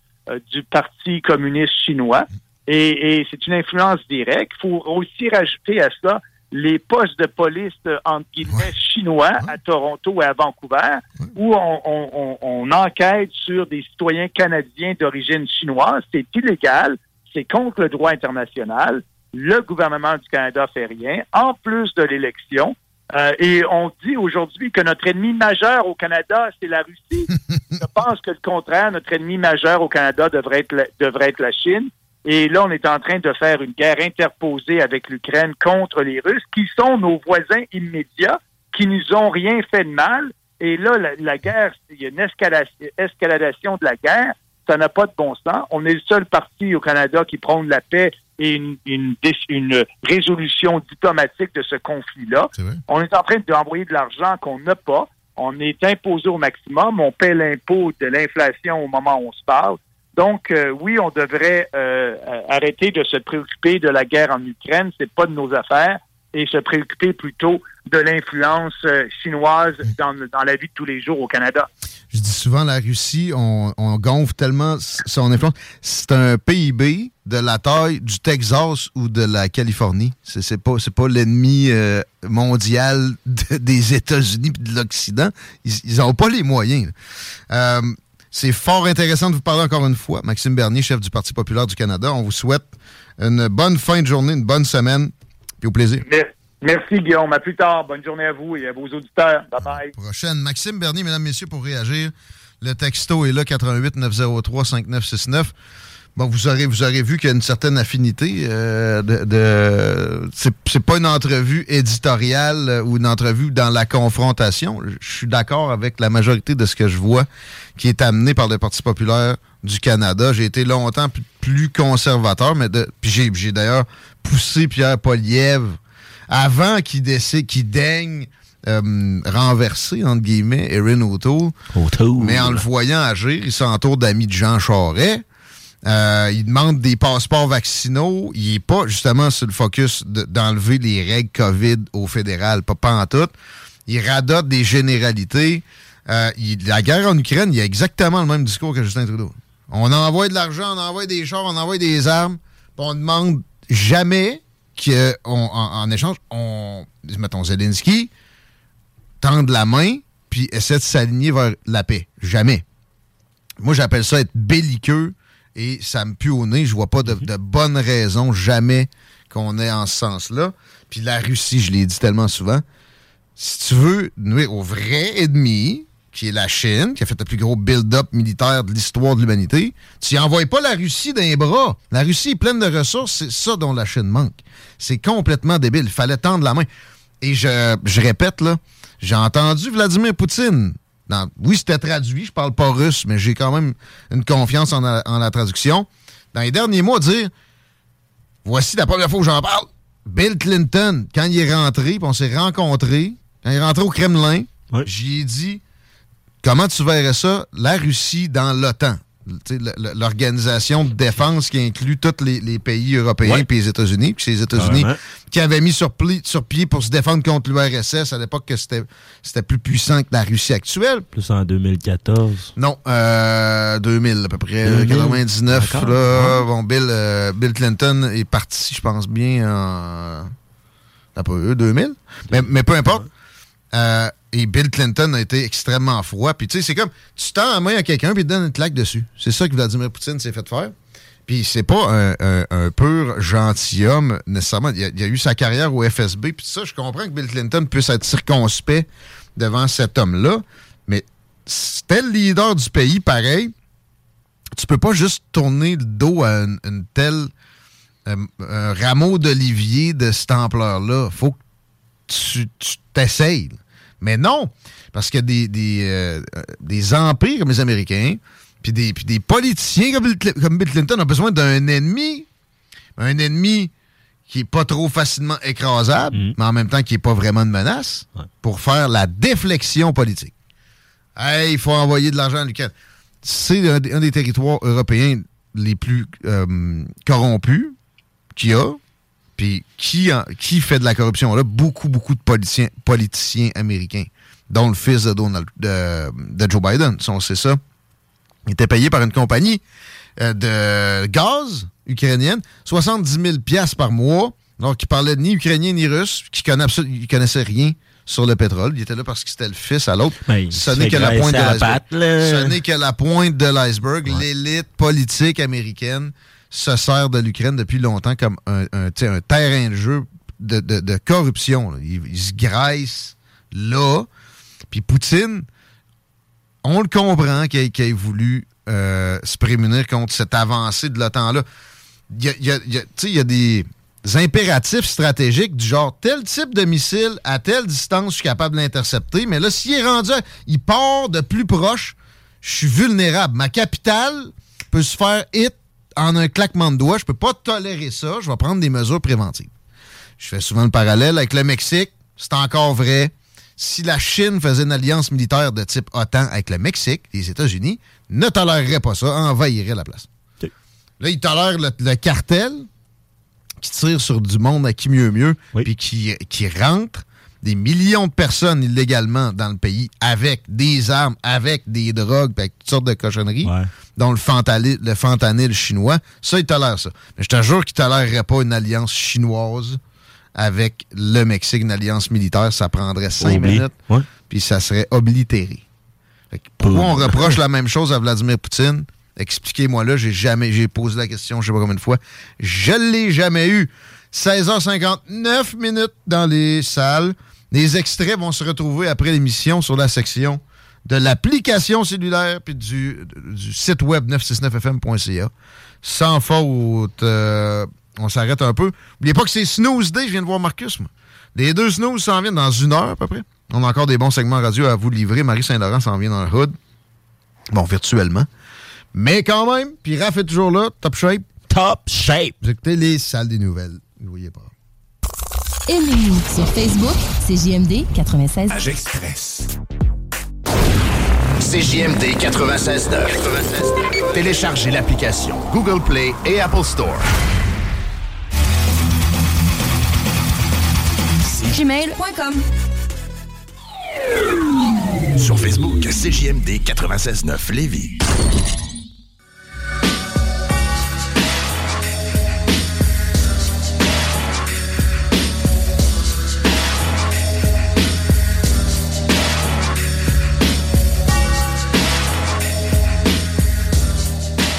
du Parti communiste chinois, et, et c'est une influence directe. Il faut aussi rajouter à ça les postes de police, entre guillemets, chinois à Toronto et à Vancouver, où on, enquête sur des citoyens canadiens d'origine chinoise. C'est illégal, c'est contre le droit international. Le gouvernement du Canada fait rien, en plus de l'élection. Euh, et on dit aujourd'hui que notre ennemi majeur au Canada, c'est la Russie. Je pense que le contraire, notre ennemi majeur au Canada devrait être devrait être la Chine. Et là, on est en train de faire une guerre interposée avec l'Ukraine contre les Russes, qui sont nos voisins immédiats, qui nous ont rien fait de mal. Et là, la, guerre, il y a une escaladation de la guerre. Ça n'a pas de bon sens. On est le seul parti au Canada qui prône la paix et une, une, une résolution diplomatique de ce conflit-là. On est en train d'envoyer de l'argent qu'on n'a pas. On est imposé au maximum. On paie l'impôt de l'inflation au moment où on se parle. Donc, euh, oui, on devrait euh, arrêter de se préoccuper de la guerre en Ukraine. C'est pas de nos affaires et se préoccuper plutôt de l'influence euh, chinoise dans, dans, la vie de tous les jours au Canada. Je dis souvent, la Russie, on, on gonfle tellement son influence. C'est un PIB de la taille du Texas ou de la Californie. C'est pas, pas l'ennemi mondial des États-Unis et de l'Occident. Ils n'ont pas les moyens. C'est fort intéressant de vous parler encore une fois. Maxime Bernier, chef du Parti populaire du Canada. On vous souhaite une bonne fin de journée, une bonne semaine. Puis au plaisir. Merci, Guillaume. À plus tard. Bonne journée à vous et à vos auditeurs. Bye-bye. Prochaine. Maxime Bernier, mesdames, messieurs, pour réagir. Le texto est là, 88 903 5969. Bon, vous aurez, vous aurez vu qu'il y a une certaine affinité. Euh, de, de c'est pas une entrevue éditoriale euh, ou une entrevue dans la confrontation. Je suis d'accord avec la majorité de ce que je vois qui est amené par le Parti populaire du Canada. J'ai été longtemps plus conservateur, mais de, puis j'ai d'ailleurs poussé Pierre Polièvre avant qu'il décide, qu'il daigne euh, renverser, entre guillemets, Erin O'Toole. Mais en le voyant agir, il s'entoure d'amis de Jean Charest. Euh, il demande des passeports vaccinaux. Il n'est pas justement sur le focus d'enlever les règles COVID au fédéral, pas, pas en tout. Il radote des généralités. Euh, la guerre en Ukraine, il y a exactement le même discours que Justin Trudeau. On envoie de l'argent, on envoie des chars, on envoie des armes, on demande jamais qu'en en, échange, on, mettons Zelensky, tende la main puis essaie de s'aligner vers la paix. Jamais. Moi, j'appelle ça être belliqueux et ça me pue au nez. Je vois pas de, de bonne raison jamais qu'on ait en ce sens-là. Puis la Russie, je l'ai dit tellement souvent, si tu veux nuire au vrai ennemi, qui est la Chine, qui a fait le plus gros build-up militaire de l'histoire de l'humanité, tu n'envoies pas la Russie d'un bras. La Russie est pleine de ressources, c'est ça dont la Chine manque. C'est complètement débile. Il fallait tendre la main. Et je, je répète, là, j'ai entendu Vladimir Poutine oui, c'était traduit, je parle pas russe, mais j'ai quand même une confiance en la, traduction. Dans les derniers mois, dire voici la première fois que j'en parle. Bill Clinton, quand il est rentré, puis on s'est rencontrés, quand il est rentré au Kremlin, j'y ai dit comment tu verrais ça, la Russie dans l'OTAN? L'organisation de défense qui inclut tous les, pays européens et les États-Unis. Puis c'est les États-Unis qui avaient mis sur, sur, pied pour se défendre contre l'URSS à l'époque que c'était plus puissant que la Russie actuelle. Plus en 2014. Non, euh, 2000 à peu près. 99. Là, bon, Bill, euh, Bill Clinton est parti, je pense bien, en... Pas eu 2000? Mais, mais peu importe. Euh, et Bill Clinton a été extrêmement froid. Puis tu sais, c'est comme, tu tends la main à quelqu'un puis tu donnes une claque dessus. C'est ça que Vladimir Poutine s'est fait faire. Puis c'est pas un, pur gentilhomme nécessairement. Il a, a, eu sa carrière au FSB. Puis ça, je comprends que Bill Clinton puisse être circonspect devant cet homme-là. Mais c'était le leader du pays, pareil. tu peux pas juste tourner le dos à une, une euh, un rameau d'olivier de cette ampleur-là. faut que tu t'essayes. Mais non, parce que des, des, euh, des empires comme les Américains, puis des, des politiciens comme comme Bill Clinton ont besoin d'un ennemi, un ennemi qui est pas trop facilement écrasable, mais en même temps qui est pas vraiment une menace, pour faire la déflexion politique. Hey, il faut envoyer de l'argent à l'Ukraine. C'est un, des- un des territoires européens les plus euh, corrompus qu'il y a. Puis qui, qui fait de la corruption là? Beaucoup, beaucoup de politiciens, politiciens américains, dont le fils de, Donald, de, de Joe Biden. Si on sait ça, il était payé par une compagnie euh, de gaz ukrainienne, 70 000 piastres par mois, alors qu'il parlait ni ukrainien ni russe, qui il connaissait rien sur le pétrole. Il était là parce que c'était le fils à l'autre. Ben, il Ce n'est que la pointe de l'iceberg. Ce n'est que la pointe de l'iceberg. L'élite politique américaine se sert de l'Ukraine depuis longtemps comme un, terrain de jeu de, corruption. Ils, ils se graissent là. Puis Poutine, on le comprend qu'il ait, voulu euh, se prémunir contre cette avancée de l'OTAN-là. Il y a, il y a- il il des impératifs stratégiques du genre tel type de missile à telle distance, je suis capable de l'intercepter. Mais là, s'il est rendu, il part de plus proche, je suis vulnérable. Ma capitale peut se faire hit en un claquement de doigts. Je peux pas tolérer ça. Je vais prendre des mesures préventives. Je fais souvent le parallèle avec le Mexique. C'est encore vrai. Si la Chine faisait une alliance militaire de type OTAN avec le Mexique, les États-Unis ne toléreraient pas ça, envahiraient la place. Là, ils tolèrent le, le cartel qui tire sur du monde à qui mieux mieux, puis qui, qui rentre des millions de personnes illégalement dans le pays avec des armes, avec des drogues, avec toutes sortes de cochonneries, dont le fentanyl, le fentanyl chinois. Ça, ils tolèrent ça. Mais je te jure qu'ils toléreraient pas une alliance chinoise avec le Mexique, une alliance militaire. Ça prendrait cinq Oublie. minutes, puis ça serait oblitéré. Pourquoi on reproche la même chose à Vladimir Poutine? Expliquez-moi là, j'ai jamais, j'ai posé la question, je sais pas combien de fois. Je l'ai jamais eu. 16h59 minutes dans les salles. Les extraits vont se retrouver après l'émission sur la section de l'application cellulaire puis du, du site web 969fm.ca. Sans faute, euh, on s'arrête un peu. N'oubliez pas que c'est Snooze Day, je viens de voir Marcus. moi. Les deux Snooze s'en viennent dans une heure à peu près. On a encore des bons segments radio à vous livrer. Marie Saint-Laurent s'en vient dans le hood. Bon, virtuellement. Mais quand même, puis Raph est toujours là, top shape. Top shape. Vous écoutez les salles des nouvelles. N'oubliez pas. Aimez-nous sur Facebook, c'est JMD 96. Express. CJMD 96.9. Téléchargez l'application Google Play et Apple Store. Gmail.com. Sur Facebook, CJMD 96.9 Lévis.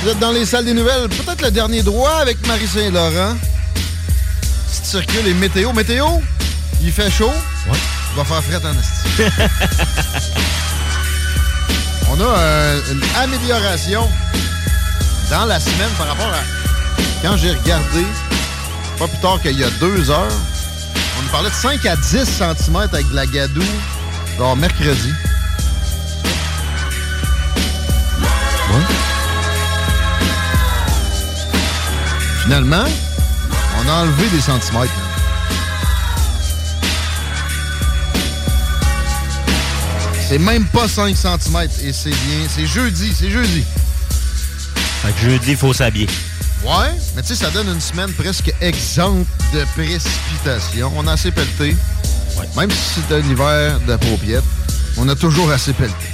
Vous êtes dans les salles des nouvelles. Peut-être le dernier droit avec Marie Saint-Laurent. Petit circule et météo. Météo, il fait chaud. Ouais. Il va faire fret en esti. On a euh, une amélioration dans la semaine par rapport à quand j'ai regardé, pas plus tard qu'il y a deux heures, on nous parlait de 5 à 10 cm avec de la gadoue, genre mercredi. Finalement, on a enlevé des centimètres. C'est même pas 5 cm et c'est bien. C'est jeudi, c'est jeudi. Fait que jeudi, il faut s'habiller. Ouais, mais tu sais, ça donne une semaine presque exempte de précipitations. On a assez pelleté. Même si c'est un hiver de paupiètes, on a toujours assez pelleté.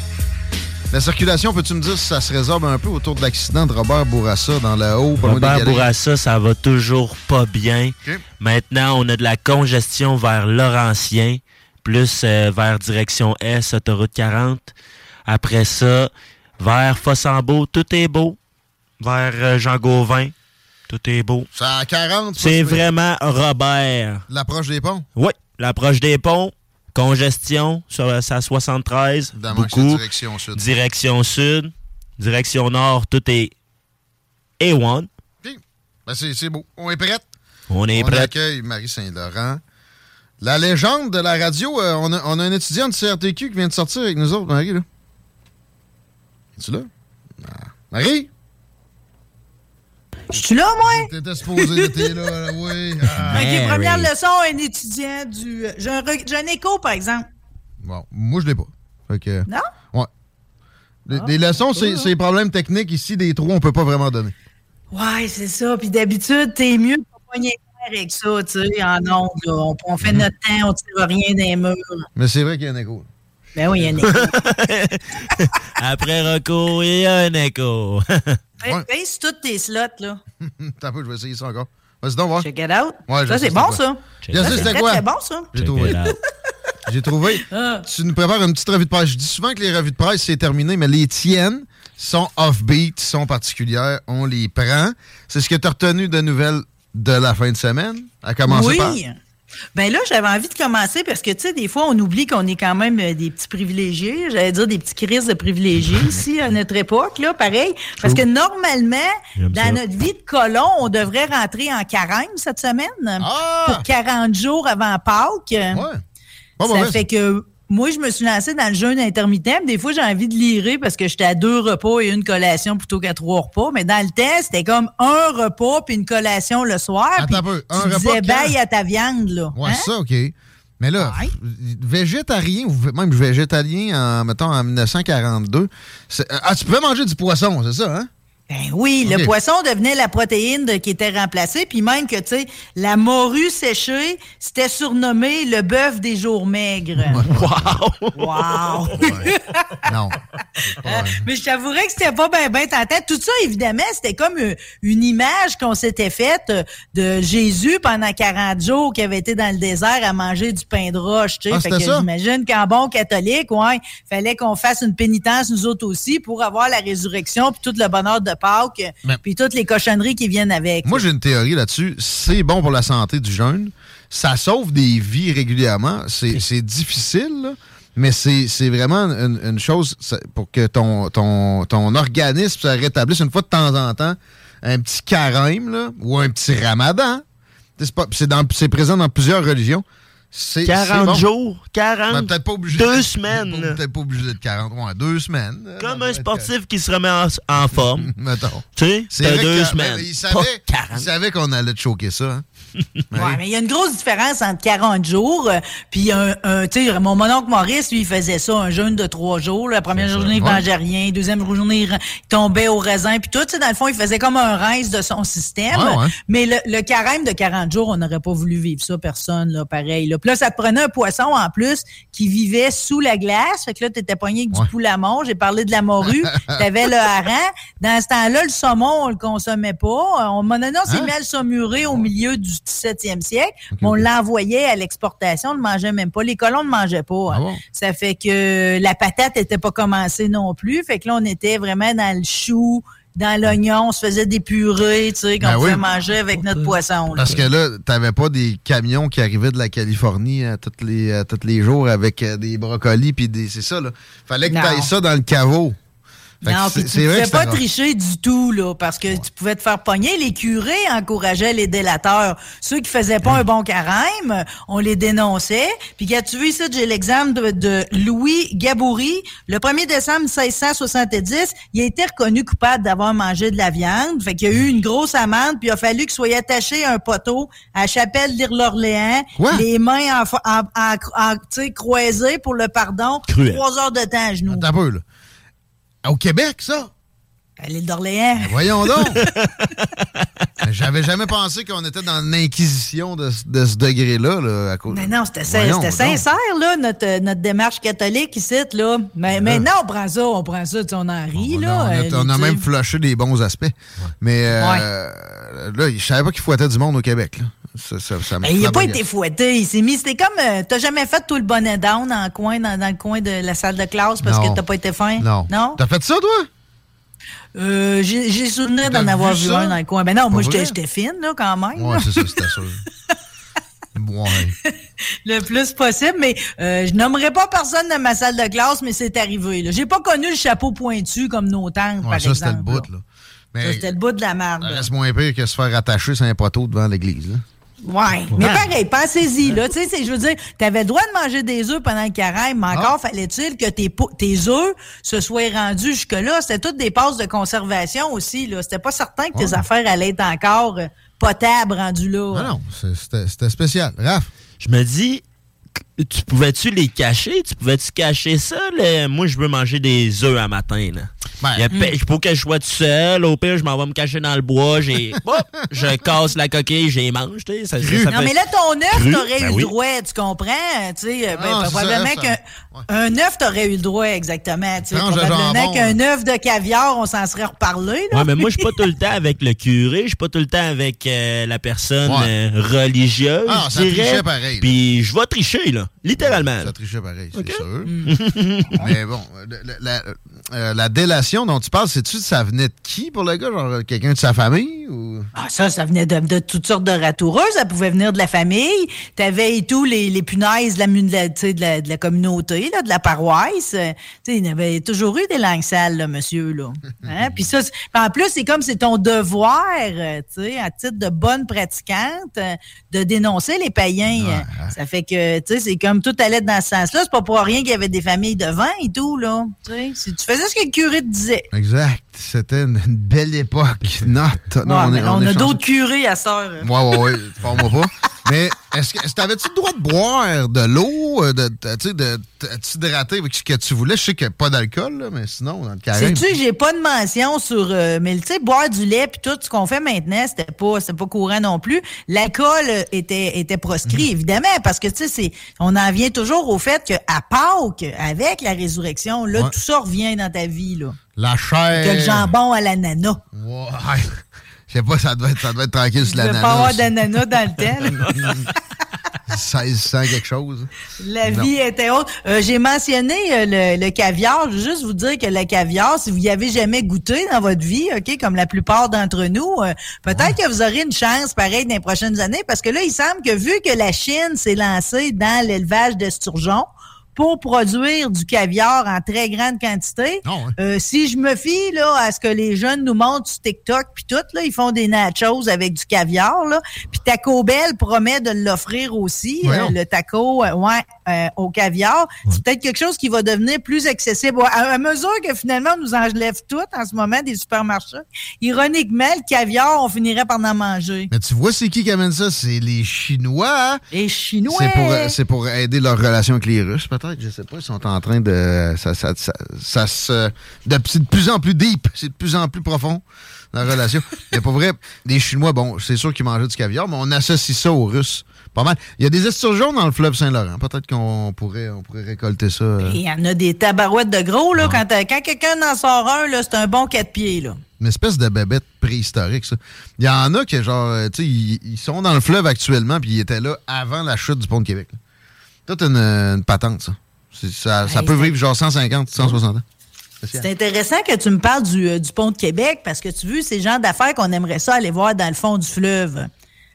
La circulation, peux-tu me dire si ça se résorbe un peu autour de l'accident de Robert Bourassa dans la haut, Robert? Bourassa, ça va toujours pas bien. Maintenant, on a de la congestion vers Laurentien, plus euh, vers direction S, autoroute 40. Après ça, vers Fossambeau, tout est beau. Vers euh, Jean Gauvin, tout est beau. C'est à 40. ça, C'est c'est- vraiment Robert. L'approche des ponts? Oui, l'approche des ponts, congestion sur sa 73, Évidemment que beaucoup. direction sud. Direction sud, direction nord, tout est A1. Ben, c'est beau. On est prête. On est on prêt. accueille Marie Saint-Laurent. La légende de la radio, euh, on, a, on a un étudiant de CRTQ qui vient de sortir avec nous autres, Marie, là. Es-tu là? Ah. Marie? Je suis là, moi? T'étais supposé être là, là, oui. Ah. OK, première leçon, un étudiant du... J'ai un, re- j'ai un écho, par exemple. Bon, moi, je l'ai pas. Fait que, Non? Ouais. Les, les leçons, c'est c'est les problèmes techniques ici, des trous, on peut pas vraiment donner. Ouais, c'est ça. Puis d'habitude, t'es mieux de pas avec ça, tu sais, en ondes. On, on fait notre temps, on tire rien des murs. Mais c'est vrai qu'il y a un écho. Ben oui, il y a un écho. Après recours, il y a un écho. Ben, Baisse toutes tes slots, là. T'as peu, je vais essayer ça encore. Vas-y donc, voir. Check it out. Ouais, ça, c'est bon, ça. C'est c'était très, quoi? très bon, ça. J'ai trouvé. J'ai trouvé. Ah. Tu nous prépares une petite revue de presse. Je dis souvent que les revues de presse, c'est terminé, mais les tiennes sont off-beat, sont particulières. On les prend. C'est ce que tu as retenu de nouvelles de la fin de semaine, à commencer oui. par... Ben là, j'avais envie de commencer parce que, tu sais, des fois, on oublie qu'on est quand même euh, des petits privilégiés. J'allais dire des petits crises de privilégiés ici, à notre époque, là, pareil. Parce que normalement, dans ça. notre vie de colon, on devrait rentrer en carême cette semaine pour 40 jours avant Pâques. Pas Ça mauvais, fait que moi, je me suis lancée dans le jeûne intermittent. Des fois, j'ai envie de lirer parce que j'étais à deux repas et une collation plutôt qu'à trois repas. Mais dans le temps, c'était comme un repas puis une collation le soir. Attends un peu, un tu repas disais bye à ta viande, là. Ouais, Hein? ça, OK. Mais là, végétarien ou même végétalien, en, mettons, en 1942, c'est- ah, tu pouvais manger du poisson, c'est ça, hein? Ben oui, le poisson devenait la protéine de- qui était remplacée, puis même que, tu sais, la morue séchée, c'était surnommé le bœuf des jours maigres. Wow! Wow! non. Mais je t'avouerais que c'était pas bien ben tentant. Tout ça, évidemment, c'était comme euh, une image qu'on s'était faite euh, de Jésus pendant 40 jours qui avait été dans le désert à manger du pain de roche, tu sais. Ah, fait que j'imagine qu'en bon catholique, ouais, fallait qu'on fasse une pénitence nous autres aussi pour avoir la résurrection puis tout le bonheur de Pâques Mais- puis toutes les cochonneries qui viennent avec. Moi, j'ai une théorie là-dessus. C'est bon pour la santé du jeûne. Ça sauve des vies régulièrement. C'est c'est difficile, là, mais c'est c'est vraiment une, une chose ça- pour que ton, ton, ton organisme se rétablisse une fois de temps en temps. Un petit carême là, ou un petit ramadan. C'est présent dans plusieurs religions. C'est- 40 c'est bon. jours, 40, Ben, peut-être pas obligé. deux semaines. Peut-être pas obligé d'être 40. Ouais, deux semaines. Comme un sportif qui se remet en, en forme. Mettons. Tu sais, C'est deux que- semaines. ben, il savait, 40. il savait qu'on allait te choquer ça. hein. Ouais, mais il y a une grosse différence entre 40 jours, euh, puis un, un tu sais, mon mononcle Maurice, lui, il faisait ça, un jeûne de trois jours. La première journée, il mangeait rien. Deuxième journée, il, tombait au raisin, puis tout. Tu sais, dans le fond, il faisait comme un rince de son système. Ouais, ouais. Mais le, le carême de 40 jours, on n'aurait pas voulu vivre ça, personne, là, pareil. Là. Puis là, ça te prenait un poisson, en plus, qui vivait sous la glace. Fait que là, t'étais pogné avec Ouais. du poulamon. J'ai parlé de la morue. T'avais le hareng. Dans ce temps-là, le saumon, on le consommait pas. On, on s'est Hein? mis à le saumurer au milieu du 17e siècle. mais on l'envoyait à l'exportation. On ne mangeait même pas. Les colons ne mangeaient pas. Ah bon? Ça fait que la patate n'était pas commencée non plus. Fait que là, on était vraiment dans le chou, dans l'oignon. On se faisait des purées, tu sais, qu'on Ben oui. pouvait manger avec notre poisson. là. Parce que là, t'avais pas des camions qui arrivaient de la Californie à tous les, à tous les jours avec euh, des brocolis puis des. C'est ça, là. Fallait que Non. t'ailles ça dans le caveau. Non, c'est- puis tu vrai pouvais pas tricher du tout, là, parce que tu pouvais te faire pogner. Les curés encourageaient les délateurs. Ceux qui faisaient pas un bon carême, on les dénonçait. Puis quand tu veux ici, j'ai l'exemple de, de Louis Gaboury. Le 1er décembre 1670, il a été reconnu coupable d'avoir mangé de la viande. Fait qu'il y a eu une grosse amende, puis il a fallu qu'il soit attaché à un poteau à la chapelle d'Île-Orléans, les mains en, en, en- croisées pour le pardon. Cruel. Trois heures de temps à genoux. Attends là. Au Québec, ça? À l'île d'Orléans. Ben, voyons donc! Mais J'avais jamais pensé qu'on était dans l'inquisition de, ce- de ce degré-là, là, à cause. Mais non, c'était sincère, là, notre, euh, notre démarche catholique ici, là. Mais maintenant, on prend ça, on prend ça, on en rit, On là. a, on a- euh, on a même flushé des bons aspects. Mais euh, là, je savais pas qu'il fouettait du monde au Québec. Là. Ça, ça, ça me il n'a pas été fouetté. Il s'est mis. C'était comme. euh, t'as jamais fait tout le bonnet down dans le coin, dans, dans le coin de la salle de classe parce Non. que t'as pas été fin? Non. Non? T'as fait ça, toi? Euh, j'ai souvenir d'en avoir vu un dans le coin. Ben non, Pas moi, j'étais fine, là, quand même. Là. c'est ça, c'était sûr. ouais. le plus possible, mais euh, je nommerai pas personne de ma salle de classe, mais c'est arrivé. J'ai pas connu le chapeau pointu comme nos tantes, Ouais, par ça, c'était le exemple. bout, là. C'était le bout de la merde. Reste moins pire que se faire attacher sur un poteau devant l'église. Ouais. Mais pareil, pensez-y, là. Tu sais, je veux dire, t'avais le droit de manger des œufs pendant le carême, mais encore fallait-il que tes, tes œufs se soient rendus jusque-là. C'était toutes des passes de conservation aussi, là. C'était pas certain que tes affaires allaient être encore euh, potables rendues là. Ah non, c'était c'était spécial. Raph? Je me dis, tu pouvais-tu les cacher? Tu pouvais-tu cacher ça? là? Moi, je veux manger des œufs à matin. Là. Il y a pe- Faut que je sois tout seul. Au pire, je m'en vais me cacher dans le bois. J'ai, je casse la coquille, je les mange. tu sais, Ça, ça- ça Non, fait- mais là, ton œuf, t'aurais Ben eu oui. le droit, tu comprends? Tu sais, euh, ben, Ah, probablement qu'un un œuf, t'aurais eu le droit, exactement. Tu sais, probablement qu'un œuf de caviar, on s'en serait reparlé, là. Ouais, mais moi, je suis pas tout le temps avec le curé, je suis pas tout le temps avec euh, la personne Ouais. euh, religieuse. Ah, ça trichait pareil. Puis je vais tricher, là. Littéralement. Ça trichait pareil, c'est sûr. Mm. Mais bon, la, euh, la délation dont tu parles, sais-tu ça venait de qui pour le gars? Genre quelqu'un de sa famille? Ou... Ah, ça, ça venait de, de toutes sortes de ratoureux. Ça pouvait venir de la famille. T'avais et tout les, les punaises de la, mu- de la, de la, de la communauté, là, de la paroisse. Euh, Tu sais, il y avait toujours eu des langues sales, là, monsieur, là. Hein? Puis ça, en plus, c'est comme c'est ton devoir, euh, tu sais, à titre de bonne pratiquante, de dénoncer les païens. Ça fait que, tu sais, c'est comme tout allait dans ce sens-là. C'est pas pour rien qu'il y avait des familles de vin et tout, là. Tu sais, si tu faisais ce que le curé te disait. Exact. C'était une, belle époque. Note. Non, on mais est- on, on est a d'autres curés à sœur. Ouais, ouais, ouais. Parle-moi pas. Mais est-ce que t'avais-tu le droit de boire de l'eau, euh, de, de- tu sais, de de t'hydrater avec ce que tu voulais? Je sais qu'il n'y a pas d'alcool, mais sinon, dans le carême. Sais-tu, j'ai pas de mention sur. euh, mais tu sais, boire du lait puis tout ce qu'on fait maintenant, c'était pas, c'était pas courant non plus. L'alcool euh, était, était proscrit, évidemment, parce que tu sais, on en vient toujours au fait qu'à Pâques, avec la résurrection, là, Ouais. tout ça revient dans ta vie, là. La chair. Que le jambon à l'ananas. Ouais. Je sais pas, ça devait être, ça devait être tranquille sur Tu veux l'ananas. pas avoir d'ananas dans le là. 1600 quelque chose. La Non. vie était haute. Euh, J'ai mentionné euh, le, le caviar. Je veux juste vous dire que le caviar, si vous y avez jamais goûté dans votre vie, OK, comme la plupart d'entre nous, euh, peut-être que vous aurez une chance pareil dans les prochaines années parce que là, il semble que vu que la Chine s'est lancée dans l'élevage d'esturgeons, pour produire du caviar en très grande quantité. Euh, si je me fie là à ce que les jeunes nous montrent sur TikTok puis tout là, ils font des nachos avec du caviar là. Puis Taco Bell promet de l'offrir aussi, euh, le taco euh, ouais euh, au caviar. C'est peut-être quelque chose qui va devenir plus accessible à, à mesure que finalement on nous enlève tout en ce moment des supermarchés. Ironiquement, le caviar, on finirait par en manger. Mais tu vois, c'est qui qui amène ça? C'est les Chinois. Les Chinois. C'est pour, euh, c'est pour aider leur relation avec les Russes, peut-être. Je sais pas. Ils sont en train de. Ça, ça, ça, ça se. de- C'est de plus en plus deep. C'est de plus en plus profond, la relation. Mais pour vrai, les Chinois, bon, c'est sûr qu'ils mangeaient du caviar, mais on associe ça aux Russes. Pas mal. Il y a des esturgeons dans le fleuve Saint-Laurent. Peut-être qu'on pourrait, on pourrait récolter ça. euh. Il y en a des tabarouettes de gros, là. Quand, euh, quand quelqu'un en sort un, c'est un bon quatre pieds, là. Une espèce de bébête préhistorique, ça. Il y en a qui, genre, euh, tu sais, ils, sont dans le fleuve actuellement, puis ils étaient là avant la chute du pont de Québec. Toute une, une patente, ça. Ça, ça Hey, peut vivre genre 150, 160 ans. C'est intéressant que tu me parles du, euh, du pont de Québec parce que tu vois, c'est le genre d'affaires qu'on aimerait ça aller voir dans le fond du fleuve.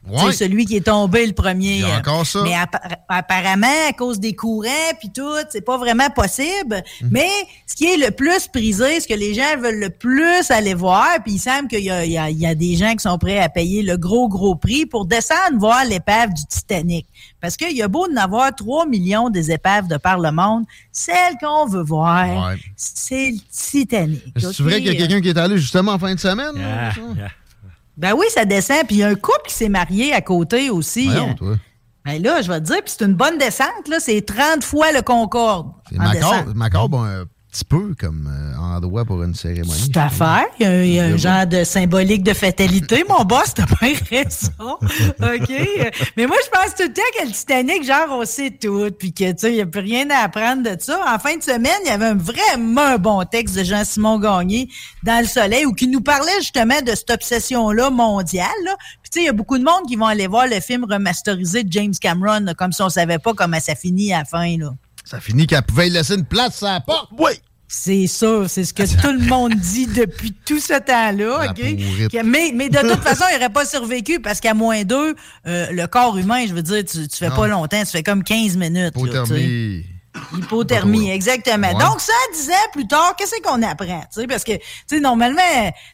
Ouais. celui qui est tombé le premier. Il y a encore ça. Mais appa- apparemment, à cause des courants puis tout, c'est pas vraiment possible. Mhm. Mais ce qui est le plus prisé, ce que les gens veulent le plus aller voir, puis il semble qu'il y a, il y a- il y a des gens qui sont prêts à payer le gros, gros prix pour descendre voir l'épave du Titanic. Parce qu'il y a beau d'en avoir 3 millions des épaves de par le monde, celle qu'on veut voir, Ouais. c'est le Titanic. C'est vrai qu'il y a quelqu'un qui est allé justement en fin de semaine? là, Ah? Ben oui, ça descend. Puis il y a un couple qui s'est marié à côté aussi. Voyons, toi. Ben là, je vais te dire, puis c'est une bonne descente, là. C'est 30 fois le Concorde. C'est macabre un petit peu comme euh, endroit pour une cérémonie. Il y a, il y a un genre de symbolique de fatalité. Mon boss, t'as pas raison. OK? Mais moi, je pense tout le temps que le Titanic, genre, on sait tout, puis que, tu sais, il n'y a plus rien à apprendre de ça. En fin de semaine, il y avait un, vraiment un bon texte de Jean-Simon Gagné dans Le Soleil où qui nous parlait justement de cette obsession-là mondiale. là. Puis, tu sais, il y a beaucoup de monde qui vont aller voir le film remasterisé de James Cameron, là, comme si on savait pas comment ça finit à la fin, là. Ça finit qu'elle pouvait laisser une place à la porte. Oui! C'est ça, c'est ce que tout le monde dit depuis tout ce temps-là. Mais, mais de toute façon, il n'aurait pas survécu parce qu'à moins deux, euh, le corps humain, je veux dire, tu, tu fais Non. pas longtemps, tu fais comme 15 minutes. là. Hypothermie. Exactement. Ouais. Donc, ça, dix ans plus tard, qu'est-ce qu'on apprend? Parce que, tu sais, normalement,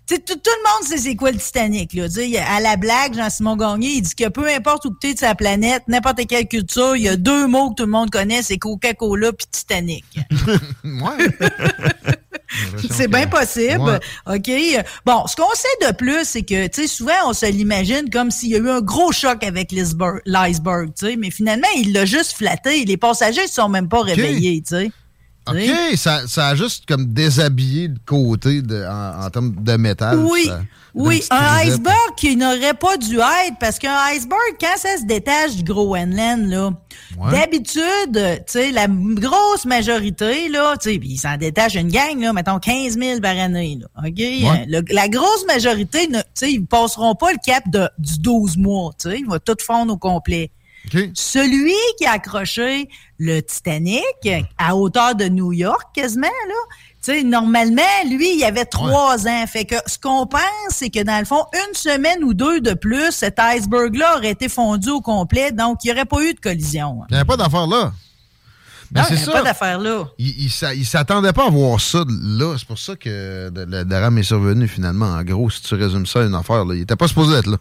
tout, tout le monde sait c'est quoi le Titanic. Là, à la blague, Jean-Simon Gagné, il dit que peu importe où tu es de sa planète, n'importe quelle culture, il y a deux mots que tout le monde connaît, c'est Coca-Cola puis Titanic. C'est bien possible. OK. Bon, ce qu'on sait de plus, c'est que, tu sais, souvent, on se l'imagine comme s'il y a eu un gros choc avec l'iceberg, tu sais, mais finalement, il l'a juste flatté. Les passagers ne se sont même pas réveillés, tu sais. OK, ça, ça a juste comme déshabillé le côté de, en, en termes de métal. Oui, ça- oui, un iceberg qui n'aurait pas dû être, parce qu'un iceberg, quand ça se détache du Groenland, là, d'habitude, tu sais, la grosse majorité, là, tu sais, puis il s'en détache une gang, là, mettons 15 000 par année, là, OK? Euh, le- la grosse majorité, ne- tu sais, ils passeront pas le cap de, du 12 mois, tu sais, il va tout fondre au complet. Celui qui a accroché le Titanic à hauteur de New York, quasiment, là, tu sais, normalement, lui, il avait trois ans. Fait que ce qu'on pense, c'est que dans le fond, une semaine ou deux de plus, cet iceberg-là aurait été fondu au complet, donc il n'y aurait pas eu de collision. Il n'y avait pas d'affaire là. Mais Non, c'est il n'y ça. a pas d'affaire là. Il, il s'attendait pas à voir ça là. C'est pour ça que le drame est survenu finalement. En gros, si tu résumes ça à une affaire, là, il était pas supposé être là.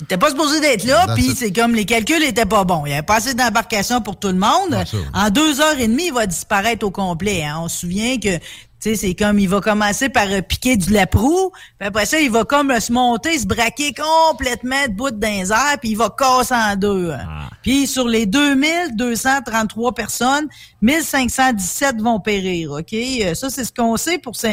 Il était pas supposé d'être là, puis c'est comme les calculs étaient pas bons. Il y avait pas assez d'embarcation pour tout le monde. En deux heures et demie, il va disparaître au complet. hein. On se souvient que, sais, c'est comme, il va commencer par euh, piquer du laprou, puis après ça, il va comme euh, se monter, se braquer complètement de bout les airs, puis il va casser en deux. hein. Puis sur les 2233 personnes, 1517 vont périr, OK? Euh, Ça, c'est ce qu'on sait pour... Sur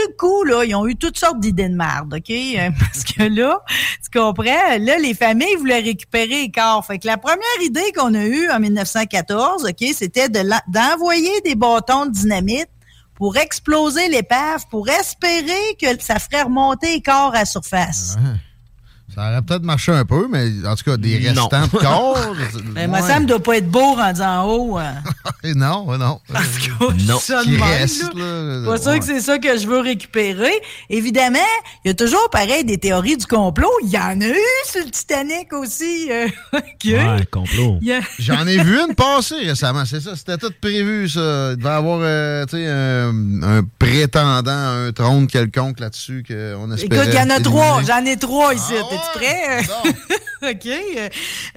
le coup, là, ils ont eu toutes sortes d'idées de merde, OK? Parce que là, tu comprends? Là, les familles voulaient récupérer les corps. Fait que la première idée qu'on a eue en 1914, OK, c'était de d'envoyer des bâtons de dynamite pour exploser l'épave, pour espérer que ça ferait remonter les corps à surface. Ça aurait peut-être marché un peu, mais en tout cas, des Non. restants de corps. Mais moi, ça me doit pas être beau rendu en haut. hein. non, non. non. Ça de Qui même, reste, là? là, Pas sûr que c'est ça que je veux récupérer. Évidemment, il y a toujours pareil des théories du complot. Il y en a eu sur le Titanic aussi. euh. Ouais, complot. A- J'en ai vu une passer récemment, c'est ça. C'était tout prévu, ça. Il devait y avoir euh, un, un prétendant un trône quelconque là-dessus qu'on espérait. Écoute, il y en a éliminer. trois. J'en ai trois ici. OK. Euh,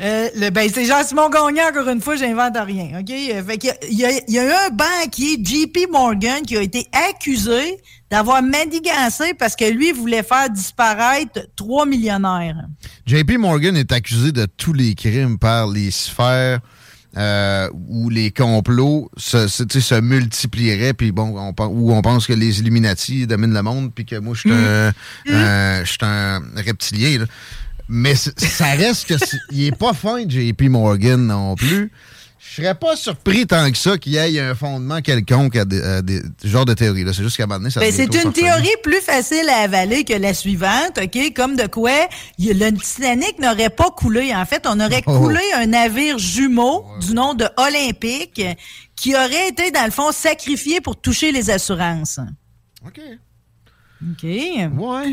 euh, le- ben, c'est Jean-Simon Gagnon, encore une fois, j'invente rien. OK? Euh, Fait qu'il y a- il y, a, il y a eu un banquier, JP Morgan, qui a été accusé d'avoir manigancé parce que lui voulait faire disparaître trois millionnaires. JP Morgan est accusé de tous les crimes par les sphères euh, où les complots se, se, multiplieraient, puis bon, on, où on pense que les Illuminati dominent le monde, puis que moi, je suis un, un- suis un reptilien. là. Mais ça reste que il est pas fin, JP Morgan non plus. Je serais pas surpris tant que ça qu'il y ait un fondement quelconque à des, à des- ce genre de théorie. là. C'est juste qu'à un moment donné, ça Ben, c'est une théorie plus facile à avaler que la suivante, OK? Comme de quoi le Titanic n'aurait pas coulé. En fait, on aurait Oh. coulé un navire jumeau du nom de Olympique qui aurait été, dans le fond, sacrifié pour toucher les assurances. OK. OK.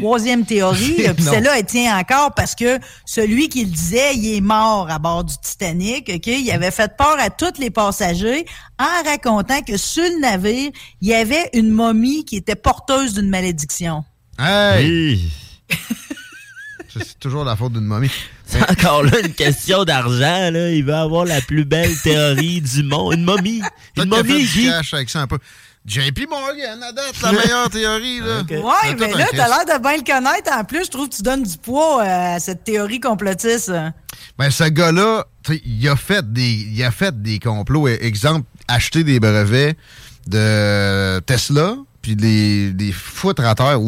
Troisième théorie, puis celle-là, elle tient encore parce que celui qui le disait, il est mort à bord du Titanic, OK? Il avait fait peur à tous les passagers en racontant que sur le navire, il y avait une momie qui était porteuse d'une malédiction. Hey! C'est toujours la faute d'une momie. C'est encore là une question d'argent, là. Il va avoir la plus belle théorie du monde. Une momie. Une momie, du Guy. cash avec ça un peu. JP Morgan, à date, la meilleure théorie, là. Ouais, mais là, t'as l'air de bien le connaître. En plus, je trouve que tu donnes du poids euh, à cette théorie complotiste. Ben, ce gars-là, tu sais, il a fait des, il a fait des complots. E- Exemple, acheter des brevets de Tesla, puis des, des foutre à terre.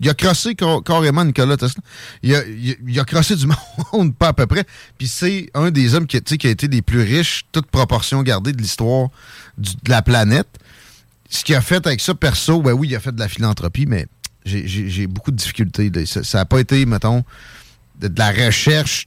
Il a crossé car- carrément Nicolas Tesla. Il a, il, a- il a crossé du monde, pas à peu près. Puis c'est un des hommes qui, qui a été les plus riches, toute proportion gardée de l'histoire de la planète. Ce qu'il a fait avec ça, perso, ben oui, il a fait de la philanthropie, mais j'ai- beaucoup de difficultés. Ça n'a pas été, mettons, de, de la recherche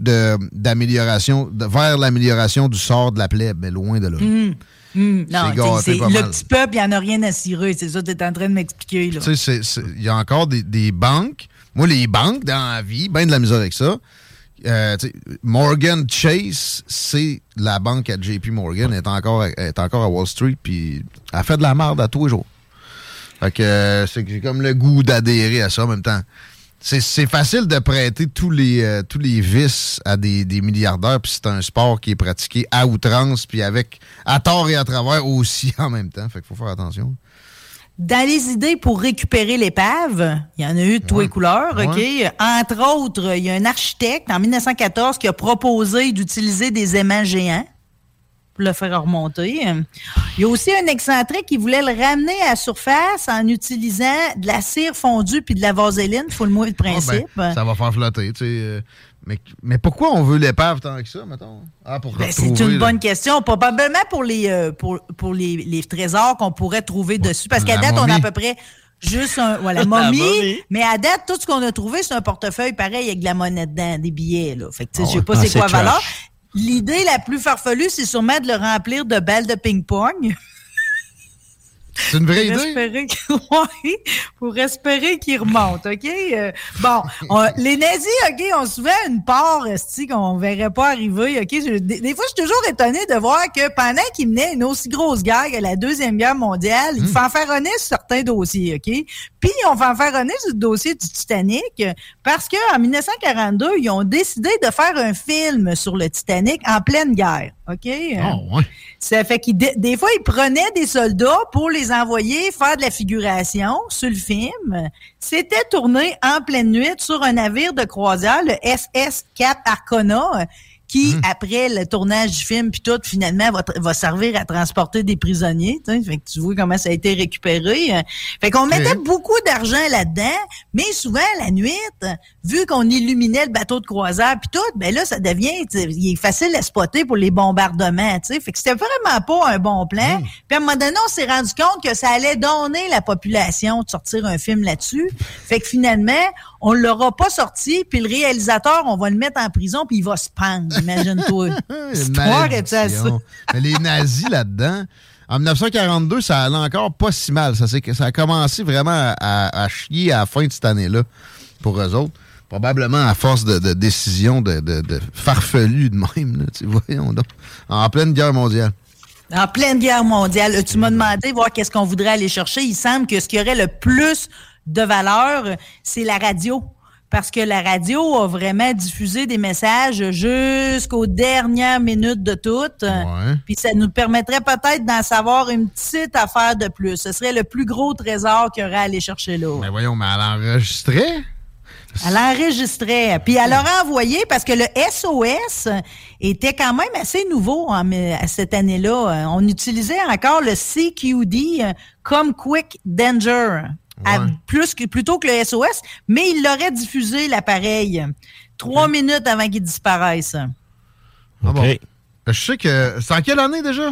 d'amélioration, vers l'amélioration du sort de la plèbe, mais loin de là. Hum, hum. Non, C'est le petit peuple, il n'y en a rien à cirer. C'est ça que tu es en train de m'expliquer. il y a encore des, des banques. Moi, les banques dans la vie, ben de la misère avec ça. Euh, Morgan Chase, c'est la banque à JP Morgan, est encore, elle est encore à Wall Street, puis elle fait de la merde à tous les jours. Fait que euh, c'est j'ai comme le goût d'adhérer à ça en même temps. C'est c'est facile de prêter tous les, euh, tous les vices à des, des milliardaires, puis c'est un sport qui est pratiqué à outrance, puis avec à tort et à travers aussi en même temps. Fait qu'il faut faire attention. Dans les idées pour récupérer l'épave, il y en a eu de tous les couleurs, OK? Entre autres, il y a un architecte en 1914 qui a proposé d'utiliser des aimants géants pour le faire remonter. Il y a aussi un excentrique qui voulait le ramener à la surface en utilisant de la cire fondue puis de la vaseline, faut le mot de Ah, principe. ben, ça va faire flotter, tu sais. Mais, mais pourquoi on veut l'épave tant que ça, mettons? Ah, pour Ben, c'est une là. bonne question. Probablement pour les, euh, pour, pour les, les trésors qu'on pourrait trouver dessus. Parce qu'à date, on a à peu près juste un, voilà, La momie, momie. Mais à date, tout ce qu'on a trouvé, c'est un portefeuille pareil avec de la monnaie dedans, des billets. Là. Fait que, tu sais, Ah je sais pas Ah, c'est quoi la valeur. trash. L'idée la plus farfelue, c'est sûrement de le remplir de balles de ping-pong. C'est une vraie pour idée? espérer ouais, pour espérer qu'il remonte, OK? Euh, bon, on- les nazis, OK, ont souvent une part, qu'on verrait pas arriver, OK? Je- des, des fois, je suis toujours étonné de voir que pendant qu'ils menaient une aussi grosse guerre que la Deuxième Guerre mondiale, ils fanfaronnaient sur certains dossiers, OK? Puis, ils ont fanfaronné sur le dossier du Titanic parce qu'en 1942, ils ont décidé de faire un film sur le Titanic en pleine guerre, OK? Oh, ouais. Ça fait qu'ils dé- des fois ils prenaient des soldats pour les envoyer faire de la figuration sur le film. C'était tourné en pleine nuit sur un navire de croisière, le SS Cap Arcona, qui après le tournage du film puis tout finalement va, va servir à transporter des prisonniers. Fait que tu vois comment ça a été récupéré. Fait qu'on mettait beaucoup d'argent là-dedans, mais souvent la nuit, vu qu'on illuminait le bateau de croisière puis tout, ben là ça devient, il est facile à spotter pour les bombardements. tu sais. Fait que c'était vraiment pas un bon plan. Puis à un moment donné, on s'est rendu compte que ça allait donner la population de sortir un film là-dessus. Fait que finalement, on l'aura pas sorti, puis le réalisateur, on va le mettre en prison, puis il va se pendre, imagine-toi. L'histoire est ça? Mais les nazis là-dedans, en 1942, ça allait encore pas si mal. Ça, ça a commencé vraiment à, à- à chier à la fin de cette année-là pour eux autres. Probablement à force de, de décisions de, de, de farfelues de même. Là, tu voyons donc. En pleine guerre mondiale. En pleine guerre mondiale, tu m'as demandé voir qu'est-ce qu'on voudrait aller chercher. Il semble que ce qui aurait le plus de valeur, c'est la radio. Parce que la radio a vraiment diffusé des messages jusqu'aux dernières minutes de toutes. Puis ça nous permettrait peut-être d'en savoir une petite affaire de plus. Ce serait le plus gros trésor qu'il y aurait à aller chercher là. Mais voyons, mais elle enregistrait? Elle enregistrait. Puis elle leur a envoyé parce que le SOS était quand même assez nouveau à cette année-là. On utilisait encore le CQD comme Quick Danger. À- plus que, plutôt que le SOS, mais il l'aurait diffusé l'appareil trois minutes avant qu'il disparaisse. Ah bon. Je sais que. C'est en quelle année déjà?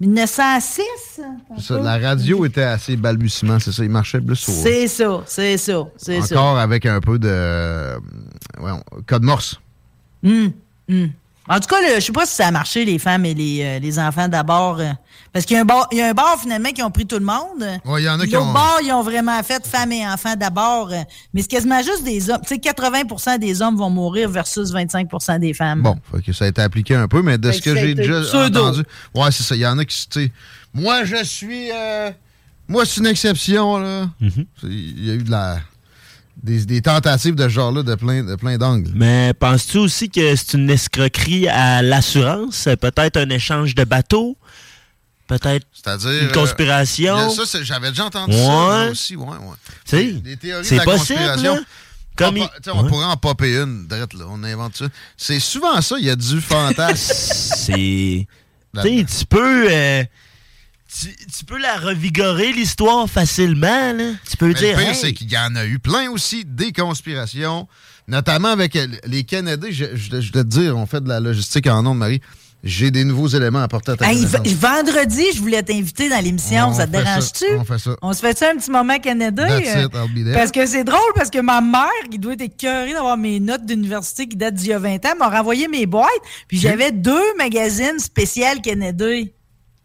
1906? Ça, la radio était assez balbutiement, c'est ça. Il marchait plus au. C'est ça, c'est ça, c'est ça. Encore avec un peu de. euh, code morse. Hum, hum. En tout cas, là, je sais pas si ça a marché, les femmes et les, euh, les enfants d'abord. euh, parce qu'il y a un bar, il y a un bar finalement qui ont pris tout le monde. Ouais, il y en a qui ont- bar, ils ont vraiment fait femmes et enfants d'abord. euh, Mais c'est quasiment juste des hommes. Tu sais, 80% des hommes vont mourir versus 25% des femmes. Bon, fait que ça a été appliqué un peu, mais de Fait ce que j'ai déjà pseudo. entendu. Ouais, c'est ça. Il y en a qui, tu sais. Moi, je suis. euh, moi, c'est une exception, là. C'est- Il y a eu de la. Des, des tentatives de ce genre-là de plein, de plein d'angles. Mais penses-tu aussi que c'est une escroquerie à l'assurance? Peut-être un échange de bateaux? Peut-être une conspiration? euh, ça, c'est- j'avais déjà entendu Ouais. ça aussi, ouais, ouais. Des théories c'est de la possible, conspiration. là. Comme on, il- Ouais. pourrait en popper une, drette, là. On invente ça. C'est souvent ça, il y a du fantasme. c'est. Tu sais, tu peux. euh, tu, tu peux la revigorer, l'histoire, facilement, là. Tu peux Mais dire. le pire, hey, c'est qu'il y en a eu plein aussi, des conspirations, notamment avec euh, les Canadiens. Je, je, je dois te dire, on fait de la logistique en ondes, Marie. J'ai des nouveaux éléments à apporter à ta Hey, vendredi, je voulais t'inviter dans l'émission. On Ça te dérange-tu? on fait ça. On se fait ça un petit moment Canada? That's euh, it. Parce que c'est drôle, parce que ma mère, qui doit être écœurée d'avoir mes notes d'université qui datent d'il y a 20 ans, m'a renvoyé mes boîtes, puis j'avais deux magazines spéciales Canada.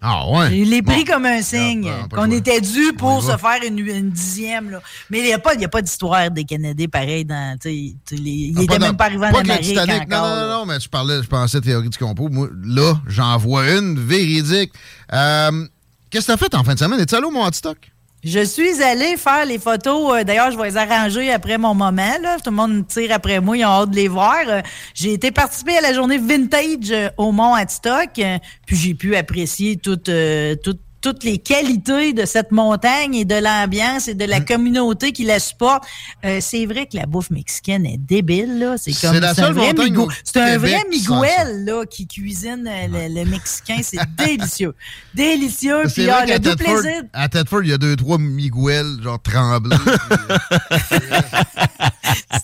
Ah ouais? Je l'ai pris Bon. comme un signe pas qu'on choix. était dû pour se faire une, une dixième. Là. Mais il n'y a pas, il y a pas d'histoire des Canadiens pareil. Dans, les- il Ah, n'était dans- même pas arrivé en Amérique encore. Non, non, non, mais tu parlais, je pensais théorie du complot. Moi, là, j'en vois une véridique. Euh, Qu'est-ce que t'as fait en fin de semaine? Es-tu allé au Montistock? Je suis allée faire les photos. euh, D'ailleurs, je vais les arranger après mon moment. Là. Tout le monde tire après moi. Ils ont hâte de les voir. Euh, J'ai été participer à la journée vintage euh, au Mont Hadstock. euh, Puis j'ai pu apprécier toutes, euh, toutes, les qualités de cette montagne et de l'ambiance et de Mm. la communauté qui la supporte. Euh, c'est vrai que la bouffe mexicaine est débile. là. C'est comme c'est un seule vrai migo- C'est un vrai. Miguel là, qui cuisine euh, le, le mexicain. C'est délicieux. Délicieux. C'est Puis ah, le doux Thetford, plaisir à Thetford, il y a deux, trois Miguel, genre tremblés.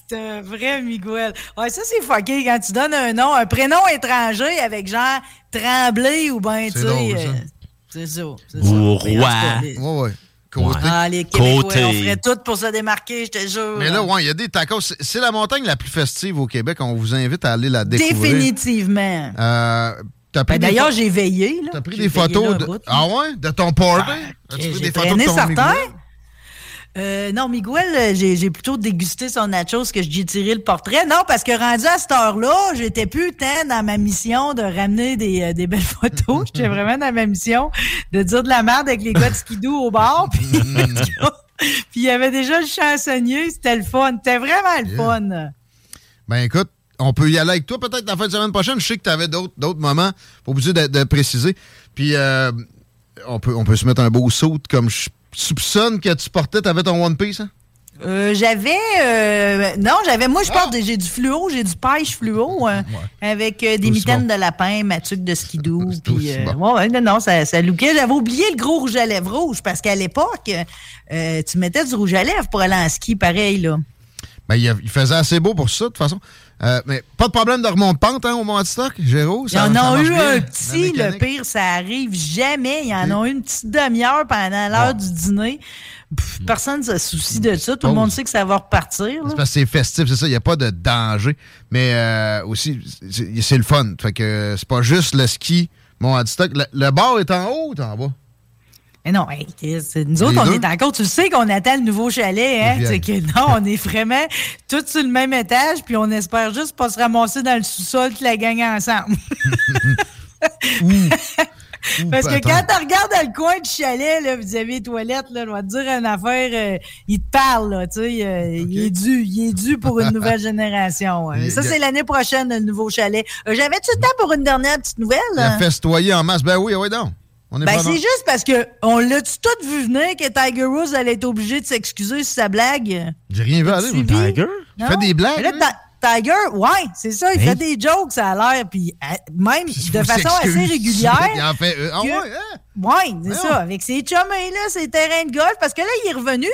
C'est un vrai Miguel. Ouais, ça, c'est fucké quand tu donnes un nom, un prénom étranger avec genre Tremblay ou ben, tu sais. C'est ça. c'est Ou ça. Roi. ouais. Côté. Ah, les Québécois, Côté. on ferait tout pour se démarquer, je te jure. Mais là, ouais, il y a des tacos. C'est- la montagne la plus festive au Québec. On vous invite à aller la découvrir. Définitivement. Euh, t'as pris Ben, des D'ailleurs, j'ai veillé. là. T'as pris des photos de... Ah ouais? De ton party? As-tu J'ai pris des photos de ton? Euh, non, Miguel, euh, j'ai plutôt dégusté son nachos que j'ai tiré le portrait. Non, parce que rendu à cette heure-là, j'étais plus tant dans ma mission de ramener des, euh, des belles photos. J'étais vraiment dans ma mission de dire de la merde avec les gars de skidoo au bar. Puis puis il y avait déjà le chansonnier. C'était le fun. C'était vraiment le fun. Ben écoute, on peut y aller avec toi peut-être la fin de semaine prochaine. Je sais que tu avais d'autres d'autres moments. Pas obligé de, de préciser. Puis euh, on, peut, on peut se mettre un beau saut comme je soupçonne que tu portais. T'avais ton One Piece, hein? Euh, j'avais euh, non j'avais moi je porte des- j'ai du fluo j'ai du pêche fluo euh, avec euh, des mitaines bon. de lapin matuque de skidoo puis bon. ouais, non non ça ça lookait j'avais oublié le gros rouge à lèvres rouge parce qu'à l'époque tu mettais du rouge à lèvres pour aller en ski pareil là Ben, il, il faisait assez beau pour ça, de toute façon. Euh, mais pas de problème de remonte pente hein, au Montistoc, Géraud? il y ça- en marche eu bien, un petit, le pire, ça arrive jamais. Il y en a eu une petite demi-heure pendant l'heure du dîner. Pff, personne ne se soucie de ça. Tout le monde sait que ça va repartir. C'est parce que c'est festif, c'est ça. Il n'y a pas de danger. Mais euh, aussi, c'est le fun. Fait que c'est pas juste le ski, mon stock. Le, le bar est en haut ou en bas? Mais non, hey, Chris, nous autres, Les on est encore, tu le sais qu'on attend le nouveau chalet, hein? C'est que non, on est vraiment tous sur le même étage, puis on espère juste pas se ramasser dans le sous-sol toute la gang ensemble. Parce que quand tu regardes dans le coin du chalet, là, vis-à-vis des toilettes, là, je vais te dire une affaire, euh, il te parle, là, tu sais, euh, il est dû, il est dû pour une nouvelle génération. hein. Ça, c'est l'année prochaine, le nouveau chalet. Euh, J'avais-tu le temps pour une dernière petite nouvelle? Il a festoyé en masse. Ben oui, oui, donc. Ben, c'est juste parce que on l'a-tu tout vu venir que Tiger Woods allait être obligé de s'excuser sur sa blague? J'ai rien vu aller. Suivi? Il fait des blagues. Là, Tiger, ouais, c'est ça, il Hein? fait des jokes, ça a l'air, puis euh, même de façon assez régulière. Il en fait, euh, ah que- ouais, hein? Ouais, c'est ça, avec ses chummies, là, ses terrains de golf, parce que là, il est revenu,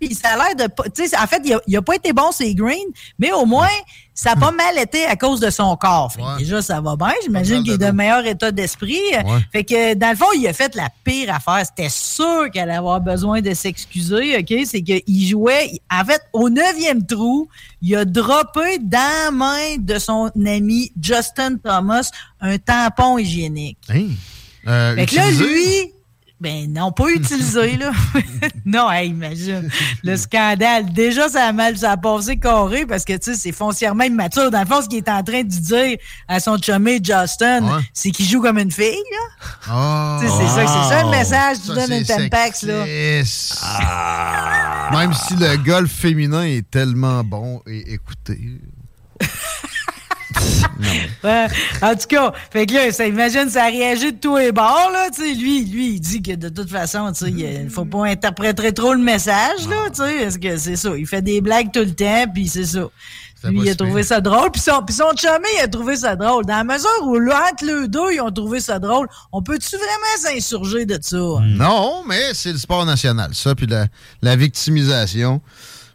puis, ça a l'air de pas. Tu sais, en fait, il a, il a pas été bon, ses greens, mais au moins, ça a pas mal été à cause de son corps. Fait déjà, ça va bien. J'imagine qu'il est de meilleur état d'esprit. Fait que, dans le fond, il a fait la pire affaire. C'était sûr qu'elle allait avoir besoin de s'excuser, OK? C'est qu'il jouait, en fait, au neuvième trou, il a droppé dans la main de son ami Justin Thomas un tampon hygiénique. Hein? Euh, Fait que là, lui, ben non, pas utilisé, là. non, hey, imagine. Le scandale. Déjà, ça a mal, ça a passé carré parce que, tu sais, c'est foncièrement immature. Dans le fond, ce qu'il est en train de dire à son chumé Justin, Ouais. c'est qu'il joue comme une fille, là. Ah. Tu sais, c'est ça, c'est ça le message. Tu Ça, donnes une c'est Tampax, là. sexiste. Même si le golf féminin est tellement bon et écoutez. Ouais. en tout cas, fait que là, ça, imagine, ça a réagi de tous les bords, là, tu sais. Lui, lui, il dit que de toute façon, tu sais, il faut pas interpréter trop le message, là, tu sais, parce que c'est ça. Il fait des blagues tout le temps, puis c'est ça. Lui, il a trouvé ça drôle, puis son, puis son chumé, il a trouvé ça drôle. Dans la mesure où, entre les deux, ils ont trouvé ça drôle, on peut-tu vraiment s'insurger de ça? Non, mais c'est le sport national, ça, puis la, la victimisation.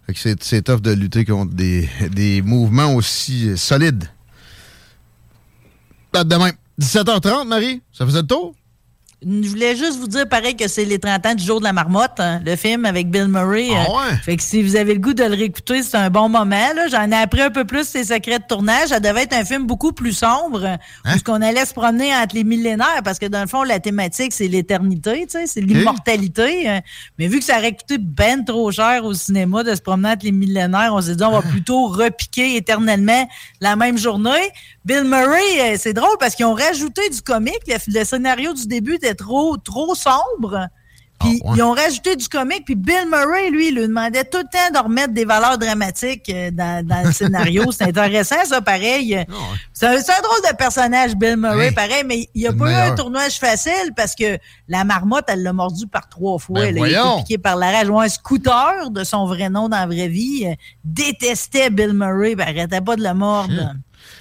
Fait que c'est, tough de lutter contre des, des mouvements aussi solides. Pas de même. 17h30, Marie, ça faisait le tour? Je voulais juste vous dire, pareil, que c'est les 30 ans du jour de la marmotte, hein, le film avec Bill Murray. Ah Euh, ouais? Fait que si vous avez le goût de le réécouter, c'est un bon moment. J'en ai appris un peu plus ses secrets de tournage. Ça devait être un film beaucoup plus sombre, Hein? où ce qu'on allait se promener entre les millénaires, parce que dans le fond, la thématique, c'est l'éternité, c'est l'immortalité. Euh, Mais vu que ça aurait coûté ben trop cher au cinéma de se promener entre les millénaires, on s'est dit, on va plutôt repiquer éternellement la même journée. Bill Murray, euh, c'est drôle parce qu'ils ont rajouté du comique. Le, le scénario du début était trop, trop sombre. Puis ils ont rajouté du comique. Puis Bill Murray, lui, il lui demandait tout le temps de remettre des valeurs dramatiques euh, dans, dans le scénario. C'est intéressant, ça, pareil. C'est un, c'est un drôle de personnage, Bill Murray, Hey, pareil, mais il n'y a pas eu un tournage facile parce que la marmotte, elle l'a mordu par trois fois. Ben là. il a été piqué par la rage. Ouais, un scooter de son vrai nom dans la vraie vie euh, détestait Bill Murray, ben, arrêtait pas de le mordre.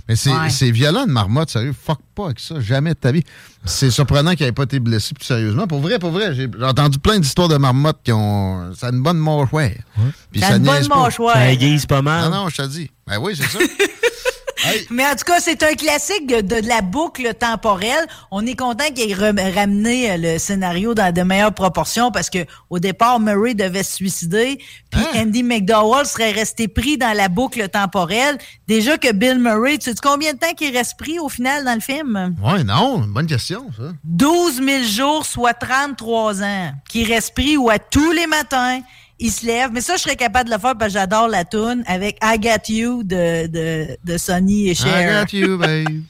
Mais c'est Ouais. c'est violent, une marmotte, sérieux. Fuck pas avec ça, jamais de ta vie. C'est surprenant qu'il n'ait pas été blessé plus sérieusement. Pour vrai, pour vrai, j'ai entendu plein d'histoires de marmottes qui ont. Ça a une bonne mâchoire. Puis Ça a ça une bonne mâchoire. Ça aiguise pas mal. Non, non, je te dis. Ben oui, c'est ça. Mais en tout cas, c'est un classique de, de la boucle temporelle. On est content qu'il ait ramené euh, le scénario dans de meilleures proportions parce que au départ, Murray devait se suicider, puis Hein? Andy McDowell serait resté pris dans la boucle temporelle. Déjà que Bill Murray, tu sais combien de temps qu'il reste pris au final dans le film? ouais, non, bonne question, ça. 12 000 jours, soit 33 ans, qui reste pris où à tous les matins, il se lève. Mais ça, je serais capable de le faire parce que j'adore la tune avec I Got You de, de, de Sonny et Cher. I got you, babe.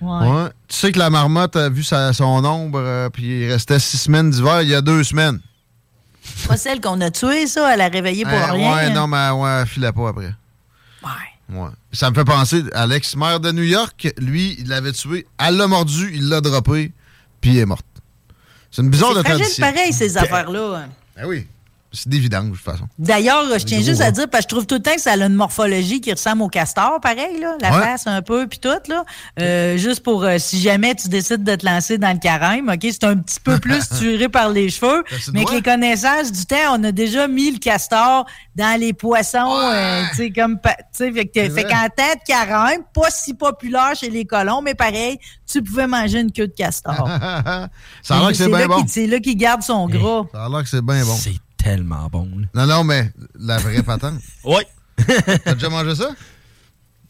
Ouais. Tu sais que la marmotte a vu sa- son ombre, euh, puis il restait six semaines d'hiver il y a deux semaines. Pas celle qu'on a tuée, ça, elle a réveillé pour Euh, rien. Ouais, non, mais ouais, elle filait pas après. Ouais. Ça me fait penser à l'ex-maire de New York. Lui, il l'avait tué. Elle l'a mordu, il l'a droppé, puis il est morte. C'est une bizarre de C'est tradition. pareil, ces affaires-là. Ben oui. C'est des vidanges, de toute façon. D'ailleurs, je tiens gros juste à dire, parce que je trouve tout le temps que ça a une morphologie qui ressemble au castor, pareil, là, la Ouais. face un peu, puis tout, là. Euh, juste pour, euh, si jamais tu décides de te lancer dans le carême, OK, c'est un petit peu plus tiré par les cheveux, mais avec les connaissances du temps, on a déjà mis le castor dans les poissons, euh, tu sais, comme, tu sais, fait que qu'en de carême, pas si populaire chez les colons, mais pareil, tu pouvais manger une queue de castor. Ça a l'air que c'est bien là bon. qu'il- C'est là qu'il garde son gras. Ça a l'air que c'est bien bon. Tellement bon. là. Non, non, mais la vraie patente. Oui. T'as déjà mangé ça?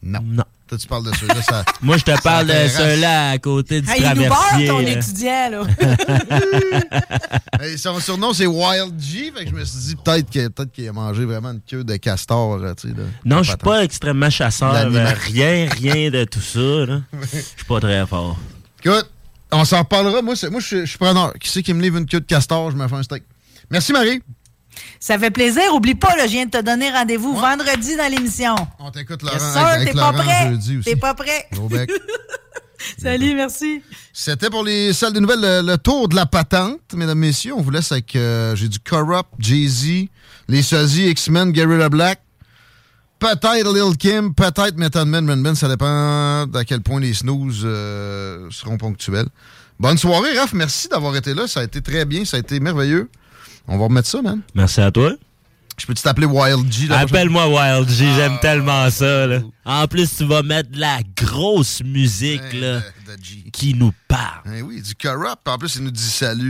Non. Non. Toi, tu parles de ceux-là. Ça... Moi, je te parle de ceux-là à côté du Hey, il nous traversier. ton là. étudiant, là. Hey, son surnom, c'est Wild G. Fait que je me suis dit peut-être que- peut-être qu'il a mangé vraiment une queue de castor. là, tu sais, là. Non, je suis pas extrêmement chasseur. Euh, rien, rien de tout ça. là. Je suis pas très fort. Écoute, on s'en reparlera. Moi, moi je suis- je suis preneur. Qui c'est qui me livre une queue de castor? Je me fais un steak. Merci, Marie. Ça fait plaisir. Oublie pas, là, je viens de te donner rendez-vous vendredi dans l'émission. On t'écoute, Laurent. Yes, t'es pas prêt? T'es pas prêt? Salut, merci. C'était pour les salles de nouvelles le, le tour de la patente, mesdames, messieurs. On vous laisse avec. euh, J'ai du Corrupt, Jay-Z, les sosies, X-Men, Guerrilla Black. Peut-être Lil Kim, peut-être Method Man, Man Man. Ça dépend d'à quel point les snooze euh, seront ponctuels. Bonne soirée, Raph. Merci d'avoir été là. Ça a été très bien. Ça a été merveilleux. On va remettre ça, man. Merci à toi. Je peux-tu t'appeler Wild G? Appelle-moi Wild G, Ah. j'aime tellement ça. Là. En plus, tu vas mettre de la grosse musique Hey, là, de- de G. qui nous parle. Eh oui, du Corrupt. En plus, il nous dit salut.